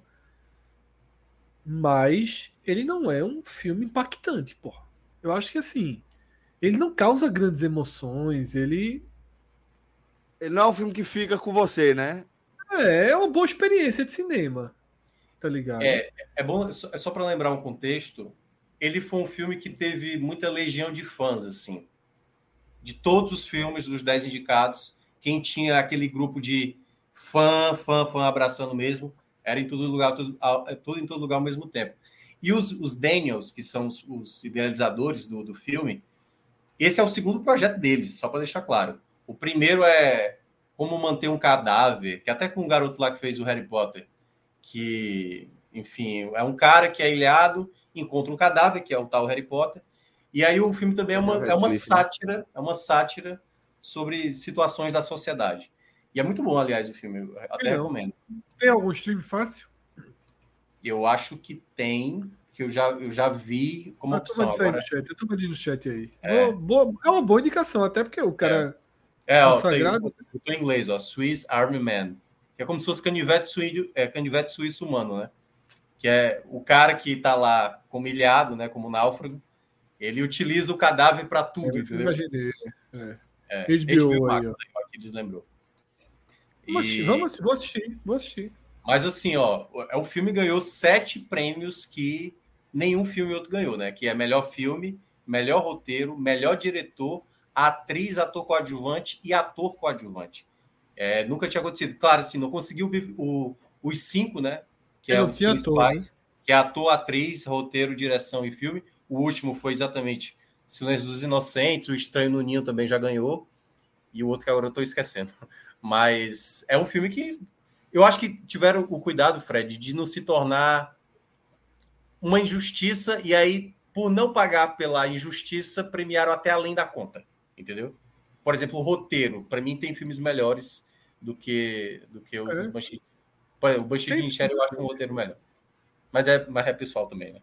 mas ele não é um filme impactante, pô. Eu acho que assim, ele não causa grandes emoções, ele Ele não é um filme que fica com você, né? é, é uma boa experiência de cinema. Tá ligado? É, é bom, é só, é só para lembrar um contexto. Ele foi um filme que teve muita legião de fãs, assim. De todos os filmes dos 10 indicados, quem tinha aquele grupo de fã, fã, fã abraçando mesmo, era em todo lugar, tudo, é tudo em todo lugar ao mesmo tempo. E os, os Daniels, que são os, os idealizadores do, do filme, esse é o segundo projeto deles, só para deixar claro. O primeiro é como manter um cadáver, que até com o garoto lá que fez o Harry Potter, que, enfim, é um cara que é ilhado, encontra um cadáver, que é o tal Harry Potter, e aí o filme também é uma, é uma sátira, é uma sátira sobre situações da sociedade. E é muito bom, aliás, o filme, eu até Legal. recomendo. Tem algum stream fácil? Eu acho que tem, que eu já, eu já vi como Ah, opção. disso aí Agora, no chat, toma disso no chat aí. É. Boa- boa- é uma boa indicação, até porque o cara. é, ó, tem, consagrado. eu tô em inglês, ó, Swiss Army Man, que é como se fosse canivete suíço, é, canivete suíço humano, né? Que é o cara que tá lá como ilhado, né, como náufrago, ele utiliza o cadáver para tudo, É que eu entendeu? imaginei. É. É, HBO Max, aí, ó. né, que deslembrou. Vamos E- vamos vou assistir, vou assistir. Mas assim, ó, o o filme ganhou sete prêmios que nenhum filme outro ganhou, né? Que é melhor filme, melhor roteiro, melhor diretor, atriz, ator coadjuvante e ator coadjuvante. É, nunca tinha acontecido. Claro, assim, não conseguiu o- os cinco, né? Que E é os tinha ator, né? principais, que é ator, atriz, roteiro, direção e filme. O último foi exatamente Silêncio dos Inocentes, o Estranho no Ninho também já ganhou, e o outro que agora eu estou esquecendo. Mas é um filme que eu acho que tiveram o cuidado, Fred, de não se tornar uma injustiça e aí, por não pagar pela injustiça, premiaram até além da conta, entendeu? Por exemplo, o roteiro. Para mim, tem filmes melhores do que, do que os É. Banshee. O Banshee de Inisherin eu acho um roteiro melhor. Mas é, mas é pessoal também, né?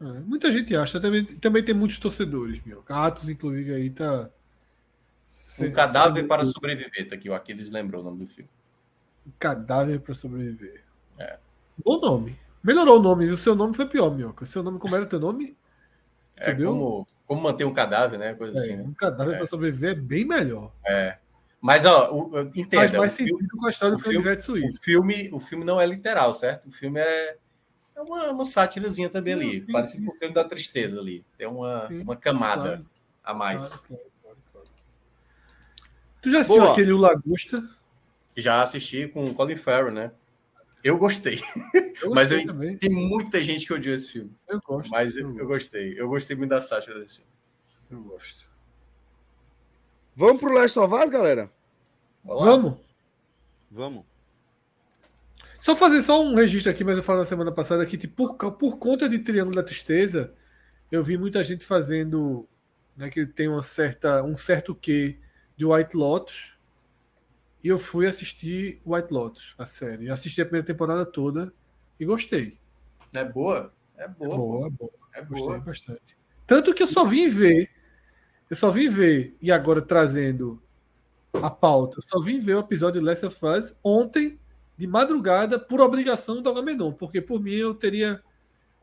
É, muita gente acha, também, também tem muitos torcedores, meu. Atos, inclusive, aí tá. Um cadáver para sobreviver, tá aqui, ó. Aqui eles lembrou o nome do filme. Um cadáver para sobreviver. É. Bom nome. Melhorou o nome. O seu nome foi pior, Minhoca. O seu nome, como era o teu nome? É Entendeu? como, como manter um cadáver, né? Coisa É, assim. né? um cadáver É. para sobreviver é bem melhor. Mas, ó, o, o- Faz entenda, mais o, filme, sentido com a história o do filme- canivete o, suíço. filme, o filme não é literal, certo? O filme é, é uma, uma sátirazinha também Não, ali. sim, Parece sim, com o filme da tristeza ali. Tem uma, Sim, uma camada Claro, a mais. claro, claro, claro, claro. Tu já assistiu Boa. aquele O Lagosta? Já assisti com o Colin Farrell, né? Eu gostei. Eu Mas eu- também. Tem muita gente que odiou esse filme. Eu gosto. Mas eu, eu, gostei. Eu gostei muito da sátira desse filme. eu gosto. Vamos pro Last of Us, galera? Vamos lá? Vamos. Vamos. Só fazer só um registro aqui, mas eu falei na semana passada que tipo, por, por conta de Triângulo da Tristeza, eu vi muita gente fazendo né, que tem uma certa, um certo quê de White Lotus. E eu fui assistir White Lotus, a série. Assisti a primeira temporada toda e gostei. É boa? É boa. É boa, é boa. É Gostei boa. bastante. Tanto que eu só vim ver, eu só vim ver, e agora trazendo a pauta, eu só vim ver o episódio de Last of Us ontem, de madrugada, por obrigação do Agamenon, porque por mim eu teria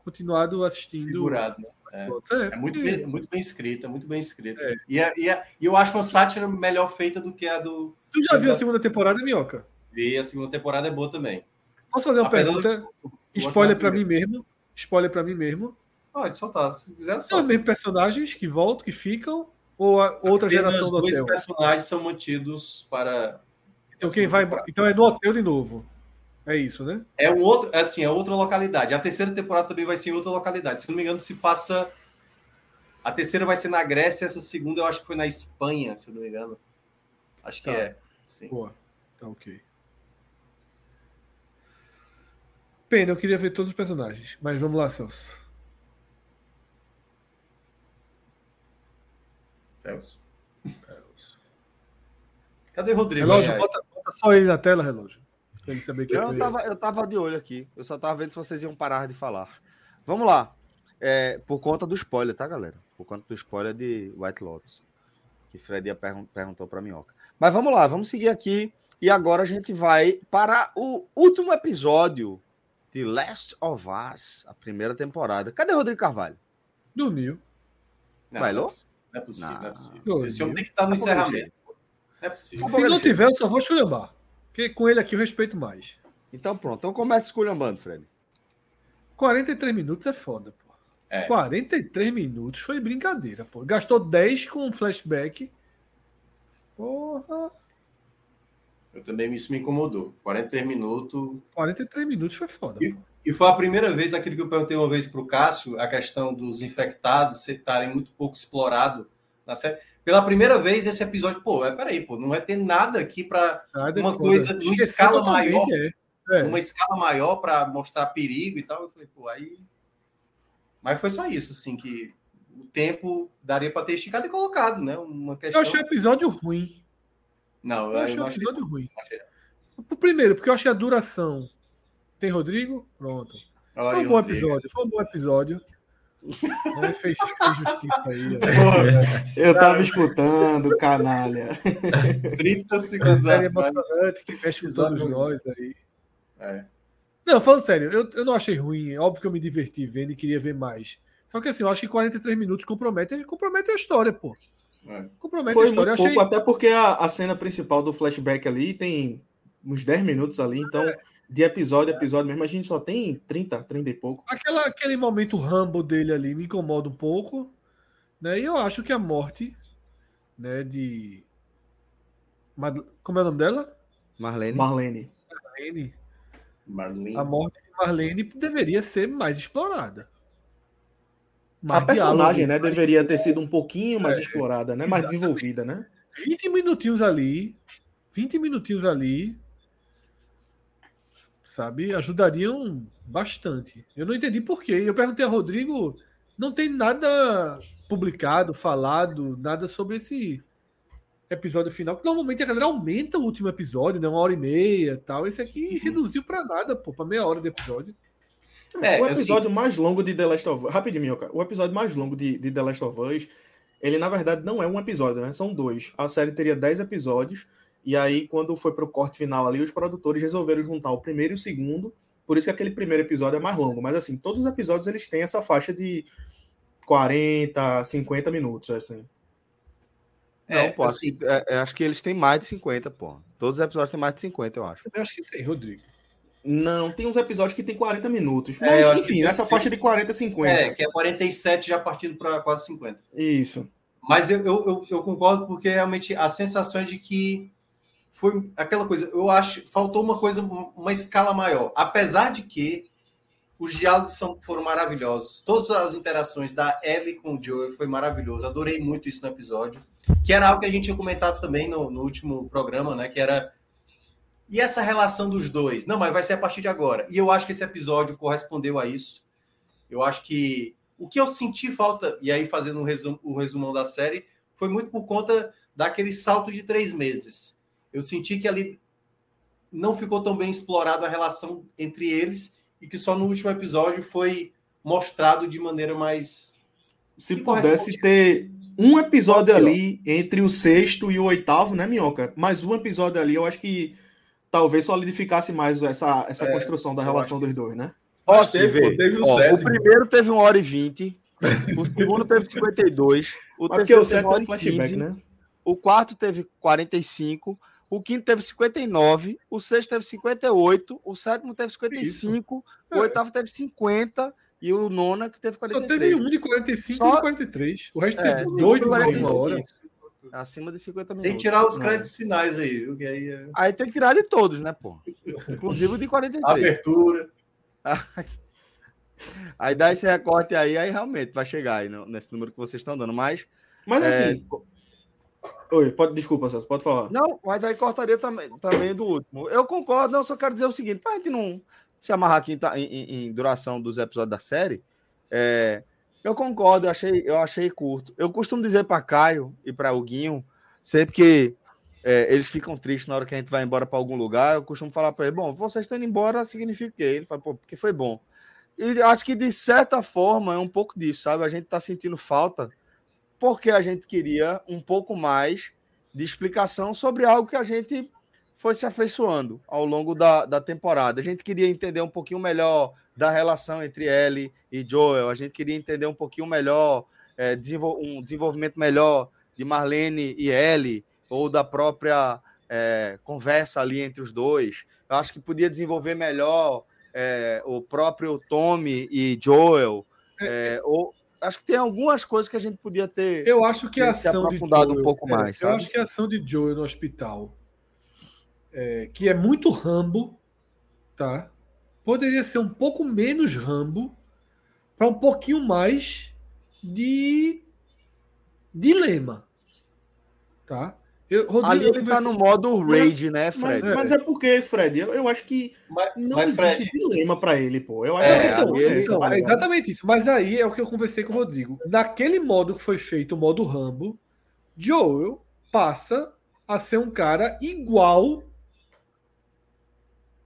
continuado assistindo. Segurado. né? É. É, É muito bem, muito bem escrita, muito bem escrita. É. E, é- e, é- e eu acho uma sátira melhor feita do que a do. Tu já viu a segunda temporada, Minhoca? E a segunda temporada é boa também. Posso fazer uma Apesar pergunta? do- Spoiler do- pra mim mesmo. Spoiler pra mim mesmo. Pode soltar, se quiser, São os mesmos personagens que voltam, que ficam? Ou a outra Apenas geração do dois hotel? personagens são mantidos para. Então quem vai. Então é no hotel de novo. É isso, né? É um outro, é assim, é outra localidade. A terceira temporada também vai ser em outra localidade. Se não me engano, se passa. A terceira vai ser na Grécia, essa segunda eu acho que foi na Espanha, se não me engano. Acho que Tá. é. Sim. Boa. Tá ok. Pena, eu queria ver todos os personagens. Mas vamos lá, Celso. Celso. Cadê Rodrigo? Relógio, Aí, bota, bota só ele na tela, relógio. Pra ele saber que Eu eu tava, eu tava de olho aqui. Eu só tava vendo se vocês iam parar de falar. Vamos lá. É, por conta do spoiler, tá, galera? Por conta do spoiler de White Lotus. Que Fred ia pergun- perguntou pra Minhoca. Mas vamos lá, vamos seguir aqui. E agora a gente vai para o último episódio de Last of Us, a primeira temporada. Cadê Rodrigo Carvalho? Dormiu. Não, Bailou? Não é possível, não é possível. Não é possível. Esse homem tem que estar no Tá encerramento. Não é possível. Se não tiver, eu só vou esculhambar. Porque com ele aqui eu respeito mais. Então pronto, então começa esculhambando, Fred. 43 minutos é foda, pô. É. 43 minutos foi brincadeira, pô. Gastou 10 com um flashback. Porra. Eu também isso me incomodou. 43 minutos. 43 minutos foi foda. E-. E foi a primeira vez, aquilo que eu perguntei uma vez para o Cássio, a questão dos infectados estarem muito pouco explorado na série. Pela primeira vez, esse episódio, pô, é, peraí, pô, não vai ter nada aqui para é uma foda. coisa numa Esqueceu escala totalmente, maior. é. É. uma escala maior para mostrar perigo e tal. Eu falei, pô, aí. Mas foi só isso, assim, que tempo daria para ter esticado e colocado, né? Uma Eu questão. achei o episódio ruim. Não, Eu eu, achei não o achei. episódio ruim. não achei. Primeiro, porque eu achei a duração. Tem Rodrigo? Pronto. Olha Foi um bom Rodrigo. episódio. Foi um bom episódio. Ele fez, fez justiça aí. Eu tava escutando, canalha. 30 Uma segundos atrás. emocionante que mexe com todos nós aí. É. Não, falando sério, eu, eu não achei ruim. Óbvio que eu me diverti vendo e queria ver mais. Só que assim, eu acho que 43 minutos compromete, compromete a história, pô. É. Compromete a Foi história. Eu muito achei, pouco, até porque a, a cena principal do flashback ali tem uns 10 minutos ali, então de episódio a episódio mesmo, a gente só tem 30, 30 e pouco. aquela, aquele momento rambo dele ali me incomoda um pouco. Né? E eu acho que a morte né, de. Mad- Como é o nome dela? Marlene. Marlene. Marlene. Marlene. A morte de Marlene deveria ser mais explorada. A Mais personagem, né, diálogo, mais- deveria ter sido um pouquinho mais explorada, né, mais exatamente. desenvolvida, né? 20 minutinhos ali, 20 minutinhos ali, sabe, ajudariam bastante. Eu não entendi por quê. Eu perguntei a Rodrigo, não tem nada publicado, falado, nada sobre esse episódio final. que Normalmente a galera aumenta o último episódio, né, uma hora e meia, tal. Esse aqui reduziu pra nada, pô, pra meia hora de episódio. É, o assim- episódio mais longo de The Last of Us. Rapidinho, Minhoca. O episódio mais longo de, de The Last of Us, ele na verdade não é um episódio, né? São dois. A série teria 10 episódios. E aí, quando foi pro corte final ali, os produtores resolveram juntar o primeiro e o segundo. Por isso que aquele primeiro episódio é mais longo. Mas assim, todos os episódios eles têm essa faixa de 40, 50 minutos, assim. É, Não, pô, assim, acho, que, é, é, acho que eles têm mais de 50, pô. Todos os episódios têm mais de 50, eu acho. Eu acho que tem, Rodrigo. Não, tem uns episódios que tem 40 minutos. É, Mas, acho enfim, nessa tem- faixa de 40, 50. é, que é 47 já partindo para quase 50. Isso. Mas eu, eu, eu, eu concordo porque realmente a sensação é de que foi aquela coisa. Eu acho faltou uma coisa, uma escala maior. Apesar de que os diálogos são, foram maravilhosos. Todas as interações da Ellie com o Joel foi maravilhoso. Adorei muito isso no episódio. Que era algo que a gente tinha comentado também no, no último programa, né? Que era. E essa relação dos dois? Não, mas vai ser a partir de agora. E eu acho que esse episódio correspondeu a isso. Eu acho que O que eu senti falta, e aí fazendo um resumo, o resumão da série, foi muito por conta daquele salto de três meses. Eu senti que ali não ficou tão bem explorada a relação entre eles e que só no último episódio foi mostrado de maneira mais. Se pudesse ter um episódio ali entre o sexto e o oitavo, né, Minhoca? Mais um episódio ali, eu acho que talvez solidificasse mais essa, essa é, construção da relação dos dois, né? Posso teve, teve um Ó, o primeiro teve 1 hora e 20, o segundo teve 52, o Mas terceiro teve 1 hora e flashback, 15, né? o quarto teve 45, o quinto teve 59, o sexto teve 58, o sétimo teve 55, Isso. o oitavo teve 50 e o nono que teve 43. Só teve um de 45 Só... e 43. O resto é, teve dois de uma hora. Acima de 50 minutos. Tem que tirar os créditos finais aí, viu? Aí, é... aí tem que tirar de todos, né, pô? Inclusive o de 43. Abertura. aí dá esse recorte aí, aí realmente vai chegar aí nesse número que vocês estão dando. Mas. Mas assim. É... Oi, pode, desculpa, Celso, pode falar. Não, mas aí cortaria também, também do último. Eu concordo, não, só quero dizer o seguinte: pra gente não se amarrar aqui em, em, em duração dos episódios da série, é, eu concordo, eu achei, eu achei curto. Eu costumo dizer para Caio e para o Guinho, sempre que é, eles ficam tristes na hora que a gente vai embora para algum lugar, eu costumo falar para ele: bom, vocês estão indo embora significa o quê? Ele fala, pô, porque foi bom. E acho que de certa forma é um pouco disso, sabe? A gente está sentindo falta porque a gente queria um pouco mais de explicação sobre algo que a gente foi se afeiçoando ao longo da, da temporada. A gente queria entender um pouquinho melhor da relação entre Ellie e Joel, a gente queria entender um pouquinho melhor, é, desenvol um desenvolvimento melhor de Marlene e Ellie, ou da própria é, conversa ali entre os dois. Eu acho que podia desenvolver melhor é, o próprio Tommy e Joel. É, ou, acho que tem algumas coisas que a gente podia ter. Eu acho que a ação de Joel, um pouco é, mais. Eu acho que a ação de Joel no hospital é, que é muito Rambo, tá? Poderia ser um pouco menos Rambo para um pouquinho mais de dilema, tá? Eu, Rodrigo, Ali ele tá no modo rage, né, Fred? Mas, mas, é porque, Fred, eu, eu acho que mas, não mas existe Fred... dilema para ele, pô. Eu acho é, que então, ele, então, é exatamente isso. Mas aí é o que eu conversei com o Rodrigo. Naquele modo que foi feito, o modo Rambo, Joel passa a ser um cara igual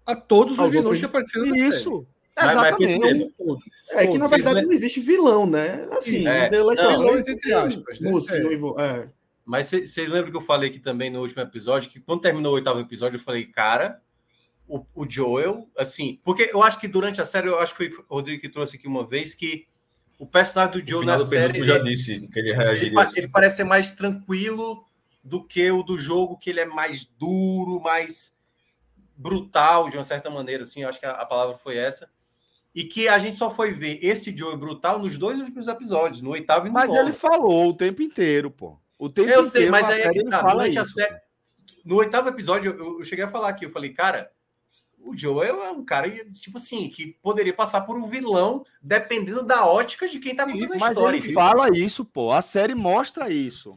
a todos os vilões que apareceram na Isso. Série. Exatamente. Mas, é que na verdade não existe vilão, né? Assim, é, The Last of Us entre aspas, né? é. é. Mas vocês lembram que eu falei aqui também no último episódio que quando terminou o oitavo episódio eu falei, cara, o, o Joel, assim, porque eu acho que durante a série, eu acho que foi o Rodrigo que trouxe aqui uma vez que o personagem do Joel na do série. já disse que ele reagiria. Ele, assim. ele parece ser mais tranquilo do que o do jogo, que ele é mais duro, mais brutal, de uma certa maneira, assim, acho que a, a, palavra foi essa. E que a gente só foi ver esse Joey brutal nos dois últimos episódios, no oitavo e no Mas nono. ele falou o tempo inteiro, pô. O tempo eu inteiro. sei, mas aí é que tá, durante a série. No oitavo episódio, eu, eu, cheguei a falar aqui, eu falei, cara, o Joel é um cara, tipo assim, que poderia passar por um vilão, dependendo da ótica de quem tá contando isso, a história. Mas ele viu? fala isso, pô. A série mostra isso.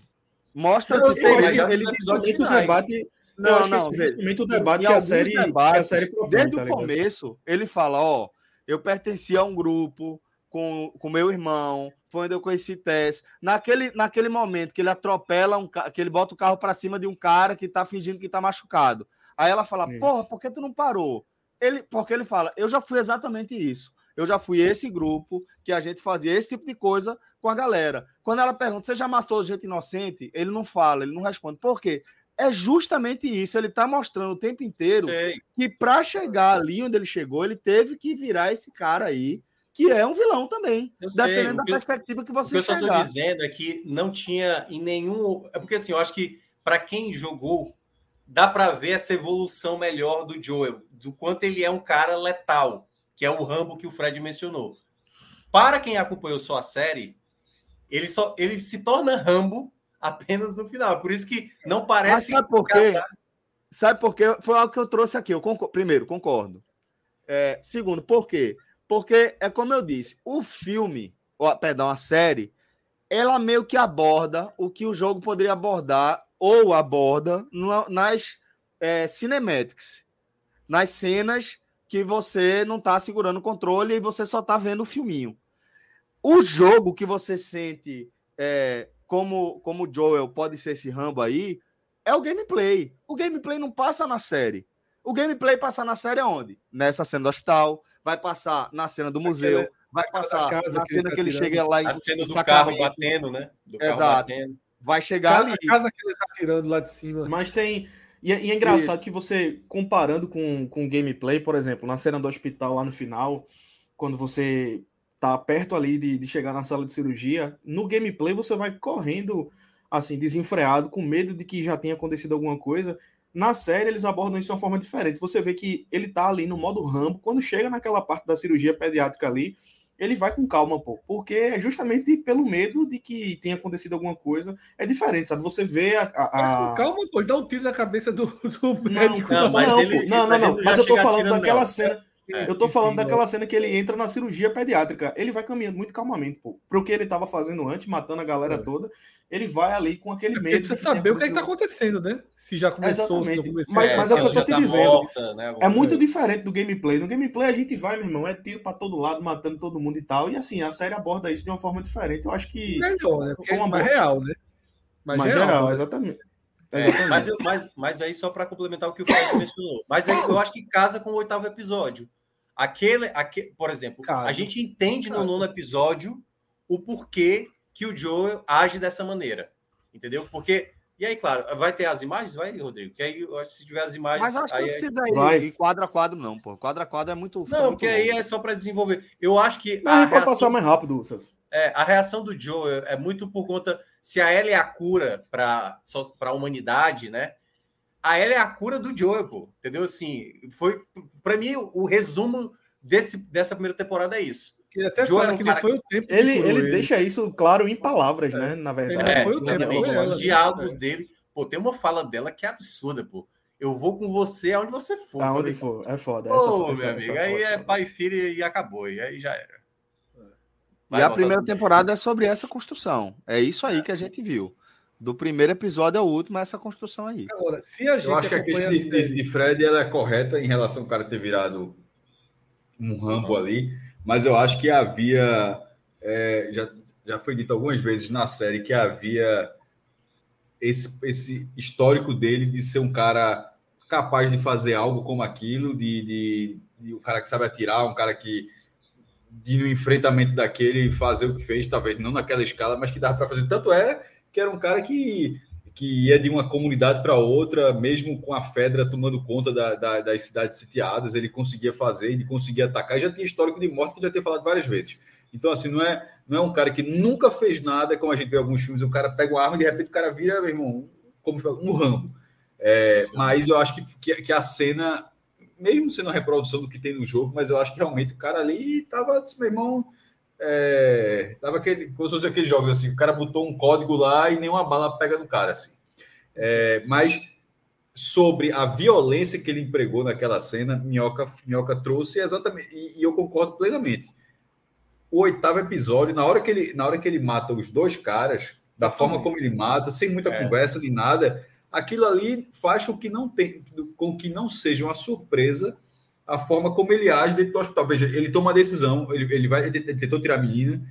Mostra eu que sei, ele, ele, ele debate não, não. Principalmente o debate que a série, debates, que a série propõe, Desde tá o começo, ele fala: Ó, eu pertencia a um grupo com, com meu irmão, foi onde eu conheci Tess. Naquele, naquele momento que ele atropela, um, que ele bota o carro para cima de um cara que tá fingindo que tá machucado. Aí ela fala: isso. Porra, por que tu não parou? Ele, porque ele fala: Eu já fui exatamente isso. Eu já fui esse grupo que a gente fazia esse tipo de coisa com a galera. Quando ela pergunta, você já matou gente inocente? Ele não fala, ele não responde. Por quê? É justamente isso. Ele está mostrando o tempo inteiro Sei. que para chegar ali onde ele chegou, ele teve que virar esse cara aí, que é um vilão também. Eu dependendo sei. da perspectiva que você O que eu estou dizendo é que não tinha em nenhum. É porque assim, eu acho que para quem jogou, dá para ver essa evolução melhor do Joel, do quanto ele é um cara letal, que é o Rambo que o Fred mencionou. Para quem acompanhou só a série, ele só ele se torna Rambo apenas no final. Por isso que não parece. Mas sabe por quê? Sabe por quê? Foi algo que eu trouxe aqui. Eu concordo. Primeiro, concordo. É, segundo, por quê? Porque é como eu disse, o filme, ou, perdão, a série, ela meio que aborda o que o jogo poderia abordar ou aborda no, nas é, cinematics, nas cenas que você não está segurando o controle e você só está vendo o filminho. o jogo que você sente é, como, como o Joel pode ser esse Rambo aí é o gameplay. O gameplay não passa na série. O gameplay passa na série aonde? Nessa cena do hospital, vai passar na cena do museu, Aquela, vai passar na que cena que ele, tá chega lá e a cena do carro batendo, né? Do Exato. Batendo. Vai chegar ali. A casa que ele tá tirando lá de cima. Mas tem e, é, e é engraçado Isso. que você, comparando com, com gameplay, por exemplo, na cena do hospital lá no final, quando você tá perto ali de, de chegar na sala de cirurgia, no gameplay você vai correndo, assim, desenfreado, com medo de que já tenha acontecido alguma coisa. Na série, eles abordam isso de uma forma diferente. Você vê que ele tá ali no modo rambo, quando chega naquela parte da cirurgia pediátrica ali, ele vai com calma, pô, porque é justamente pelo medo de que tenha acontecido alguma coisa. É diferente, sabe? Você vê a. a, a... Calma, pô, ele dá um tiro na cabeça do, do médico. Não, mas não, ele, não, não, não, mas eu tô falando daquela cena. É, eu tô falando sim, daquela cena que ele entra na cirurgia pediátrica. Ele vai caminhando muito calmamente, pô. Pro que ele tava fazendo antes, matando a galera é. toda. Ele vai ali com aquele é medo. Precisa saber o que, é que tá acontecendo, né? Se já começou, se começou. Mas, mas é, o que eu tô te tá dizendo. Morta, né, é muito diferente do gameplay. No gameplay a gente vai, meu irmão, é tiro pra todo lado, matando todo mundo e tal. E assim, a série aborda isso de uma forma diferente. Eu acho que. Melhor, né? Porque foi uma é mais real, né? Mais, mais real, real, exatamente. É, mas, mas, mas aí, só para complementar o que o Fred mencionou, mas aí eu acho que casa com o oitavo episódio. Aquele, aquele por exemplo, Cara, a gente entende no nono episódio o porquê que o Joel age dessa maneira. Entendeu? Porque. E aí, claro, vai ter as imagens? Vai, Rodrigo? Que aí eu acho que se tiver as imagens. Mas acho que não precisa ir, vai. quadro a quadro, não, pô. Quadro a quadro é muito. Não, porque aí é só para desenvolver. Eu acho que. Não, a reação, passar mais rápido, Celso. É, a reação do Joe é muito por conta. Se a Ellie é a cura para a humanidade, né? A ela é a cura do Joe, pô. Entendeu? Assim, foi para mim o resumo desse, dessa primeira temporada é isso. Ele até Joe fala é um que não foi o tempo. Ele, ele, ele, deixa isso claro em palavras, é. né? Na verdade. É, foi o tempo. Ela, os diálogos é. dele. Pô, tem uma fala dela que é absurda, pô. Eu vou com você aonde você for. Aonde for, é foda. Pô, essa, meu amigo, essa aí é pai e filho e acabou. E aí já era. Vai e a primeira temporada é sobre essa construção. É isso aí que a gente viu. Do primeiro episódio ao último, essa construção aí. Agora, se a gente Eu acho que a questão de, de, de, Fred ela é correta em relação ao cara ter virado um Rambo uhum. ali, mas eu acho que havia. É, já, já foi dito algumas vezes na série que havia esse, esse histórico dele de ser um cara capaz de fazer algo como aquilo, de, de, de um cara que sabe atirar, um cara que de no enfrentamento daquele fazer o que fez, talvez não naquela escala, mas que dava para fazer. Tanto é que era um cara que, que ia de uma comunidade para outra, mesmo com a Fedra tomando conta da, da, das cidades sitiadas, ele conseguia fazer, ele conseguia atacar, e já tinha histórico de morte que já tinha falado várias vezes. Então, assim, não é, não é um cara que nunca fez nada, como a gente vê em alguns filmes, o cara pega uma arma e de repente o cara vira, meu irmão, como um rambo. É, mas eu acho que, que, que, a cena, mesmo sendo a reprodução do que tem no jogo, mas eu acho que realmente o cara ali tava, meu irmão, é, tava aquele, como se fosse aqueles jogos assim, o cara botou um código lá e nenhuma bala pega no cara, assim. É, mas sobre a violência que ele empregou naquela cena, Minhoca, Minhoca trouxe exatamente, e, e, eu concordo plenamente. O oitavo episódio, na hora que ele, na hora que ele mata os dois caras, da forma como ele mata, sem muita é. conversa nem nada, aquilo ali faz com que não tem, com que não seja uma surpresa a forma como ele age dentro do hospital. Veja, ele toma uma decisão, ele, ele vai, ele tentou tirar a menina,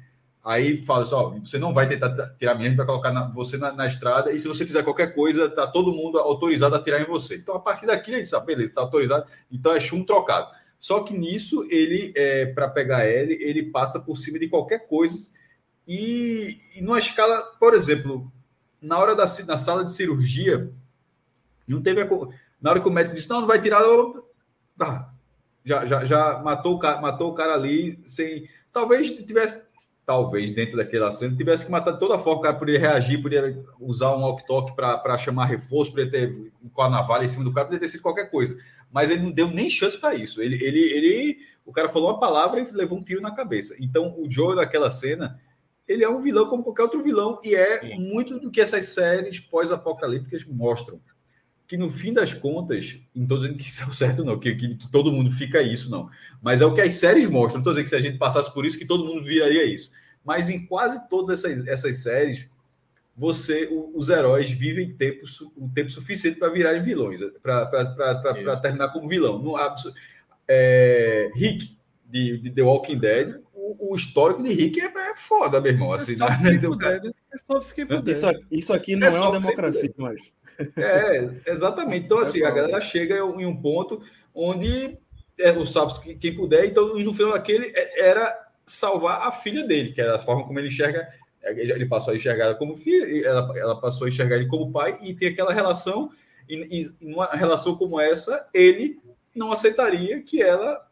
aí fala só, assim, você não vai tentar tirar a menina, para colocar na, você na, na, estrada, e se você fizer qualquer coisa, tá todo mundo autorizado a tirar em você. Então, a partir daqui, ele sabe, beleza, está autorizado, então é chumbo trocado. Só que nisso, ele, é, para pegar ele, ele passa por cima de qualquer coisa, e, e numa escala, por exemplo, na hora da na sala de cirurgia, não teve a, na hora que o médico disse, não, não vai tirar, eu, tá, já, já, já matou, o cara, matou o cara ali sem. Talvez tivesse. Talvez dentro daquela cena tivesse que matar de toda forma. O cara poderia reagir, poderia usar um walk-talk para chamar reforço, poderia ter com a navalha em cima do cara, poderia ter sido qualquer coisa. Mas ele não deu nem chance para isso. Ele, ele, ele, o cara falou uma palavra e levou um tiro na cabeça. Então, o Joe naquela cena, ele é um vilão como qualquer outro vilão e é Sim. muito do que essas séries pós-apocalípticas mostram que no fim das contas, não estou dizendo que isso é o certo, não, que, que, que, todo mundo fica isso, não. Mas é o que as séries mostram. Não estou dizendo que se a gente passasse por isso, que todo mundo viraria isso. Mas em quase todas essas, essas séries, você, os heróis vivem tempo, o tempo suficiente para virarem vilões, para terminar como vilão. No, é, Rick, de, de, The Walking Dead, o, o, o histórico de Rick é, é foda, meu irmão. Assim, É só né? quem O puder, né? É só quem puder. Isso, aqui- isso aqui não É é, só uma democracia, mas. É, exatamente. Então, assim, a galera chega em um ponto onde é, o que- quem puder, então, no final daquele é- era salvar a filha dele, que era a forma como ele enxerga. é, Ele passou a enxergar ela como filha, ela, ela passou a enxergar ele como pai, e tem aquela relação, e, e numa relação como essa, ele não aceitaria que ela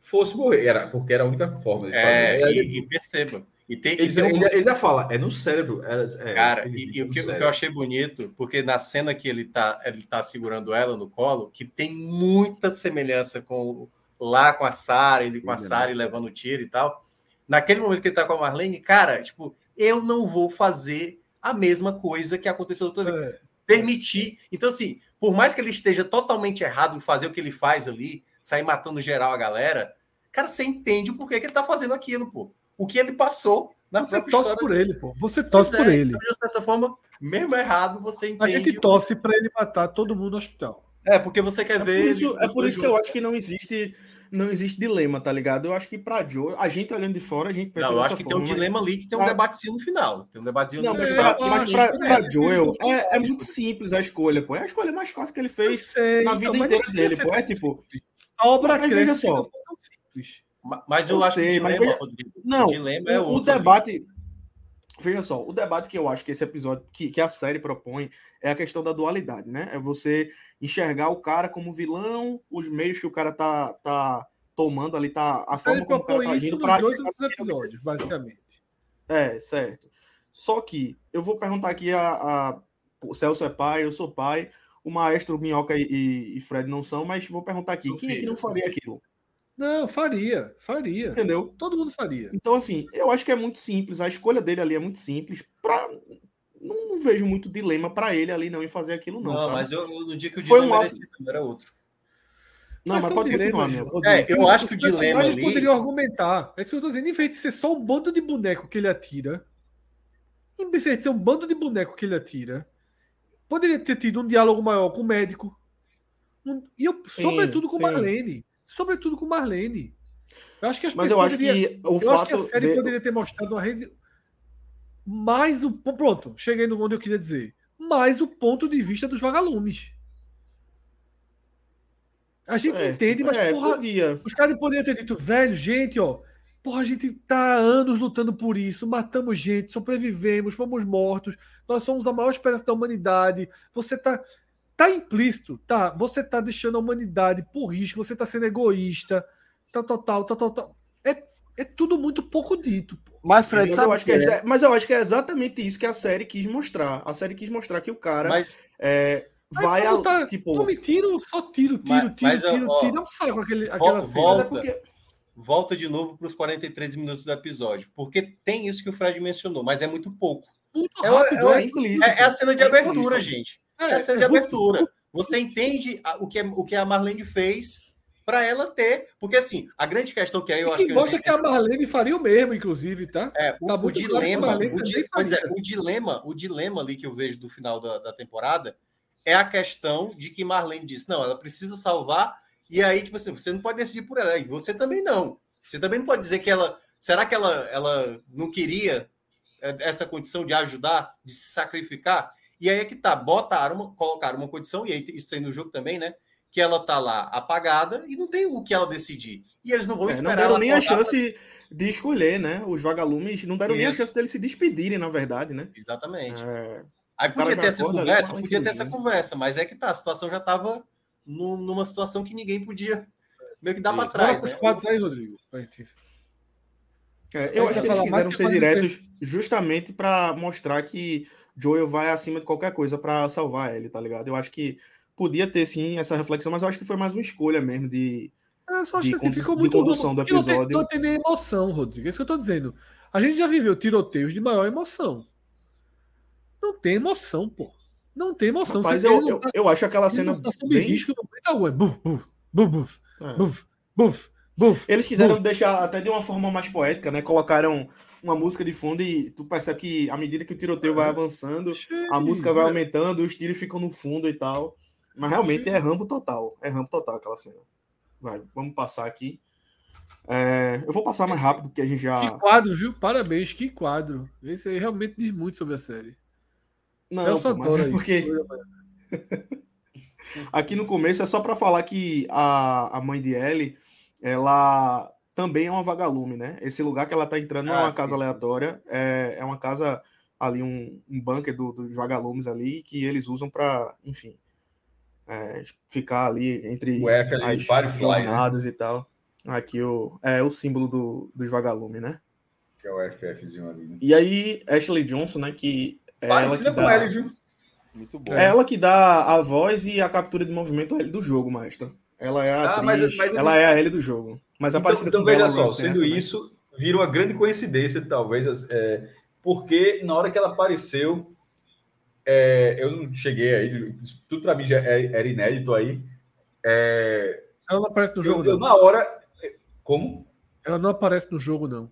fosse morrer, era, porque era a única forma de fazer. É, e, e perceba. E tem, ele, um- ele- ele ainda fala, é no cérebro. é- é, Cara, e, e o, que, o que eu achei bonito, porque na cena que ele tá, ele tá segurando ela no colo, que tem muita semelhança com lá com a Sara, ele com a Sim, Sara e levando o tiro e tal. Naquele momento que ele tá com a Marlene, cara, tipo, eu não vou fazer a mesma coisa que aconteceu outra vez. É, Permitir. Então, assim, por mais que ele esteja totalmente errado em fazer o que ele faz ali, sair matando geral a galera, cara, você entende o porquê que ele tá fazendo aquilo, pô. O que ele passou na Você própria torce história por ele, pô. Você torce Pois por é, ele. então, de certa forma, mesmo errado, você entende. A gente torce pra ele matar todo mundo no hospital. É, porque você quer É ver. por isso, é por isso que eu acho que não existe, não existe dilema, tá ligado? Eu acho que pra Joe, a gente olhando de fora, a gente pensa Não, eu dessa acho que tem um forma, mas- dilema ali que tem um Ah. debatezinho no final. Tem um debatezinho Não, no mas É, final. pra, mas acho pra, pra é, Joel é, é, é muito simples a escolha, pô. É a escolha mais fácil que ele fez sei, na então, vida mas não inteira dele, pô. É tipo. A obra Mas cresce veja só. não for tão simples. Ma- Mas eu, Eu acho sei, que o mas dilema, veja- Rodrigo, Não, o dilema é o, o outro. ali. debate. Veja só, o debate que eu acho que esse episódio, que, que a série propõe, é a questão da dualidade, né? É você enxergar o cara como vilão, os meios que o cara tá, tá tomando ali, tá, a forma como o cara tá agindo pra. dois episódios, basicamente. É, certo. Só que eu vou perguntar aqui a, a- o Celso é pai, eu sou pai, o maestro Minhoca e, e- Fred não são, mas vou perguntar aqui, quem é que filho, não faria aquilo? Não, faria, faria. Entendeu? Todo mundo faria. Então, assim, eu acho que é muito simples, a escolha dele ali é muito simples. Pra... Não, não vejo muito dilema pra ele ali não em fazer aquilo, não. Não, sabe? mas eu, eu- no dia que o Foi dilema um era esse, era outro. Não, mas são pode continuar, dilemas, meu. É, eu acho que o dilema ali- poderiam argumentar. É isso que eu tô dizendo. Em vez de ser só um bando de boneco que ele atira, em vez de ser um bando de boneco que ele atira, poderia ter tido um diálogo maior com o médico. Um- e eu, Sim, sobretudo com sim. Marlene. Sobretudo com Marlene. Eu acho que as Mas eu acho poderiam- que o eu acho que a fato. série de- poderia ter mostrado uma resi... mais o pronto, cheguei no onde eu queria dizer, mais o ponto de vista dos vagalumes. A gente Certo. entende, mas é, porra, podia. os caras poderiam ter dito, velho, gente, ó, porra, a gente tá há anos lutando por isso, matamos gente, sobrevivemos, fomos mortos, nós somos a maior esperança da humanidade. Você tá tá implícito, tá? Você tá deixando a humanidade por risco, você tá sendo egoísta, tal, tal, tal, tal, tal, tal. É, é tudo muito pouco dito. pô. Mas, Fred, sabe eu, acho que é, é? mas eu acho que é exatamente isso que a série quis mostrar. A série quis mostrar que o cara Mas, é, vai a, quando tá- tipo. Tome tiro, só tiro, tiro, Mas- tiro, mas, tiro, ó, tiro. É um saco aquele, aquela vol- cena. É volta. porque volta de novo para os 43 minutos do episódio. Porque tem isso que o Fred mencionou, mas é muito pouco. Muito é- rápido, é é. implícito. É, é a cena de É abertura, implícito. gente. É a cena de é, abertura. Você entende o que, é- o que a Marlene fez para ela ter. Porque, assim, a grande questão que aí eu E acho que que. mostra que a Marlene faria o mesmo, inclusive, tá? É, o, Tá o claro dilema, Marlene o, di- pois é, o dilema, o dilema ali que eu vejo do final da, da temporada é a questão de que Marlene disse, não, ela precisa salvar, e aí, tipo assim, você não pode decidir por ela, e você também não. Você também não pode dizer que ela. Será que ela, ela não queria é, essa condição de ajudar, de se sacrificar? E aí é que tá, botaram, uma, colocaram uma condição, e aí isso tem no jogo também, né? Que ela tá lá apagada e não tem o que ela decidir. E eles não vão É, esperar. não deram ela nem a acordar pra- chance de escolher, né? Os vagalumes não deram nem a Isso. chance deles se despedirem, na verdade, né? Exatamente. É, Aí podia ter essa ali conversa, com a podia ter essa conversa, mas é que tá, a situação já estava numa situação que ninguém podia meio que dar para trás, né? quadros aí, Rodrigo. é, eu Vai acho que eles quiseram ser diretos justamente pra mostrar que Joel vai acima de qualquer coisa pra salvar ele, tá ligado? Eu acho que podia ter sim essa reflexão, mas eu acho que foi mais uma escolha mesmo de. Eu só acho de que assim, ficou de muito condução do que não tem- episódio. Não tem nem emoção, Rodrigo. É isso que eu tô dizendo. A gente já viveu tiroteios de maior emoção. Não tem emoção, pô. Não tem emoção. Rapaz, Você- eu, eu, tá- eu acho aquela cena. tá sob bem- risco no momento algum. Buf, buf, buf, buf, buf, buf, buf. Eles quiseram Buf. deixar até de uma forma mais poética, né? Colocaram uma música de fundo e tu percebe que à medida que o tiroteio vai avançando, a música vai aumentando, os tiros ficam no fundo e tal. Mas realmente é rambo total. É rambo total aquela cena. Vai, vamos passar aqui. É, eu vou passar mais rápido, porque a gente já. Que quadro, viu? Parabéns, que quadro. Esse aí realmente diz muito sobre a série. Não, Celso pô, mas é porque aqui no começo é só para falar que a, a mãe de Ellie, ela também é uma vagalume, né? Esse lugar que ela tá entrando não é Ah, uma sim, casa aleatória, é, é uma casa ali, um, um bunker do- dos vagalumes ali, que eles usam para, enfim, é, ficar ali entre O F ali, as né? jornadas e tal. Aqui o, é o símbolo do, dos vagalumes, né? Que é o FFzinho ali. Né? E aí, Ashley Johnson, né, que é ela que Parecida com dá... ele, viu? Muito bom. É ela que dá a voz e a captura de movimento L do jogo, maestro. Ela é a Ah, atriz, mas- mas- ela é a L do jogo. Mas é Então, parecida então com veja só, Ramsey, sendo né? isso, vira uma grande coincidência, talvez, é, porque na hora que ela apareceu, é, eu não cheguei aí, tudo pra mim já é- era inédito aí. É, Ela não aparece no eu, jogo, eu, não. na hora. Como? Ela não aparece no jogo, não.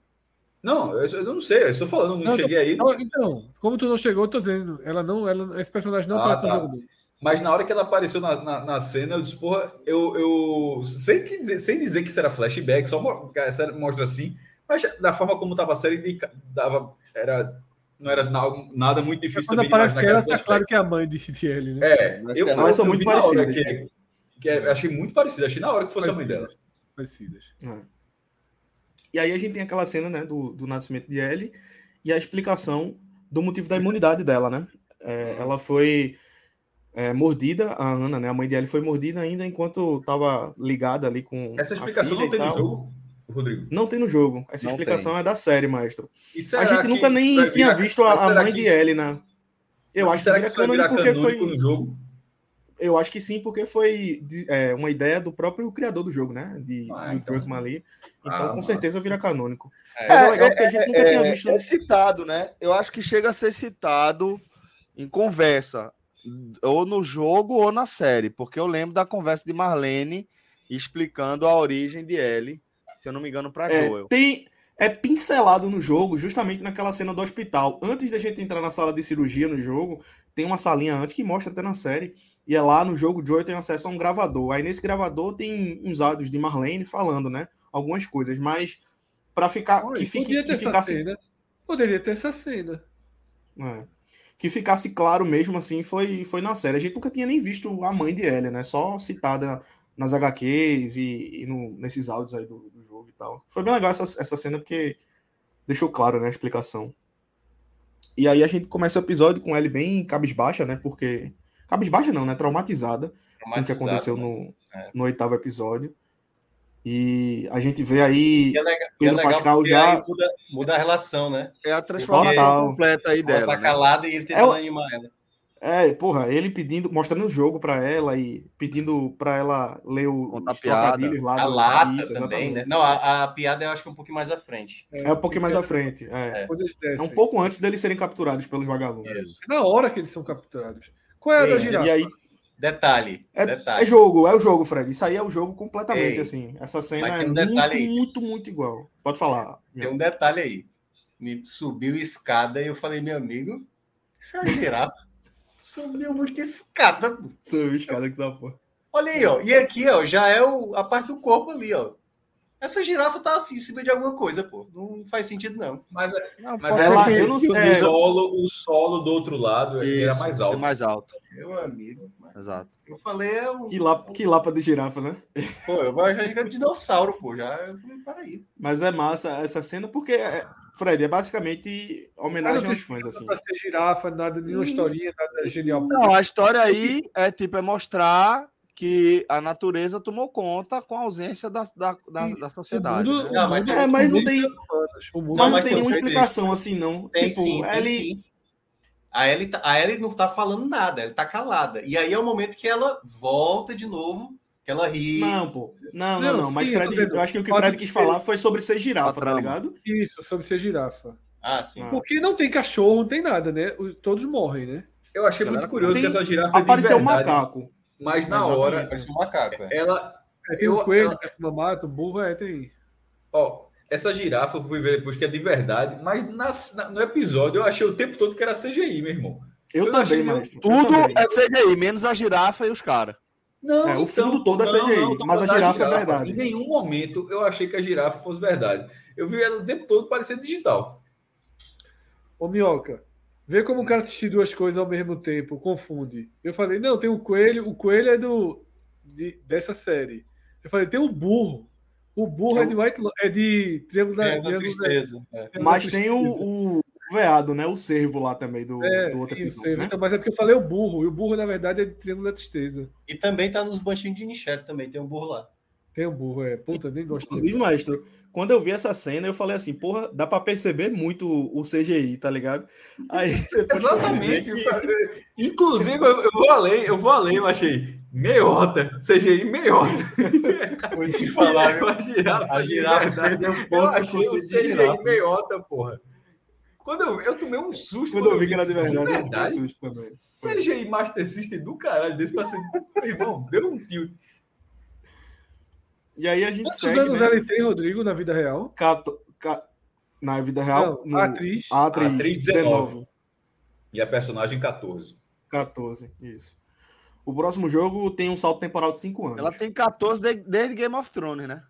Não, eu, eu não sei, eu estou falando, não, Não, cheguei aí. Não, então, como tu não chegou, eu tô dizendo. Ela não, ela, esse personagem não Ah, aparece tá. no jogo. Não. Mas na hora que ela apareceu na, na, na cena, eu disse, porra, eu, eu sem, que dizer, sem dizer que isso era flashback, só mostra assim, mas da forma como tava a série, indica- dava, era, não era na- nada muito difícil Quando também de aparece ela, era tá claro que é a mãe de, de Ellie, né? É, eu, elas eu, são eu muito parecidas. Que, é- que é- achei muito parecido, achei na hora que fosse a mãe dela. Parecidas. E aí a gente tem aquela cena, né, do, do nascimento de Ellie e a explicação do motivo da imunidade dela, né? É, ela foi é, mordida, a Ana, né, a mãe de Ellie foi mordida ainda enquanto estava ligada ali com Essa a explicação filha não e tem no jogo, Rodrigo. Não tem no jogo. Essa Não explicação é da série, maestro. A gente que nunca nem vai tinha virar- visto a, a mãe que de Ellie, né? Eu acho que será vira isso vai canônico virar porque foi. no jogo? Eu acho que sim, porque foi é, uma ideia do próprio criador do jogo, né? De, Ah, então. Druckmann ali. Então, Ah, com certeza vira canônico. É. Mas é legal porque a gente nunca tinha visto. é citado, né? Eu acho que chega a ser citado em conversa, ou no jogo ou na série, porque eu lembro da conversa de Marlene explicando a origem de Ellie, se eu não me engano, para É, Joel. tem, é pincelado no jogo, justamente naquela cena do hospital. Antes da gente entrar na sala de cirurgia no jogo, tem uma salinha antes que mostra até na série. E é lá no jogo, o Joel tem acesso a um gravador. Aí nesse gravador tem uns áudios de Marlene falando, né? Algumas coisas, mas para ficar Olha, que fique poderia ter que essa ficasse cena. Poderia ter essa cena. É. Que ficasse claro mesmo assim foi, foi na série. A gente nunca tinha nem visto a mãe de Ellie, né? Só citada nas HQs e, e no- nesses áudios aí do, do jogo e tal. Foi bem legal essa, essa cena porque deixou claro né, a explicação. E aí a gente começa o episódio com Ellie bem cabisbaixa, né? Porque. Cabisbaixa não, né? Traumatizada com o que aconteceu né? no, É. no oitavo episódio. E a gente vê aí. E é legal, e é Pedro legal Pascal já- aí muda, muda a relação, né? É a transformação completa aí Ela dela. tá né? calada e ele É tentando o- animar ela. É, porra, ele pedindo, mostrando o jogo pra ela e pedindo pra ela ler o, trocadilhos lá. A do- lata Isso, também, exatamente. né? Não, a, a piada eu acho que é um pouquinho mais à frente. É um pouquinho mais à frente. É. É. É um pouco antes deles serem capturados pelos vagalumes. É na hora que eles são capturados. Qual é a da girafa? E aí, Detalhe, é, detalhe. é jogo, é o jogo, Fred. Isso aí é o jogo completamente, Ei, assim. Essa cena é um muito, aí. muito, muito igual. Pode falar. Tem um detalhe aí. Me subiu escada e eu falei, meu amigo, isso é uma girafa. Subiu muita escada. pô. Sou escada que essa porra. Olha aí, ó. E aqui, ó, já é o, a parte do corpo ali, ó. Essa girafa tá assim, em cima de alguma coisa, pô. Não faz sentido, não. Mas, Não, mas ela- que- eu não o, É. solo, o solo do outro lado ele era Isso, mais é alto. mais alto. Meu amigo. Exato. Eu falei, é um. Que, lapa, que lapa de girafa, né? Pô, eu vou achar que é um dinossauro, pô. Já. Peraí. Mas é massa essa cena porque, é- Fred, é basicamente homenagem aos fãs, assim. Pra ser girafa, nada, nenhuma historinha, nada genial. Não, a história aí é tipo é mostrar que a natureza tomou conta com a ausência da, da, da, da sociedade. Mundo- né? Não, mas É, mas não tem- mundo Mas não, mas tem tem- nenhuma explicação assim, não. Tem tipo, sim, tem ele. sim. A Ellie, tá- a Ellie não tá falando nada, ela tá calada. E aí é o momento que ela volta de novo, que ela ri. Não, pô. Não, não, Não, não. Mas sim, Fred, eu acho que o que o Fred quis ser- falar foi sobre ser girafa, tá ligado? Isso, sobre ser girafa. Ah, sim. Ah. Porque não tem cachorro, não tem nada, né? Os- Todos morrem, né? Eu achei muito curioso tem- que essa girafa é de Apareceu um macaco. Mas na Exatamente. hora, Parece um macaco, é. ela. É, tem Eu- um coelho, eu- que é mata, um burro, é, tem. Ó, essa girafa eu fui ver depois que é de verdade, mas na- na- no episódio eu achei o tempo todo que era CGI, meu irmão. Eu, Eu também, eu Tudo também. é CGI, menos a girafa e os caras. Não, É, o fundo todo é CGI, tô mas a da girafa é verdade. Em nenhum momento eu achei que a girafa fosse verdade. Eu vi ela o tempo todo parecendo digital. Ô, Minhoca, vê como o cara assistir duas coisas ao mesmo tempo, confunde. Eu falei, não, tem o coelho, o coelho é do de- dessa série. Eu falei, tem o burro. O burro é de White Lo- é de Triângulo da, É, da tristeza. é. Mas tem o, o veado, né? O cervo lá também do, É, do outro sim, eu episódio. né? então, mas é porque eu falei o burro, e o burro, na verdade, é de Triângulo da Tristeza. E também tá nos banchinhos de Nichelle também, tem um burro lá. Tem o burro, é. Puta, nem gosto Inclusive, maestro, quando eu vi essa cena, eu falei assim, porra, dá pra perceber muito o CGI, tá ligado? Aí eu Exatamente. que- Inclusive, eu, eu vou além, eu vou além, eu achei meiota, CGI meiota. Vou te falar, viu? a girafa, A girafa verdade. perdeu um Eu ponto achei com o CGI girafa. meiota, porra. Quando eu, eu tomei um susto. Quando eu vi que era de verdade, eu fiquei verdade. susto também. CGI Master System do caralho desse pra ser. Irmão, deu um tilt. E aí a gente Quantos segue, anos né? ele tem, Rodrigo, na vida real? Cato- ca- Na vida real, Não, no- atriz. a atriz, A atriz 19. E a personagem 14. 14, isso. O próximo jogo tem um salto temporal de 5 anos. Ela tem 14 de- desde Game of Thrones, né?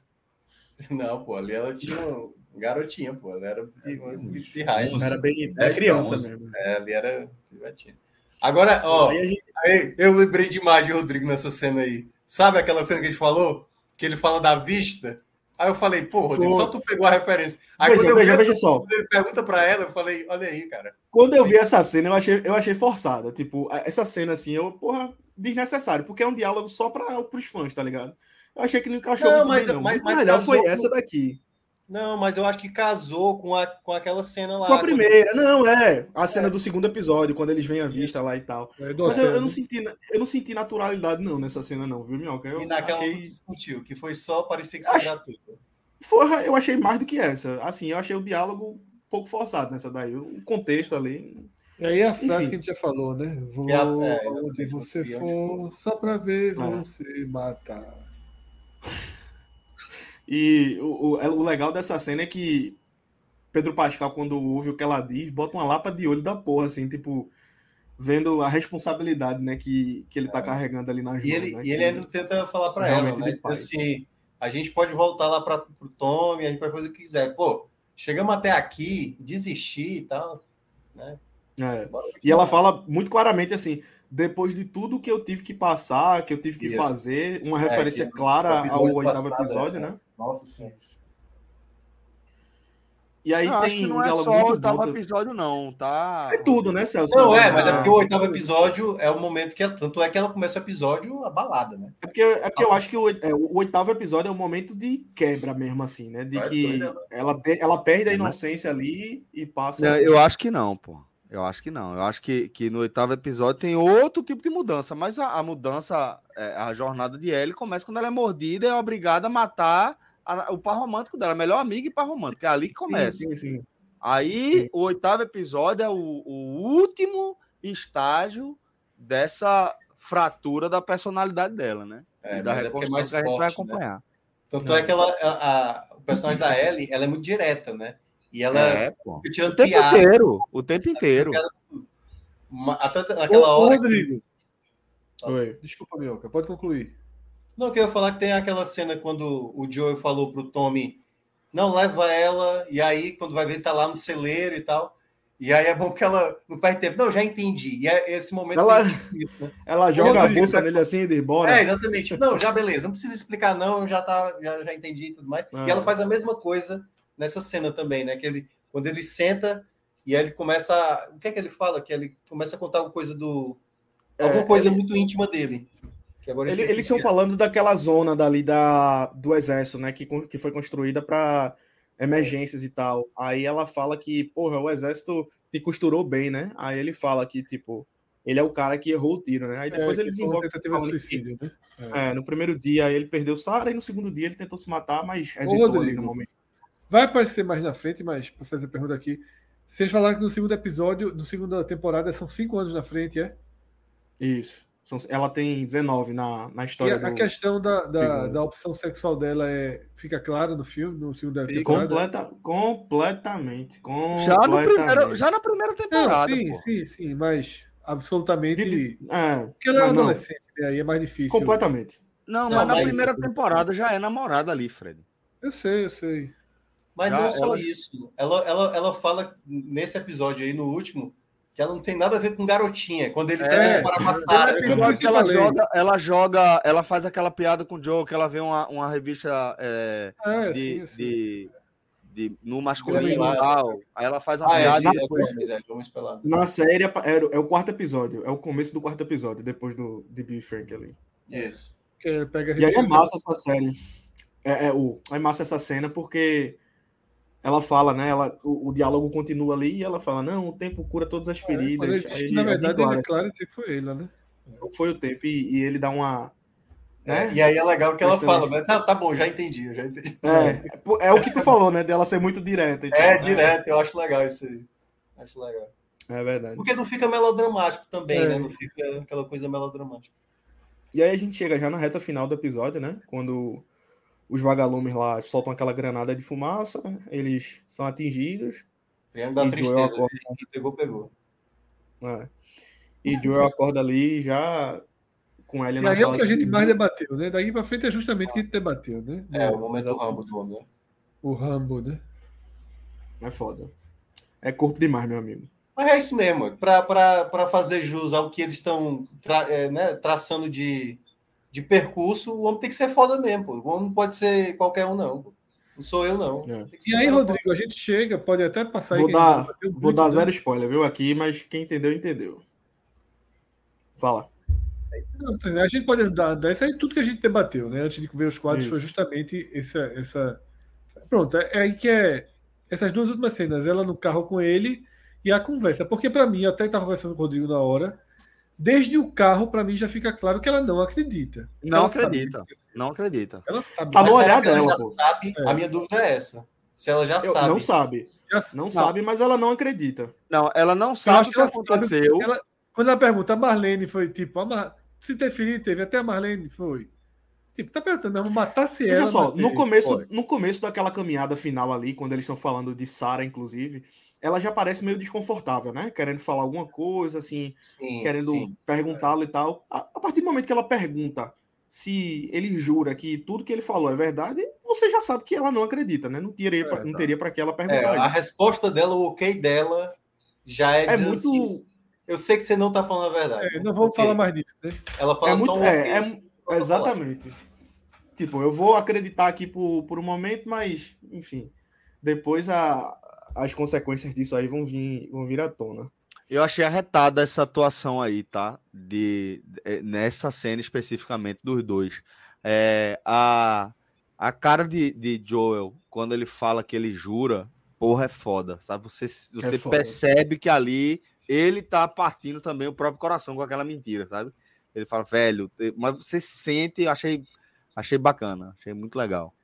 Não, pô, ali ela tinha um garotinha, pô. Ela era de, de raio. Era bem era criança mesmo. É, ali era pivetinha. Agora, ó, Aí a gente- aí, eu lembrei demais de Rodrigo nessa cena aí. Sabe aquela cena que a gente falou? Que ele fala da vista? Aí eu falei, pô, Rodrigo, Foi. só tu pegou a referência. Aí Veja, quando eu veja, vi veja essa- só. ele pergunta pra ela, eu falei, olha aí, cara. Quando eu vi essa cena, eu achei, eu achei forçada. Tipo, essa cena assim, eu, porra, desnecessário, porque é um diálogo só para os fãs, tá ligado? Eu achei que não encaixou Não, muito mas- bem, não. mas- Muito mas melhor foi essa daqui. Não, mas eu acho que casou com, a, com aquela cena lá. Com a primeira. Não, é. A cena do segundo episódio, quando eles vêm à vista lá e tal. É, do Mas eu, eu não né? senti, eu não senti naturalidade, não, nessa cena, não, viu, Minhoca? Eu E naquela achei, tu sentiu, que foi só, parecia que ser Acho- gratuito. Porra, eu achei mais do que essa. Assim, eu achei o diálogo um pouco forçado nessa daí. O contexto ali. E aí a frase Enfim. que a gente já falou, né? Vou E a- é, onde você onde for, só pra ver É. você matar. E o, o, o legal dessa cena é que Pedro Pascal, quando ouve o que ela diz, bota uma lapa de olho da porra, assim, tipo, vendo a responsabilidade, né, que, que ele tá carregando ali nas É. E mãos, ele, né, e ele ainda tenta falar pra ela, né? pai. assim, a gente pode voltar lá para pro Tommy, a gente pode fazer o que quiser. Pô, chegamos até aqui, desistir e tal, né? É. E ela fala muito claramente assim, depois de tudo que eu tive que passar, que eu tive que Isso. fazer, uma É, referência que clara ao oitavo passado, episódio, é. né? Nossa senhora. E aí acho tem que não um é só o oitavo episódio, não, tá? É tudo, né, Celso? Não, é, mas é porque o é oitavo episódio é o momento que ela, tanto é que ela começa o episódio abalada, né? porque, é porque eu acho que o, é, o oitavo episódio é o momento de quebra mesmo, assim, né? De que doido, ela, ela perde a É, inocência ali e passa. Não, eu acho que não, pô. Eu acho que não. Eu acho que, que no oitavo episódio tem outro tipo de mudança, mas a, a mudança, é, a jornada de Ellie começa quando ela é mordida e é obrigada a matar a- o par romântico dela, melhor amiga e par romântico. É ali que começa. Sim, sim, sim. Aí o oitavo episódio é o, o último estágio dessa fratura da personalidade dela, né? É, da é é reconstrução mais que a gente vai né? acompanhar. Tanto é, que ela, a, a- o personagem da Ellie, ela é muito direta, né? E ela É, pô. O tempo piada. inteiro. O tempo inteiro. Até naquela Ô, hora. que- Rodrigo, Oi. desculpa, Mioca, pode concluir. Não, que eu ia falar que tem aquela cena quando o Joey falou pro Tommy, não, leva ela, e aí quando vai ver, tá lá no celeiro e tal. E aí é bom porque ela não perde tempo. Não, já entendi. E é esse momento. Ela- né? Ela joga a bolsa nele assim e diz, bora. É, exatamente. Não, já beleza, não precisa explicar, não, já tá, já, já entendi e tudo mais. Ah. E ela faz a mesma coisa nessa cena também, né? Que ele, quando ele senta e aí ele começa. a- O que é que ele fala? Que ele começa a contar alguma coisa do. Alguma É, coisa ele- muito íntima dele. Que agora eu Ele- eles estão é. falando daquela zona dali da, do exército, né? Que, que foi construída para emergências e tal. Aí ela fala que, porra, o exército te costurou bem, né? Aí ele fala que, tipo, ele é o cara que errou o tiro, né? Aí depois É, ele desenvolve. tentativa de suicídio, né? é, no primeiro dia ele perdeu o Sara e no segundo dia ele tentou se matar, mas Ô, hesitou ali Rodrigo. no momento. Vai aparecer mais na frente, mas para fazer a pergunta aqui. Vocês falaram que no segundo episódio, no segunda temporada, são cinco anos na frente, é? Isso. São- Ela tem 19 na, na E história a, a do. questão da, da, segundo. da opção sexual dela é, fica clara no filme, no segundo temporada? Completa, completamente. Já, no primeiro, completamente. já na primeira Não, temporada. sim, pô. sim, sim, mas absolutamente. De- de- é, Porque ela é mas não. adolescente, aí é mais difícil. Completamente. Não, Não, mas na mas- primeira temporada já é namorada ali, Fred. Eu sei, eu sei. Mas Já não só ela- isso. Ela, ela, ela fala nesse episódio aí, no último, que ela não tem nada a ver com garotinha. Quando ele É, tenta comparar com a um Sarah. que ela joga, ela joga, ela faz aquela piada com o Joe, que ela vê uma, uma revista é, É, de, sim, sim. de, de- no masculino e tal. Aí ela faz uma Ah, é, piada e depois. é, é, vamos pelar. Na série é, é o quarto episódio, é o começo do quarto episódio, depois do de Bill Frank ali. Isso. Que é, pega a E aí é massa essa série. É, é, o, é massa essa cena porque ela fala, né? Ela, o, o diálogo continua ali e ela fala: Não, o tempo cura todas as É, feridas. que, ele- na verdade, declara, ele, claro, que foi ele, né? foi o tempo e, e ele dá uma. É, Né? e aí é legal que ela fala, né? Tá, tá bom, já entendi, eu já entendi. É, é o que tu falou, né? Dela ser muito direta. e tal, É, né? direto, eu acho legal isso aí. Acho legal. É verdade. Porque não fica melodramático também, É. né? Não fica aquela coisa melodramática. E aí a gente chega já na reta final do episódio, né? Quando os vagalumes lá soltam aquela granada de fumaça, eles são atingidos. Triângulo da E tristeza. Joel acorda. Pegou, pegou. né? E Joel acorda ali já com ele na aí é o sala. que a gente de- mais debateu, né? Daqui pra frente é justamente o que a gente debateu, né? É, o momento do Rambo do homem, né? O Rambo, né? É foda. É corpo demais, meu amigo. Mas é isso mesmo, para fazer jus ao que eles estão tra- é, né, traçando de, de percurso, o homem tem que ser foda mesmo, pô. O homem não pode ser qualquer um, não. pô. Não sou eu, não. É. E aí, Rodrigo, a gente chega, pode até passar Vou aí. dar, vou muito, dar né? zero spoiler, viu? Aqui, mas quem entendeu, entendeu. Fala. Não, A gente pode dar, dar isso aí tudo que a gente debateu, né? Antes de ver os quadros, Isso. foi justamente essa, essa. Pronto, é, é aí que é essas duas últimas cenas, ela no carro com ele e a conversa. Porque para mim, eu até estava conversando com o Rodrigo na hora, desde o carro, para mim já fica claro que ela não acredita. Não Ela acredita. sabe- Não acredita. ela sabe. Tá Mas no olhar ela dela, sabe? É. A minha dúvida é essa. Se ela já Eu- sabe. não sabe. já- Não, sabe, mas ela não acredita. Não, ela não sabe o que que ela sabe. aconteceu. Ela- quando ela pergunta, a Marlene foi tipo, a Mar... se ter ferido, teve até a Marlene foi. Tipo, tá perguntando mesmo, matasse ela. Veja só, no começo, Foi. no começo daquela caminhada final ali, quando eles estão falando de Sarah, inclusive, ela já parece meio desconfortável, né? Querendo falar alguma coisa, assim, Sim, querendo perguntá-lo e tal. A, a partir do momento que ela pergunta se ele jura que tudo que ele falou é verdade, você já sabe que ela não acredita, né? Não teria, pra- É, não tá. teria para que ela É, perguntar a isso. resposta dela, o ok dela, já é, É muito. assim, eu sei que você não tá falando a verdade. É, não vamos Ok. falar mais disso, né? Ela fala É só muito. um É, é- só pra falar. exatamente. Tipo, eu vou acreditar aqui por, por um momento, mas, enfim, depois a, as consequências disso aí vão vir, vão vir à tona. Eu achei arretada essa atuação aí, tá? De, é, nessa cena especificamente dos dois. É, a, a cara de, de Joel, quando ele fala que ele jura, porra, é foda, sabe? Você, você foda. percebe que ali ele tá partindo também o próprio coração com aquela mentira, sabe? Ele fala, velho, mas você sente, eu achei, achei bacana, achei muito legal.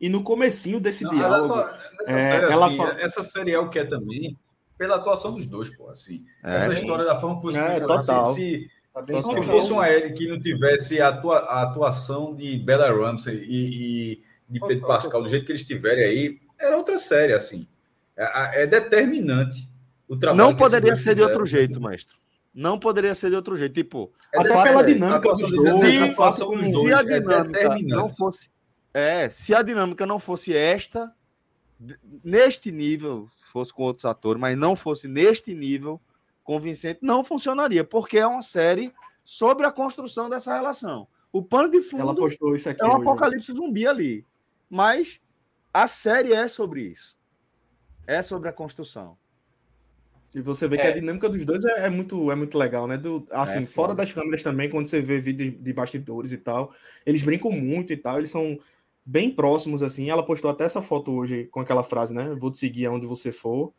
E no comecinho desse Não, diálogo. ela atua- nessa, é, série, ela assim, fala- essa série é o que é também pela atuação dos dois, pô, assim. É, essa história da forma que você É, se- total. se, Tá se, se fosse uma Ellie que não tivesse a, atua- a atuação de Bella Ramsey e, e de Pedro Pascal, do jeito que eles tiverem aí, era outra série, assim. É, é determinante o trabalho Não poderia ser de outro jeito, assim. mestre. Não poderia ser de outro jeito. Tipo, É Até pela A dinâmica dos dois, dois, a a se a é dinâmica não determinante. fosse. É, se a dinâmica não fosse esta, neste nível, fosse com outros atores, mas não fosse neste nível convincente, não funcionaria, porque é uma série sobre a construção dessa relação. O pano de fundo Ela postou isso aqui. é um hoje. né? apocalipse zumbi ali. Mas a série é sobre isso. É sobre a construção. E você vê que É. a dinâmica dos dois é, é muito, é muito legal, né? Do, assim, É fora das câmeras também, quando você vê vídeo de, de bastidores e tal, eles brincam muito e tal, eles são bem próximos, assim. Ela postou até essa foto hoje com aquela frase, né? Vou te seguir aonde você for.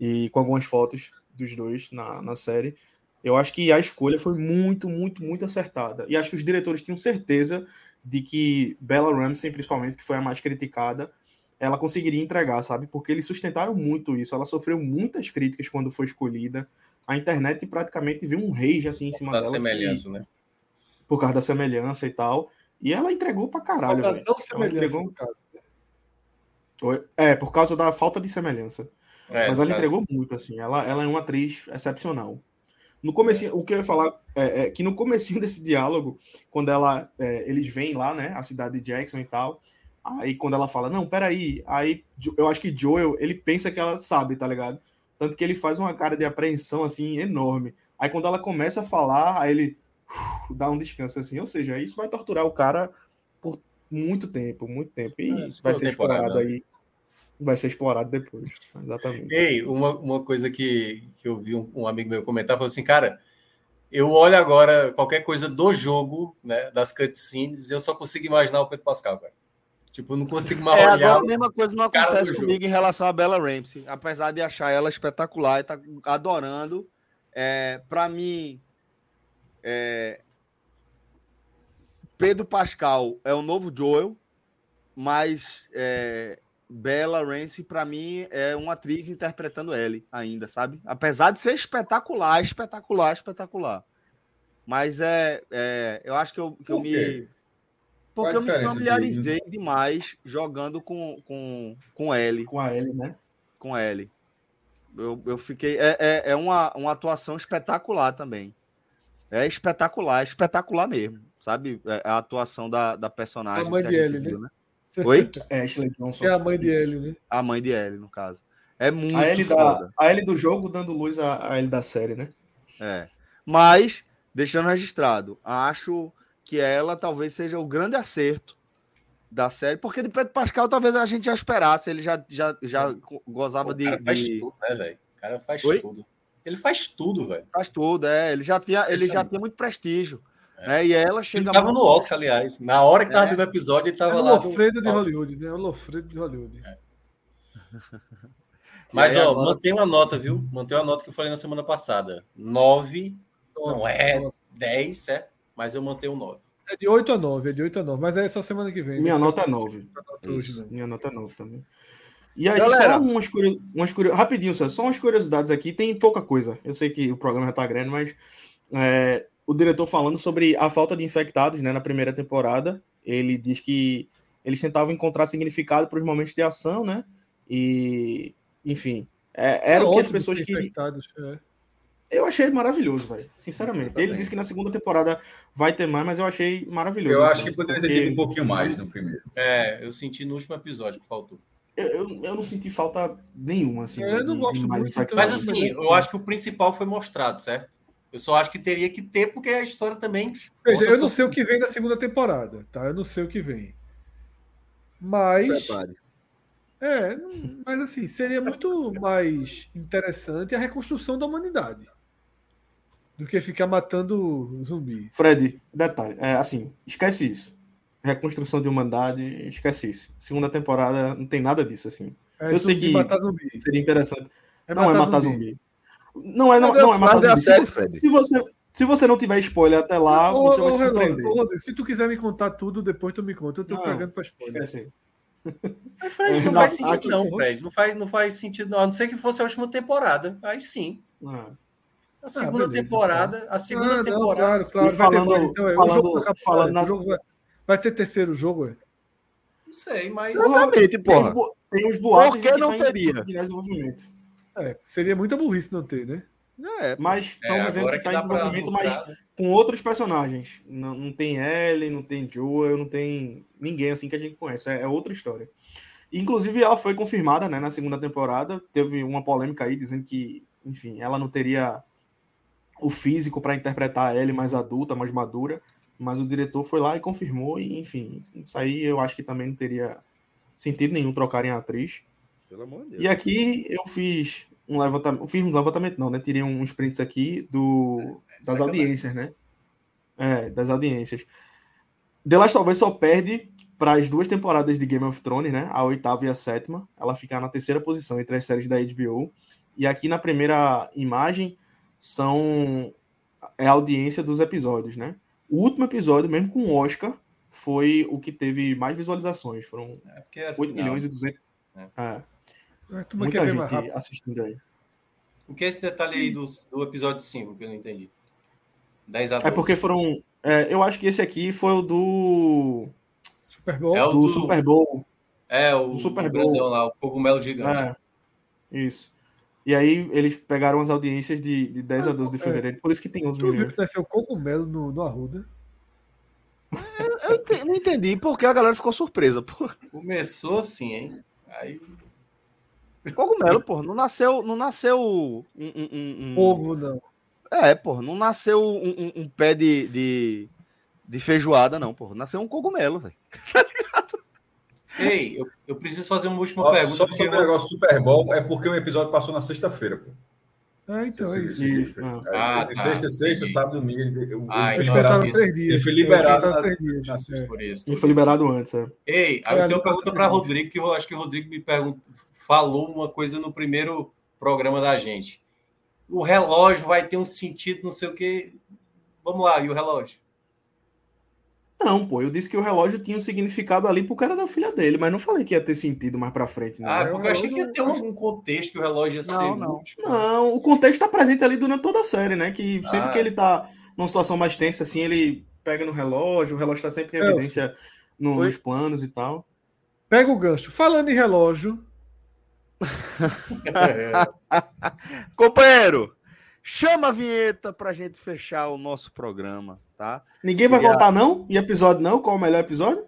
E com algumas fotos dos dois na, na série. Eu acho que a escolha foi muito, muito, muito acertada. E acho que os diretores tinham certeza de que Bella Ramsey, principalmente, que foi a mais criticada, ela conseguiria entregar, sabe? Porque eles sustentaram muito isso. Ela sofreu muitas críticas quando foi escolhida. A internet praticamente viu um rage assim em cima Da dela. que- semelhança, né? por causa da semelhança e tal. E ela entregou pra caralho, Não, não Ela semelhança, entregou- no caso. É, por causa da falta de semelhança. É, Mas ela caso. entregou muito, assim. Ela, ela é uma atriz excepcional. No comecinho, o que eu ia falar é, é que no comecinho desse diálogo, quando ela, é, eles vêm lá, né, a cidade de Jackson e tal, aí quando ela fala, não, peraí, aí eu acho que Joel, ele pensa que ela sabe, tá ligado? Tanto que ele faz uma cara de apreensão, assim, enorme. Aí quando ela começa a falar, aí ele dá um descanso, assim, ou seja, isso vai torturar o cara por muito tempo, muito tempo, e é, isso vai ser explorado né? aí vai ser explorado depois. Exatamente. Ei, uma, uma coisa que, que eu vi um, um amigo meu comentar, falou assim, cara, eu olho agora qualquer coisa do jogo, né, das cutscenes, eu só consigo imaginar o Pedro Pascal, cara. Tipo, eu não consigo mais é, olhar. a mesma coisa não acontece comigo jogo. em relação a Bella Ramsey. Apesar de achar ela espetacular e tá adorando, é, para mim, é, Pedro Pascal é o novo Joel, mas é, Bella Ramsey, para mim, é uma atriz interpretando Ellie ainda, sabe? Apesar de ser espetacular, espetacular, espetacular. Mas é, é eu acho que eu, que eu me. Porque eu me familiarizei de... demais jogando com, com, com Ellie. Com a Ellie, né? Com Ellie. Eu, eu fiquei. É, é, é uma, uma atuação espetacular também. É espetacular, é espetacular mesmo, sabe? É a atuação da, da personagem. A mãe de Ellie, viu, né? Oi? É, Ashley Johnson. É a mãe de Ellie, né? A mãe de Ellie, no caso. É muito a Ellie, da, a Ellie do jogo dando luz à, Ellie da série, né? É. Mas, deixando registrado, acho que ela talvez seja o grande acerto da série, porque de Pedro Pascal talvez a gente já esperasse, ele já, já, já gozava de. O cara faz de... tudo, né, velho? O cara faz Oi? tudo. Ele faz tudo, velho. Faz tudo, é. Ele já tinha, ele já tinha muito prestígio. É. Né? E ela chega. Ele tava no Oscar, aliás. Na hora que tava é. tendo o episódio, ele tava é lá. O Lofredo do... de Hollywood, né? O Lofredo de Hollywood. É. Mas, ó, agora... mantém uma nota, viu? Mantém uma nota que eu falei na semana passada. 9, não é 10, certo? Mas eu mantenho um 9. É de 8 a 9, é de 8 a 9. Mas é só semana que vem. Minha né? nota é 9. Minha nota é 9 também. E aí, Galera, só umas, umas curios... rapidinho, só umas curiosidades aqui. Tem pouca coisa. Eu sei que o programa já tá grande, mas é, o diretor falando sobre a falta de infectados né, na primeira temporada. Ele diz que eles tentavam encontrar significado para os momentos de ação, né? E, enfim, é, era é o que as pessoas queriam. É. Eu achei maravilhoso, velho. Sinceramente. Ele disse que na segunda temporada vai ter mais, mas eu achei maravilhoso. Eu acho que poderia ter tido um pouquinho mais no primeiro. É, eu senti no último episódio que faltou. Eu, eu, eu não senti falta nenhuma, assim. Eu não gosto mais muito. Mas assim, eu acho que o principal foi mostrado, certo? Eu só acho que teria que ter, porque a história também. Veja, eu não sei o que vem da segunda temporada, tá? Eu não sei o que vem. Mas. Prepare. É, mas assim, seria muito mais interessante a reconstrução da humanidade do que ficar matando zumbi. Fred, detalhe, é, assim, esquece isso. Reconstrução de humanidade, esquece isso. Segunda temporada não tem nada disso, assim. É, eu sei que seria interessante. É não matar é matar zumbi. zumbi. Não é, não, não é matar é zumbi. Série, se, você, se você não tiver spoiler até lá, ô, você ô, vai se surpreender. Ô, se tu quiser me contar tudo, depois tu me conta. Eu tô não, cagando pra spoiler. Esquece. Mas, Fred, não, faz sentido, aqui, não, Fred. Não faz, não faz sentido, não. A não ser que fosse a última temporada. Aí sim. Ah. A segunda ah, beleza, temporada. Então. A segunda ah, temporada. Não, claro, claro. falando, ter, então, é, falando, falando na... vai, ter terceiro jogo, é? Não sei, mas. Exatamente, porra. Tem uns boatos Por que não teria? De desenvolvimento. É, seria muita burrice não ter, né? É, mas estão é, dizendo que está em desenvolvimento, mas com outros personagens. Não, não tem Ellen, não tem Joel, não tem ninguém assim que a gente conhece. É, é, outra história. Inclusive, ela foi confirmada né, na segunda temporada. Teve uma polêmica aí dizendo que, enfim, ela não teria o físico para interpretar a Ellie mais adulta, mais madura. Mas o diretor foi lá e confirmou. E, enfim, isso aí eu acho que também não teria sentido nenhum trocar em atriz. Pelo amor de Deus. E aqui eu fiz um levantamento, fiz um levantamento não, né? Tirei uns prints aqui do, é, das audiências, né? É, das audiências. The Last of Us só perde para as duas temporadas de Game of Thrones, né? A oitava e a sétima. Ela fica na terceira posição entre as séries da HBO. E aqui na primeira imagem são é a audiência dos episódios, né? O último episódio, mesmo com o Oscar, foi o que teve mais visualizações. Foram é 8 milhões e 200. É. É. É, Muita gente assistindo aí. O que é esse detalhe aí do, do episódio 5 que eu não entendi? 10 a 12. É porque foram. É, eu acho que esse aqui foi o do. Super Bowl? É o do, do Super Bowl. É, o, do Super Bowl. lá, o cogumelo gigante. É, isso. E aí eles pegaram as audiências de, de 10 a 12 de fevereiro, por isso que tem 11 Tu viu milhões. que nasceu cogumelo no, no Arruda? Eu ente- não entendi porque a galera ficou surpresa. Pô. Começou assim, hein? Aí Cogumelo, pô. Não nasceu, não nasceu um, um- um- um- Ovo, não. É, pô. Não nasceu um, um- um pé de, de, de feijoada, não, pô. Nasceu um cogumelo, velho. Ei, eu, eu preciso fazer uma última Ó, pergunta. Só sobre o negócio Super Bowl é porque o episódio passou na sexta-feira, pô. Ah, então é isso. Isso, ah. Ah, de tá, sexta, sexta, sábado, domingo. Ele Ah, foi então liberado. Espetaram três dias. ele foi liberado na- três dias. na É. por isso. Ele foi liberado antes, é. Ei, aí eu tenho uma pergunta para. Rodrigo, que eu acho que o Rodrigo me pergun- falou uma coisa no primeiro programa da gente. O relógio vai ter um sentido, não sei o quê. Vamos lá, e o relógio? Não, pô, eu disse que o relógio tinha um significado ali pro cara da filha dele, mas não falei que ia ter sentido mais pra frente, não. Ah, é, porque eu achei que ia ter algum contexto que o relógio ia Não, ser não. útil. Não, o contexto tá presente ali durante toda a série, né? Que sempre Ah. que ele tá numa situação mais tensa, assim, ele pega no relógio, o relógio tá sempre em Celso. evidência no- nos planos e tal. Pega o gancho. Falando em relógio, Companheiro, chama a vinheta pra gente fechar o nosso programa, tá? Ninguém vai Obrigado. voltar, não? E episódio não? Qual o melhor episódio?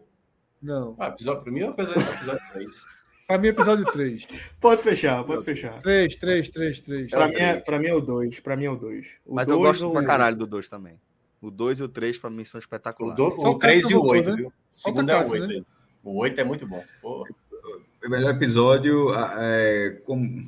não. Ah, episódio para mim é o episódio, episódio 3. Pra mim, episódio 3. Pode fechar, pode fechar. 3, 3, 3, 3. Pra mim, é, pra mim é o 2. Pra mim é o 2. Mas eu gosto pra caralho do 2 também. O 2 e o 3 pra mim são O, espetaculares. do- o o 3 e o voltou, 8, né? viu? O o segundo é o Cássio, 8. O 8 é muito bom. Pô, O melhor episódio é como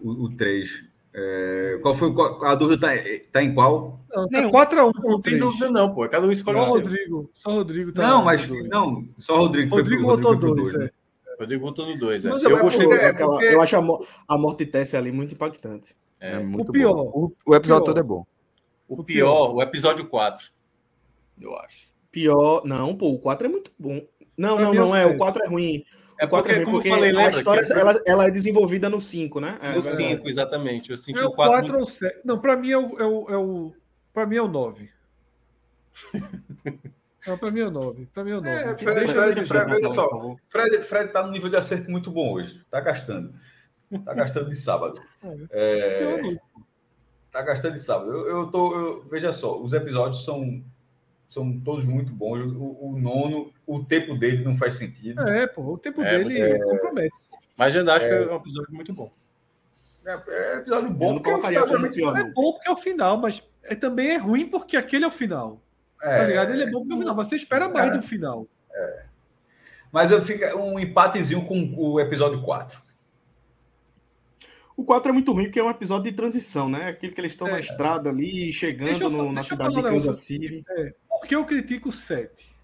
o, o 3. É, qual foi o- a dúvida tá, tá em qual? Não, tá Nenhum. 4x1 não com tem 3. dúvida, não, pô. Cada um escolhe Só o. Rodrigo. Só o Rodrigo tá não, mas dois. não, só o Rodrigo Rodrigo foi pro 2. dois, né? É. O Rodrigo votou no 2. É. Mas Eu eu- gostei. eu- do- é Aquela- porque- Eu acho a, mo- a morte Tessie ali muito impactante. é, É muito O pior. bom. O, o episódio pior. todo é bom. O pior, o episódio 4. Eu acho. Pior. Não, pô, o 4 é muito bom. Não, Pra não, é não o é. O sete. 4 é ruim. É O 4 é porque, ruim como eu porque falei, a lembra? história que é ela, ela é desenvolvida no 5, né? É, no verdade. 5, exatamente. Eu senti É o o 4 4 ou 7. Não, pra mim é o. É o, é o pra mim é o 9. Não, pra mim é o 9. Pra mim é o 9. É, Fred, Fred, Fred, olha só. Fred, Fred tá no nível de acerto muito bom hoje. Tá gastando. Tá gastando de sábado. É, tá gastando de sábado. Eu, eu tô. eu- veja só, os episódios são, são todos muito bons. O, o nono, o tempo dele não faz sentido. É, pô, o tempo É, dele compromete. Mas eu ainda acho que é um episódio muito bom. É, é episódio bom, não porque o colocaria final pior, É bom porque é o final, mas é, também é ruim porque aquele é o final. Tá ligado? Ele é bom porque é o final, mas você espera mais do final. Mas eu fico um empatezinho com o episódio 4. O 4 é muito ruim porque é um episódio de transição, né? Aquele que eles estão na É. estrada ali, chegando eu no- na cidade de Kansas. City. Por que eu critico o 7?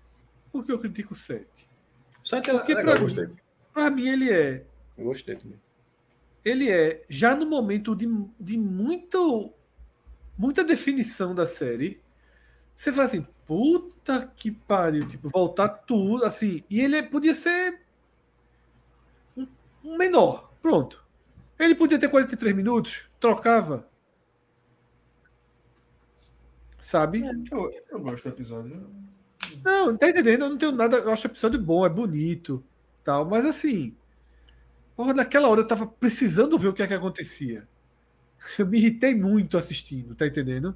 Por que eu critico o 7? Só que Porque legal, pra- gostei. Pra mim, ele é. Eu gostei também. Ele é, já no momento de, de muito, muita definição da série, você fala assim, puta que pariu, tipo, voltar tudo, assim, e ele podia ser um menor, pronto. Ele podia ter 43 minutos, trocava. Sabe? Eu, eu gosto do episódio. Não, tá entendendo? Eu não tenho nada. Eu acho o episódio bom, é bonito, tal, mas assim. Porra, naquela hora eu tava precisando ver o que é que acontecia. Eu me irritei muito assistindo, tá entendendo?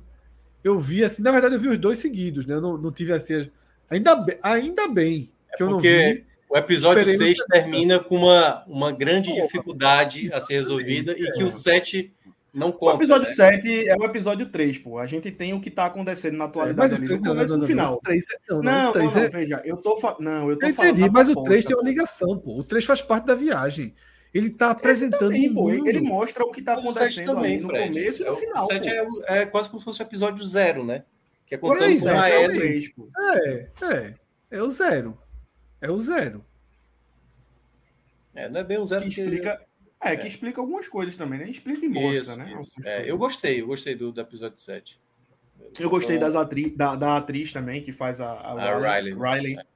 Eu vi assim, na verdade eu vi os dois seguidos, né? Eu não, não tive assim. as- Ainda bem, ainda bem que eu não porque- vi. O episódio Esperei no 6 sete. termina com uma, uma grande Porra. dificuldade a ser resolvida e que o 7 não O conta. episódio né? 7 é o episódio 3, pô. A gente tem o que tá acontecendo na atualidade ali, três- no começo e no final. o é- não, não, o é- veja, eu tô, fa... não, eu tô Eu falando entendi, mas o proposta, 3 tem uma ligação, pô. O 3 faz parte da viagem. Ele tá apresentando Também, o pô, mundo. ele mostra o que tá o 7 acontecendo ali no Fred. começo e no É, o final, 7 pô. é, o- é quase como se fosse o episódio zero, né? Que é Pois contando é, com é, a é o Ellie. 3, pô. É, é. É o zero. É o zero. É, não é bem o zero Que porque- explica, é, que É. explica algumas coisas também, né? Explica e mostra, Isso, né? isso. É, eu gostei, eu gostei do, do episódio 7. Eu gostei Então, das atri... da, da atriz também, que faz a, a, A Riley. Riley. Riley.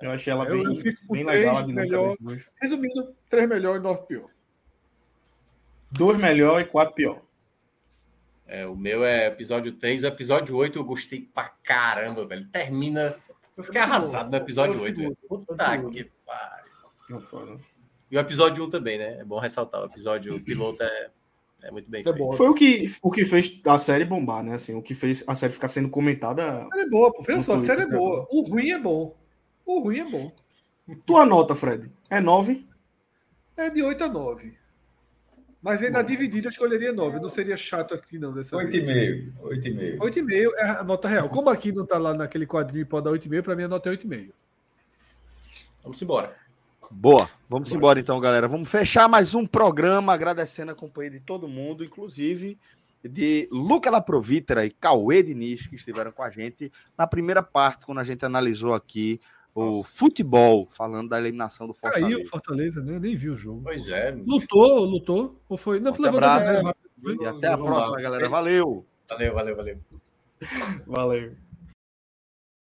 Eu achei ela Eu- bem, eu fico bem três legal. Melhor. Resumindo, 3 melhor e 9 pior. Dois melhor e quatro pior. É, o meu é episódio 3. O episódio 8 eu gostei pra caramba, velho. Termina. Eu fiquei É arrasado no episódio é o 8. velho. segundo, Puta é que pariu. Não foda. E o episódio 1 também, né? É bom ressaltar. O episódio o piloto é É muito bem É feito. bom. Foi o que, o que fez a série bombar, né? Assim, o que fez a série ficar sendo comentada. A série é boa, pô. Veja só, a série é boa. O ruim é bom. O ruim é bom. Tua nota, Fred? É 9? É de 8 a 9. Mas aí na dividida eu escolheria 9. Eu não seria chato aqui, não, dessa Oito vez. e meio. Oito e meio. 8,5 é a nota real. Como aqui não tá lá naquele quadrinho e pode dar 8,5, pra mim a nota é 8,5. Vamos embora. Boa. Vamos embora então, galera. Vamos fechar mais um programa, agradecendo a companhia de todo mundo, inclusive de Luca Laprovítera e Cauê Diniz, que estiveram com a gente na primeira parte, quando a gente analisou aqui o Nossa. futebol, falando da eliminação do Caiu o Fortaleza. Fortaleza, né? Eu nem vi o jogo. Pois é. Lutou, lutou. Ou foi? Não, levou abraço. 2 a 0 rápido. foi? E até a próxima, galera. Valeu! Valeu, valeu, valeu. Valeu.